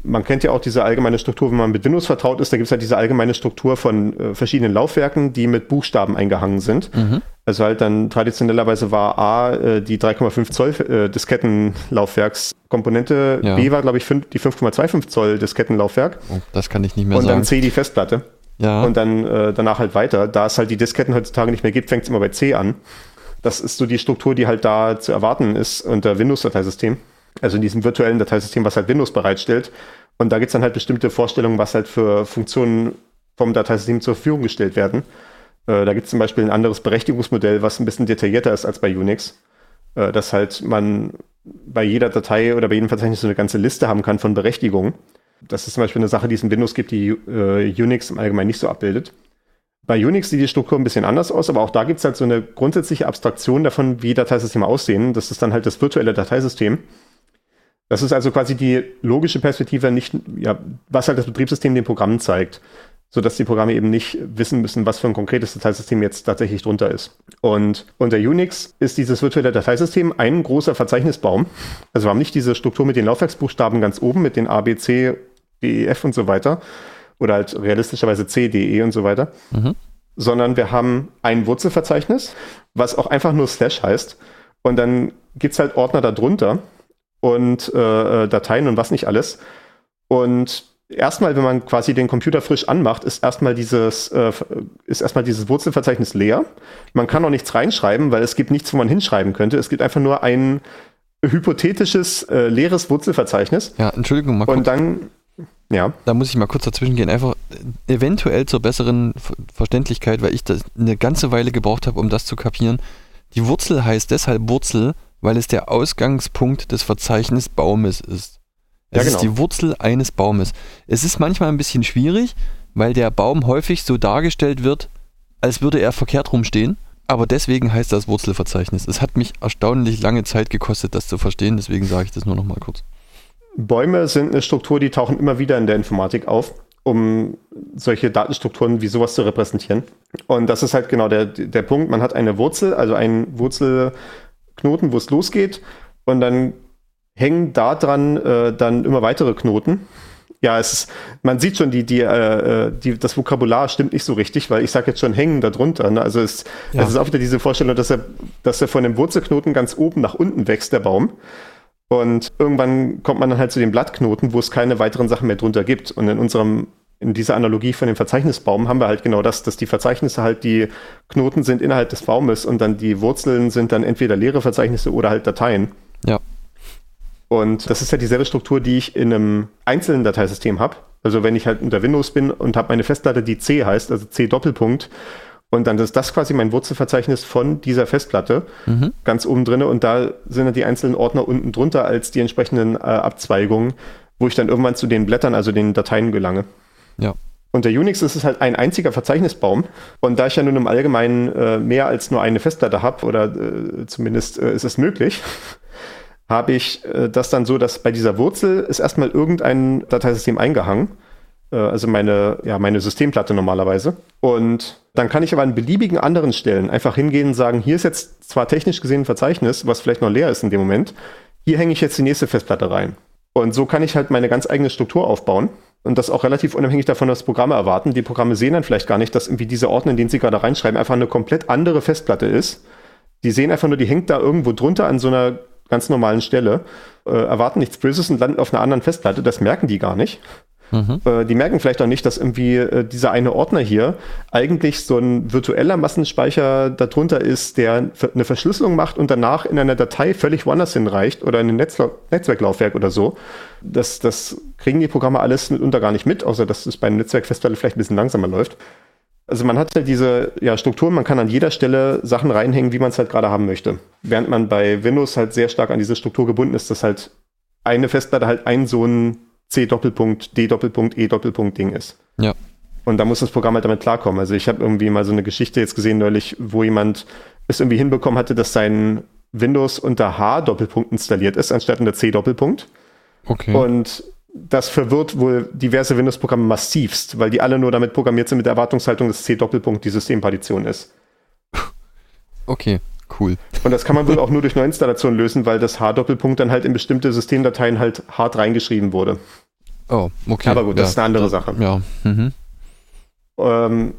man kennt ja auch diese allgemeine Struktur, wenn man mit Windows vertraut ist, da gibt es halt diese allgemeine Struktur von äh, verschiedenen Laufwerken, die mit Buchstaben eingehangen sind. Mhm. Also halt dann traditionellerweise war A äh, die 3,5 Zoll äh, Diskettenlaufwerkskomponente, ja. B war glaube ich fünf, die 5,25 Zoll Diskettenlaufwerk. Oh, das kann ich nicht mehr und sagen. Und dann C die Festplatte. Ja. Und dann äh, danach halt weiter. Da es halt die Disketten heutzutage nicht mehr gibt, fängt es immer bei C an. Das ist so die Struktur, die halt da zu erwarten ist unter Windows-Dateisystem. Also in diesem virtuellen Dateisystem, was halt Windows bereitstellt. Und da gibt es dann halt bestimmte Vorstellungen, was halt für Funktionen vom Dateisystem zur Verfügung gestellt werden. Äh, da gibt es zum Beispiel ein anderes Berechtigungsmodell, was ein bisschen detaillierter ist als bei Unix. Äh, dass halt man bei jeder Datei oder bei jedem Verzeichnis so eine ganze Liste haben kann von Berechtigungen. Das ist zum Beispiel eine Sache, die es in Windows gibt, die äh, Unix im Allgemeinen nicht so abbildet. Bei Unix sieht die Struktur ein bisschen anders aus, aber auch da gibt es halt so eine grundsätzliche Abstraktion davon, wie Dateisysteme aussehen. Das ist dann halt das virtuelle Dateisystem. Das ist also quasi die logische Perspektive, nicht, ja, was halt das Betriebssystem den Programmen zeigt, sodass die Programme eben nicht wissen müssen, was für ein konkretes Dateisystem jetzt tatsächlich drunter ist. Und unter Unix ist dieses virtuelle Dateisystem ein großer Verzeichnisbaum. Also wir haben nicht diese Struktur mit den Laufwerksbuchstaben ganz oben, mit den A, B, C, D, E, F und so weiter. Oder halt realistischerweise C, D, E und so weiter. Mhm. Sondern wir haben ein Wurzelverzeichnis, was auch einfach nur Slash heißt. Und dann gibt es halt Ordner darunter und äh, äh, Dateien und was nicht alles. Und erstmal, wenn man quasi den Computer frisch anmacht, ist erstmal dieses, äh, ist erstmal dieses Wurzelverzeichnis leer. Man kann auch nichts reinschreiben, weil es gibt nichts, wo man hinschreiben könnte. Es gibt einfach nur ein hypothetisches äh, leeres Wurzelverzeichnis. Ja, Entschuldigung, mal kurz. Und dann, ja. Da muss ich mal kurz dazwischen gehen, einfach eventuell zur besseren Verständlichkeit, weil ich das eine ganze Weile gebraucht habe, um das zu kapieren. Die Wurzel heißt deshalb Wurzel, weil es der Ausgangspunkt des Verzeichnisbaumes ist. Es ja, genau. ist die Wurzel eines Baumes. Es ist manchmal ein bisschen schwierig, weil der Baum häufig so dargestellt wird, als würde er verkehrt rumstehen. Aber deswegen heißt das Wurzelverzeichnis. Es hat mich erstaunlich lange Zeit gekostet, das zu verstehen, deswegen sage ich das nur noch mal kurz. Bäume sind eine Struktur, die tauchen immer wieder in der Informatik auf, um solche Datenstrukturen wie sowas zu repräsentieren. Und das ist halt genau der, der Punkt. Man hat eine Wurzel, also ein Wurzel Knoten, wo es losgeht. Und dann hängen da dran äh, dann immer weitere Knoten. Ja, es ist, man sieht schon, die, die, äh, äh, die, das Vokabular stimmt nicht so richtig, weil ich sage jetzt schon hängen darunter. Ne? Also es, ja. es ist auch wieder diese Vorstellung, dass er, dass er von dem Wurzelknoten ganz oben nach unten wächst, der Baum. Und irgendwann kommt man dann halt zu den Blattknoten, wo es keine weiteren Sachen mehr drunter gibt. Und in unserem in dieser Analogie von dem Verzeichnisbaum haben wir halt genau das, dass die Verzeichnisse halt die Knoten sind innerhalb des Baumes und dann die Wurzeln sind dann entweder leere Verzeichnisse oder halt Dateien. Ja. Und das ist halt dieselbe Struktur, die ich in einem einzelnen Dateisystem habe. Also wenn ich halt unter Windows bin und habe meine Festplatte, die C heißt, also C Doppelpunkt, und dann ist das quasi mein Wurzelverzeichnis von dieser Festplatte mhm. ganz oben drin und da sind dann die einzelnen Ordner unten drunter als die entsprechenden äh, Abzweigungen, wo ich dann irgendwann zu den Blättern, also den Dateien gelange. Ja. Unter Unix ist es halt ein einziger Verzeichnisbaum. Und da ich ja nun im Allgemeinen äh, mehr als nur eine Festplatte habe, oder äh, zumindest äh, ist es möglich, habe ich äh, das dann so, dass bei dieser Wurzel ist erstmal irgendein Dateisystem eingehangen. Äh, also meine, ja, meine Systemplatte normalerweise. Und dann kann ich aber an beliebigen anderen Stellen einfach hingehen und sagen, hier ist jetzt zwar technisch gesehen ein Verzeichnis, was vielleicht noch leer ist in dem Moment. Hier hänge ich jetzt die nächste Festplatte rein. Und so kann ich halt meine ganz eigene Struktur aufbauen und das auch relativ unabhängig davon, was Programme erwarten. Die Programme sehen dann vielleicht gar nicht, dass irgendwie diese Ordner, in den sie gerade reinschreiben, einfach eine komplett andere Festplatte ist. Die sehen einfach nur, die hängt da irgendwo drunter an so einer ganz normalen Stelle, äh, erwarten nichts Böses und landen auf einer anderen Festplatte. Das merken die gar nicht. Mhm. Äh, die merken vielleicht auch nicht, dass irgendwie äh, dieser eine Ordner hier eigentlich so ein virtueller Massenspeicher darunter ist, der eine Verschlüsselung macht und danach in einer Datei völlig woanders hinreicht oder in ein Netzla Netzwerklaufwerk oder so. Das, das kriegen die Programme alles mitunter gar nicht mit, außer dass es bei einem Netzwerkfestplatte vielleicht ein bisschen langsamer läuft. Also man hat halt diese ja, Struktur, man kann an jeder Stelle Sachen reinhängen, wie man es halt gerade haben möchte. Während man bei Windows halt sehr stark an diese Struktur gebunden ist, dass halt eine Festplatte halt ein so ein C Doppelpunkt, D Doppelpunkt, E Doppelpunkt Ding ist. Ja. Und da muss das Programm halt damit klarkommen. Also ich habe irgendwie mal so eine Geschichte jetzt gesehen neulich, wo jemand es irgendwie hinbekommen hatte, dass sein Windows unter H Doppelpunkt installiert ist, anstatt unter C Doppelpunkt. Okay. Und das verwirrt wohl diverse Windows-Programme massivst, weil die alle nur damit programmiert sind mit der Erwartungshaltung, dass C Doppelpunkt die Systempartition ist. Okay, cool. Und das kann man wohl auch nur durch Neuinstallation lösen, weil das H-Doppelpunkt dann halt in bestimmte Systemdateien halt hart reingeschrieben wurde. Oh, okay. Aber gut, das ist eine andere Sache. Ja. Mhm. Ähm,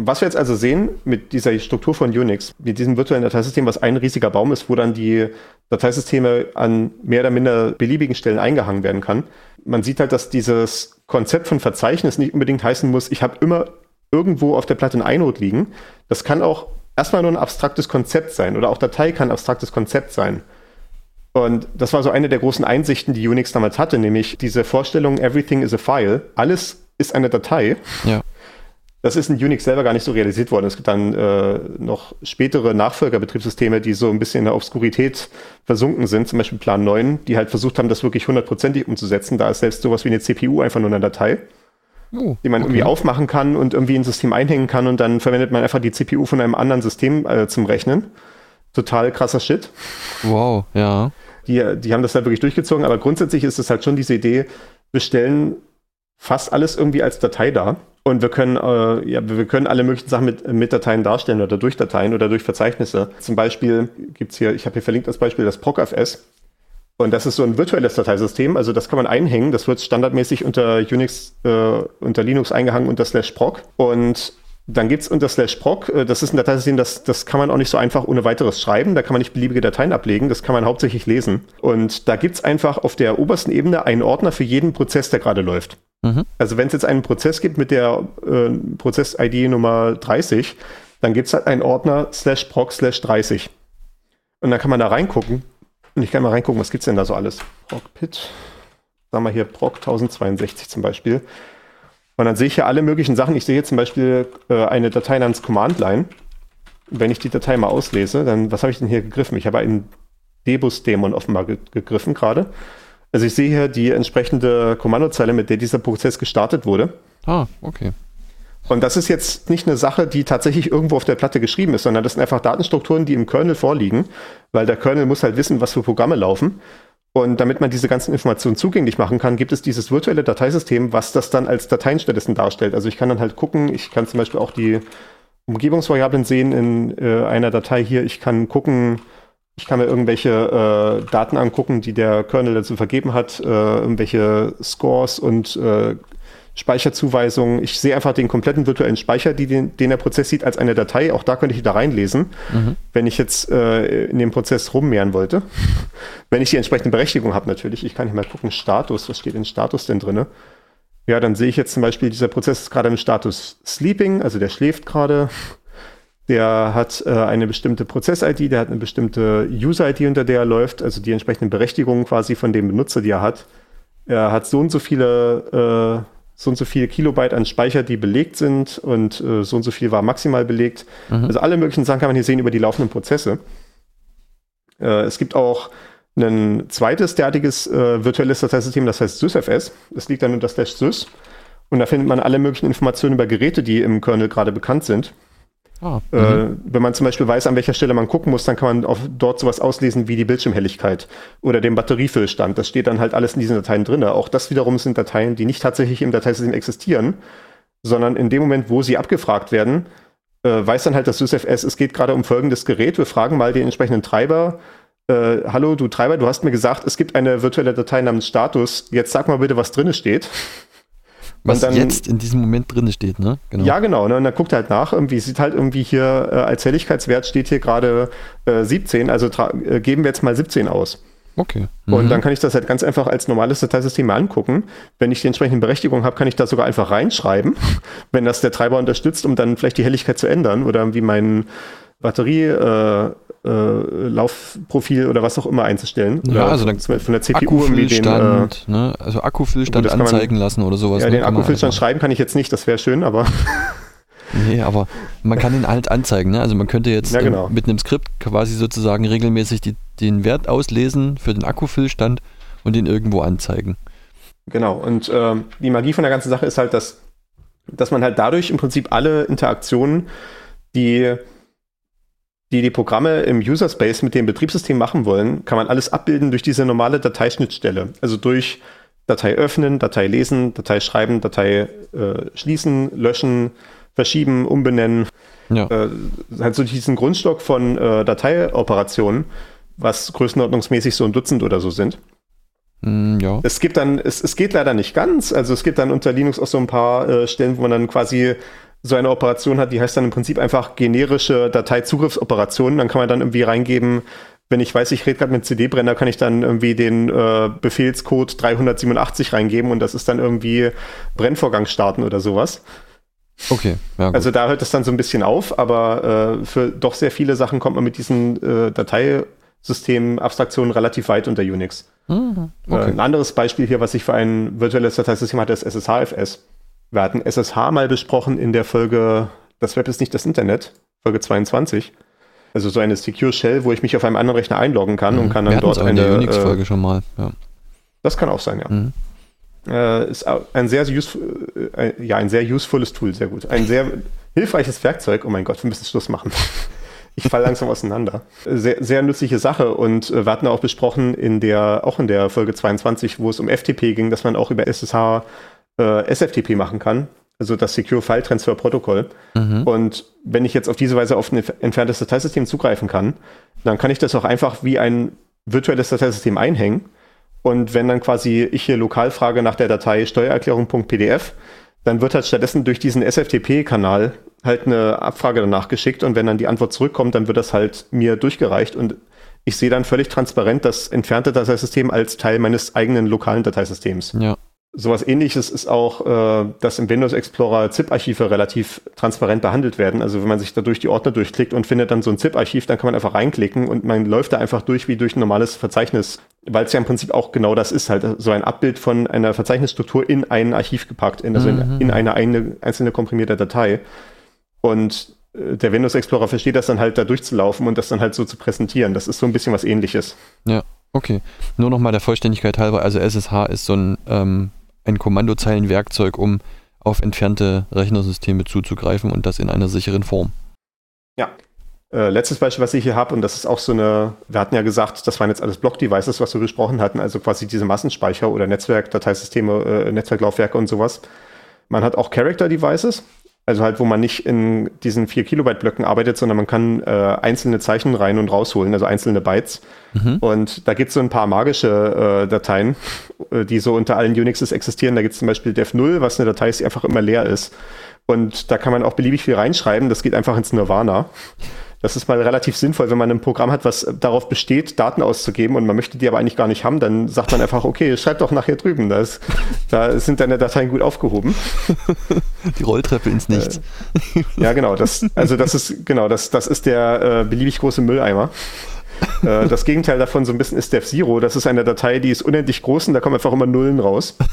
was wir jetzt also sehen mit dieser Struktur von Unix, mit diesem virtuellen Dateisystem, was ein riesiger Baum ist, wo dann die Dateisysteme an mehr oder minder beliebigen Stellen eingehangen werden kann. Man sieht halt, dass dieses Konzept von Verzeichnis nicht unbedingt heißen muss, ich habe immer irgendwo auf der Platte ein Einot liegen. Das kann auch erstmal nur ein abstraktes Konzept sein oder auch Datei kann ein abstraktes Konzept sein. Und das war so eine der großen Einsichten, die Unix damals hatte, nämlich diese Vorstellung, everything is a file, alles ist eine Datei. Ja. Das ist in Unix selber gar nicht so realisiert worden. Es gibt dann äh, noch spätere Nachfolgerbetriebssysteme, die so ein bisschen in der Obskurität versunken sind, zum Beispiel Plan 9, die halt versucht haben, das wirklich hundertprozentig umzusetzen. Da ist selbst sowas wie eine CPU einfach nur eine Datei, oh, die man okay. irgendwie aufmachen kann und irgendwie ins System einhängen kann und dann verwendet man einfach die CPU von einem anderen System äh, zum Rechnen. Total krasser Shit. Wow, ja. Die, die haben das halt wirklich durchgezogen, aber grundsätzlich ist es halt schon diese Idee, wir stellen fast alles irgendwie als Datei dar und wir können, äh, ja, wir können alle möglichen Sachen mit, mit Dateien darstellen oder durch Dateien oder durch Verzeichnisse. Zum Beispiel gibt es hier, ich habe hier verlinkt als Beispiel das ProcFS. Und das ist so ein virtuelles Dateisystem, also das kann man einhängen. Das wird standardmäßig unter Unix, äh, unter Linux eingehangen unter slash proc. Und dann gibt es unter slash proc, äh, das ist ein Dateisystem, das, das kann man auch nicht so einfach ohne weiteres schreiben. Da kann man nicht beliebige Dateien ablegen, das kann man hauptsächlich lesen. Und da gibt es einfach auf der obersten Ebene einen Ordner für jeden Prozess, der gerade läuft. Mhm. Also wenn es jetzt einen Prozess gibt mit der äh, Prozess-ID Nummer 30, dann gibt es halt einen Ordner slash proc slash 30. Und dann kann man da reingucken. Und ich kann mal reingucken, was gibt es denn da so alles? Procpit, sagen wir hier proc 1062 zum Beispiel. Und dann sehe ich hier alle möglichen Sachen. Ich sehe hier zum Beispiel äh, eine Datei namens Command Line. Wenn ich die Datei mal auslese, dann, was habe ich denn hier gegriffen? Ich habe einen Debus-Dämon offenbar ge gegriffen gerade. Also ich sehe hier die entsprechende Kommandozeile, mit der dieser Prozess gestartet wurde. Ah, okay. Und das ist jetzt nicht eine Sache, die tatsächlich irgendwo auf der Platte geschrieben ist, sondern das sind einfach Datenstrukturen, die im Kernel vorliegen, weil der Kernel muss halt wissen, was für Programme laufen. Und damit man diese ganzen Informationen zugänglich machen kann, gibt es dieses virtuelle Dateisystem, was das dann als Dateien stattdessen darstellt. Also ich kann dann halt gucken, ich kann zum Beispiel auch die Umgebungsvariablen sehen in äh, einer Datei hier. Ich kann gucken, ich kann mir irgendwelche äh, Daten angucken, die der Kernel dazu vergeben hat, äh, irgendwelche Scores und äh, Speicherzuweisungen. Ich sehe einfach den kompletten virtuellen Speicher, den, den, der Prozess sieht, als eine Datei. Auch da könnte ich da reinlesen, mhm. wenn ich jetzt äh, in dem Prozess rummehren wollte. wenn ich die entsprechende Berechtigung habe natürlich. Ich kann hier mal gucken, Status, was steht in Status denn drin? Ja, dann sehe ich jetzt zum Beispiel, dieser Prozess ist gerade im Status Sleeping, also der schläft gerade. Der hat äh, eine bestimmte Prozess-ID, der hat eine bestimmte User-ID, unter der er läuft, also die entsprechenden Berechtigungen quasi von dem Benutzer, die er hat. Er hat so und so viele, äh, so und so viele Kilobyte an Speicher, die belegt sind und äh, so und so viel war maximal belegt. Mhm. Also alle möglichen Sachen kann man hier sehen über die laufenden Prozesse. Äh, es gibt auch ein zweites derartiges äh, virtuelles Dateisystem, das heißt SysFS. Das liegt dann unter slash sys. Und da findet man alle möglichen Informationen über Geräte, die im Kernel gerade bekannt sind. Ah, äh, mhm. wenn man zum Beispiel weiß, an welcher Stelle man gucken muss, dann kann man auch dort sowas auslesen wie die Bildschirmhelligkeit oder den Batteriefüllstand. Das steht dann halt alles in diesen Dateien drin. Auch das wiederum sind Dateien, die nicht tatsächlich im Dateisystem existieren, sondern in dem Moment, wo sie abgefragt werden, äh, weiß dann halt das SysFS, es geht gerade um folgendes Gerät. Wir fragen mal den entsprechenden Treiber. Äh, Hallo, du Treiber, du hast mir gesagt, es gibt eine virtuelle Datei namens Status. Jetzt sag mal bitte, was drin steht. Was dann- jetzt in diesem Moment drin steht, ne? Genau. Ja, genau. Ne? Und dann guckt er halt nach, irgendwie sieht halt irgendwie hier äh, als Helligkeitswert steht hier gerade äh, 17, also äh, geben wir jetzt mal 17 aus. Okay. Und Mhm. dann kann ich das halt ganz einfach als normales Dateisystem mal angucken. Wenn ich die entsprechende Berechtigung habe, kann ich da sogar einfach reinschreiben, wenn das der Treiber unterstützt, um dann vielleicht die Helligkeit zu ändern oder irgendwie mein Batterie äh, äh, Laufprofil oder was auch immer einzustellen. Ja, Oder also dann von der CPU irgendwie den, äh, Akkufüllstand, ne? Also Akkufüllstand Gut, kann man- anzeigen lassen oder sowas. ja, ne? den Akkufüllstand alles schreiben kann ich jetzt nicht, das wäre schön, aber. Nee, aber man kann ihn halt anzeigen, ne? Also man könnte jetzt Ja, genau. ähm, mit einem Skript quasi sozusagen regelmäßig die, den Wert auslesen für den Akkufüllstand und den irgendwo anzeigen. Genau, und ähm, die Magie von der ganzen Sache ist halt, dass, dass man halt dadurch im Prinzip alle Interaktionen, die, die die Programme im User Space mit dem Betriebssystem machen wollen, kann man alles abbilden durch diese normale Dateischnittstelle. Also durch Datei öffnen, Datei lesen, Datei schreiben, Datei äh, schließen, löschen, verschieben, umbenennen. Ja. Äh, halt so diesen Grundstock von äh, Dateioperationen, was größenordnungsmäßig so ein Dutzend oder so sind. Mm, ja. Es gibt dann, es, es geht leider nicht ganz. Also es gibt dann unter Linux auch so ein paar äh, Stellen, wo man dann quasi so eine Operation hat, die heißt dann im Prinzip einfach generische Dateizugriffsoperationen. Dann kann man dann irgendwie reingeben, wenn ich weiß, ich rede gerade mit CD-Brenner, kann ich dann irgendwie den äh, Befehlscode 387 reingeben und das ist dann irgendwie Brennvorgang starten oder sowas. Okay. Ja, gut. Also da hört es dann so ein bisschen auf, aber äh, für doch sehr viele Sachen kommt man mit diesen äh, Dateisystem-Abstraktionen relativ weit unter Unix. Mhm. Äh, Okay. ein anderes Beispiel hier, was ich für ein virtuelles Dateisystem hatte, ist SSHFS. Wir hatten SSH mal besprochen in der Folge Das Web ist nicht das Internet, Folge 22. Also so eine Secure Shell, wo ich mich auf einem anderen Rechner einloggen kann und kann Mhm. Wir dann hatten's dort auch in der eine. Unix-Folge Äh, schon mal. Ja. das kann auch sein, ja. Mhm. Äh, ist ein sehr, useful, äh, ja, ein sehr usefulles Tool, sehr gut. Ein sehr hilfreiches Werkzeug. Oh mein Gott, wir müssen Schluss machen. Ich falle langsam auseinander. Sehr, sehr nützliche Sache und äh, wir hatten auch besprochen in der, auch in der Folge 22, wo es um FTP ging, dass man auch über SSH äh, SFTP machen kann. Also das Secure File Transfer Protokoll. Mhm. Und wenn ich jetzt auf diese Weise auf ein entferntes Dateisystem zugreifen kann, dann kann ich das auch einfach wie ein virtuelles Dateisystem einhängen. Und wenn dann quasi ich hier lokal frage nach der Datei Steuererklärung.pdf, dann wird halt stattdessen durch diesen SFTP-Kanal halt eine Abfrage danach geschickt und wenn dann die Antwort zurückkommt, dann wird das halt mir durchgereicht und ich sehe dann völlig transparent das entfernte Dateisystem als Teil meines eigenen lokalen Dateisystems. Ja. Sowas ähnliches ist auch, äh, dass im Windows Explorer ZIP-Archive relativ transparent behandelt werden. Also wenn man sich da durch die Ordner durchklickt und findet dann so ein ZIP-Archiv, dann kann man einfach reinklicken und man läuft da einfach durch wie durch ein normales Verzeichnis, weil es ja im Prinzip auch genau das ist, halt so ein Abbild von einer Verzeichnisstruktur in ein Archiv gepackt, in, also Mhm. in, in eine, eine einzelne komprimierte Datei. Und äh, der Windows Explorer versteht das dann halt da durchzulaufen und das dann halt so zu präsentieren. Das ist so ein bisschen was ähnliches. Okay. Nur nochmal der Vollständigkeit halber, also SSH ist so ein, ähm, ein Kommandozeilenwerkzeug, um auf entfernte Rechnersysteme zuzugreifen und das in einer sicheren Form. Äh, letztes Beispiel, was ich hier habe, und das ist auch so eine, wir hatten ja gesagt, das waren jetzt alles Block-Devices, was wir besprochen hatten, also quasi diese Massenspeicher oder Netzwerk-Dateisysteme, äh, Netzwerklaufwerke und sowas. Man hat auch Character-Devices, also halt, wo man nicht in diesen 4 Kilobyte Blöcken arbeitet, sondern man kann äh, einzelne Zeichen rein und rausholen, also einzelne Bytes. Mhm. Und da gibt es so ein paar magische äh, Dateien, äh, die so unter allen Unixes existieren. Da gibt es zum Beispiel dev0, was eine Datei ist, die einfach immer leer ist. Und da kann man auch beliebig viel reinschreiben. Das geht einfach ins Nirvana. Das ist mal relativ sinnvoll, wenn man ein Programm hat, was darauf besteht, Daten auszugeben und man möchte die aber eigentlich gar nicht haben, dann sagt man einfach, okay, schreib doch nachher drüben. Da, ist, da sind deine Dateien gut aufgehoben. Die Rolltreppe ins Nichts. Ja, genau. Das, also das ist genau, das, das ist der äh, beliebig große Mülleimer. äh, das Gegenteil davon so ein bisschen ist Dev0. Das ist eine Datei, die ist unendlich groß und da kommen einfach immer Nullen raus.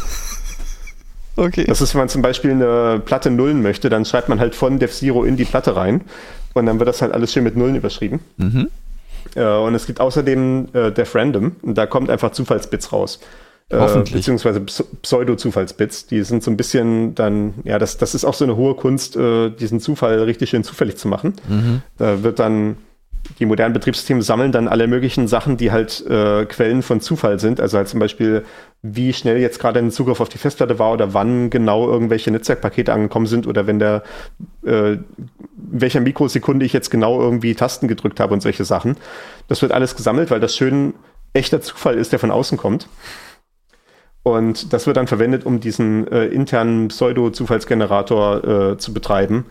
Okay. Das ist, wenn man zum Beispiel eine Platte Nullen möchte, dann schreibt man halt von Dev0 in die Platte rein und dann wird das halt alles schön mit Nullen überschrieben. Mhm. Äh, und es gibt außerdem äh, DevRandom und da kommt einfach Zufallsbits raus. Äh, Hoffentlich. beziehungsweise Ps- Pseudo-Zufallsbits. Die sind so ein bisschen dann, ja, das, das ist auch so eine hohe Kunst, äh, diesen Zufall richtig schön zufällig zu machen. Mhm. Da wird dann, die modernen Betriebssysteme sammeln dann alle möglichen Sachen, die halt äh, Quellen von Zufall sind. Also halt zum Beispiel, wie schnell jetzt gerade ein Zugriff auf die Festplatte war oder wann genau irgendwelche Netzwerkpakete angekommen sind oder wenn der, äh, welcher Mikrosekunde ich jetzt genau irgendwie Tasten gedrückt habe und solche Sachen. Das wird alles gesammelt, weil das schön echter Zufall ist, der von außen kommt. Und das wird dann verwendet, um diesen äh, internen Pseudo-Zufallsgenerator äh, zu betreiben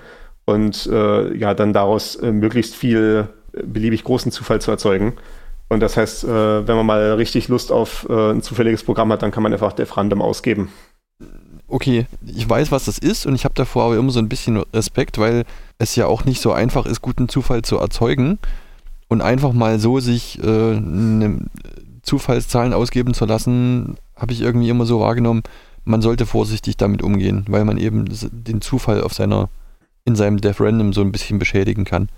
und äh, ja, dann daraus äh, möglichst viel beliebig großen Zufall zu erzeugen. Und das heißt, äh, wenn man mal richtig Lust auf äh, ein zufälliges Programm hat, dann kann man einfach def random ausgeben. Okay, ich weiß, was das ist und ich habe davor aber immer so ein bisschen Respekt, weil es ja auch nicht so einfach ist, guten Zufall zu erzeugen und einfach mal so sich äh, eine Zufallszahlen ausgeben zu lassen, habe ich irgendwie immer so wahrgenommen, man sollte vorsichtig damit umgehen, weil man eben den Zufall auf seiner, in seinem Death Random so ein bisschen beschädigen kann.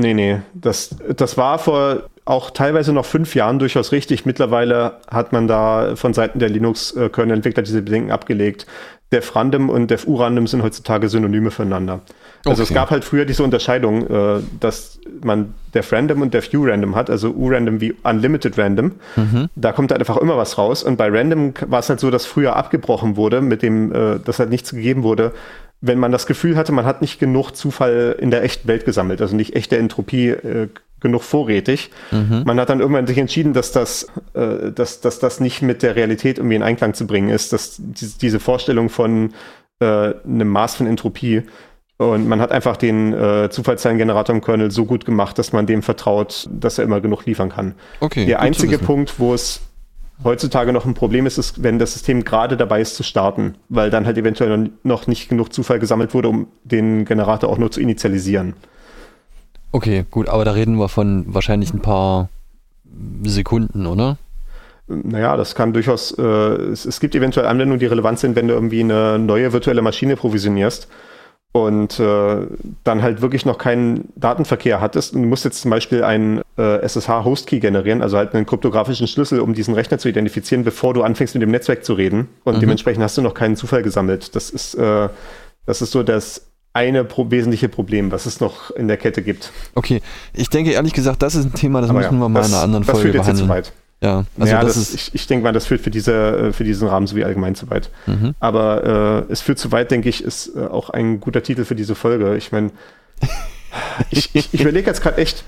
Nee, nee, das, das war vor auch teilweise noch fünf Jahren durchaus richtig. Mittlerweile hat man da von Seiten der Linux-Kernel-Entwickler diese Bedenken abgelegt. Def Random und Def U-Random sind heutzutage Synonyme füreinander. Also okay. es gab halt früher diese Unterscheidung, äh, dass man Def Random und Def U-Random hat, also U-Random wie Unlimited Random. Mhm. Da kommt halt einfach immer was raus. Und bei Random war es halt so, dass früher abgebrochen wurde, mit dem, äh, dass halt nichts gegeben wurde, wenn man das Gefühl hatte, man hat nicht genug Zufall in der echten Welt gesammelt, also nicht echte Entropie äh, genug vorrätig. Mhm. Man hat dann irgendwann sich entschieden, dass das, äh, dass, dass das nicht mit der Realität irgendwie in Einklang zu bringen ist, dass die, diese Vorstellung von äh, einem Maß von Entropie und man hat einfach den äh, Zufallszahlengenerator im Kernel so gut gemacht, dass man dem vertraut, dass er immer genug liefern kann. Okay, der einzige Punkt, wo es heutzutage noch ein Problem ist, ist, wenn das System gerade dabei ist zu starten, weil dann halt eventuell noch nicht genug Zufall gesammelt wurde, um den Generator auch nur zu initialisieren. Okay, gut, aber da reden wir von wahrscheinlich ein paar Sekunden, oder? Naja, das kann durchaus, äh, es, es, gibt eventuell Anwendungen, die relevant sind, wenn du irgendwie eine neue virtuelle Maschine provisionierst und äh, dann halt wirklich noch keinen Datenverkehr hattest und du musst jetzt zum Beispiel einen äh, SSH-Host-Key generieren, also halt einen kryptografischen Schlüssel, um diesen Rechner zu identifizieren, bevor du anfängst mit dem Netzwerk zu reden und mhm. dementsprechend hast du noch keinen Zufall gesammelt. Das ist, äh, das ist so das eine pro wesentliche Problem, was es noch in der Kette gibt. Okay, ich denke ehrlich gesagt, das ist ein Thema, das Aber müssen ja, wir mal das, in einer anderen Folge behandeln. Ja, also ja, das, das, ist ich, ich denke mal, das führt für, diese, äh, für diesen Rahmen sowie allgemein zu weit. Mhm. Aber äh, es führt zu weit, denke ich, ist äh, auch ein guter Titel für diese Folge. Ich meine, ich, ich, ich überlege jetzt gerade echt,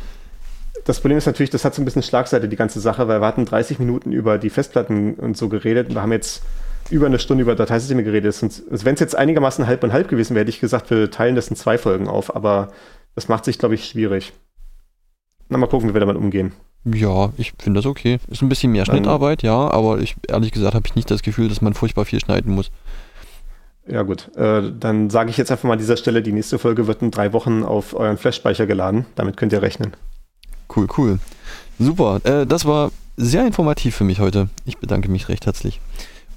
das Problem ist natürlich, das hat so ein bisschen Schlagseite, die ganze Sache, weil wir hatten 30 Minuten über die Festplatten und so geredet und wir haben jetzt über eine Stunde über Dateisysteme geredet. Also wenn es jetzt einigermaßen halb und halb gewesen wäre, hätte ich gesagt, wir teilen das in zwei Folgen auf, aber das macht sich, glaube ich, schwierig. Na, mal gucken, wie wir damit umgehen. Ja, ich finde das okay. Ist ein bisschen mehr Schnittarbeit, ja, aber ich ehrlich gesagt habe ich nicht das Gefühl, dass man furchtbar viel schneiden muss. Ja, gut. Äh, dann sage ich jetzt einfach mal an dieser Stelle, die nächste Folge wird in drei Wochen auf euren Flash-Speicher geladen. Damit könnt ihr rechnen. Cool, cool. Super. Äh, das war sehr informativ für mich heute. Ich bedanke mich recht herzlich.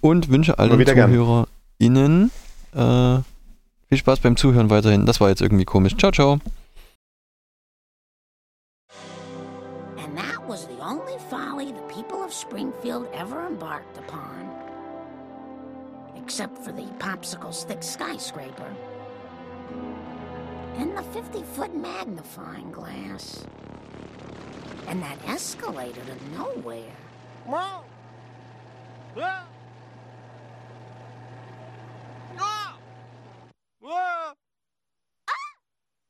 Und wünsche allen ZuhörerInnen äh, viel Spaß beim Zuhören weiterhin. Das war jetzt irgendwie komisch. Ciao, ciao. except for the popsicle stick skyscraper. And the 50 foot magnifying glass. And that escalator to nowhere. Mom! Ah! Ah! Ah!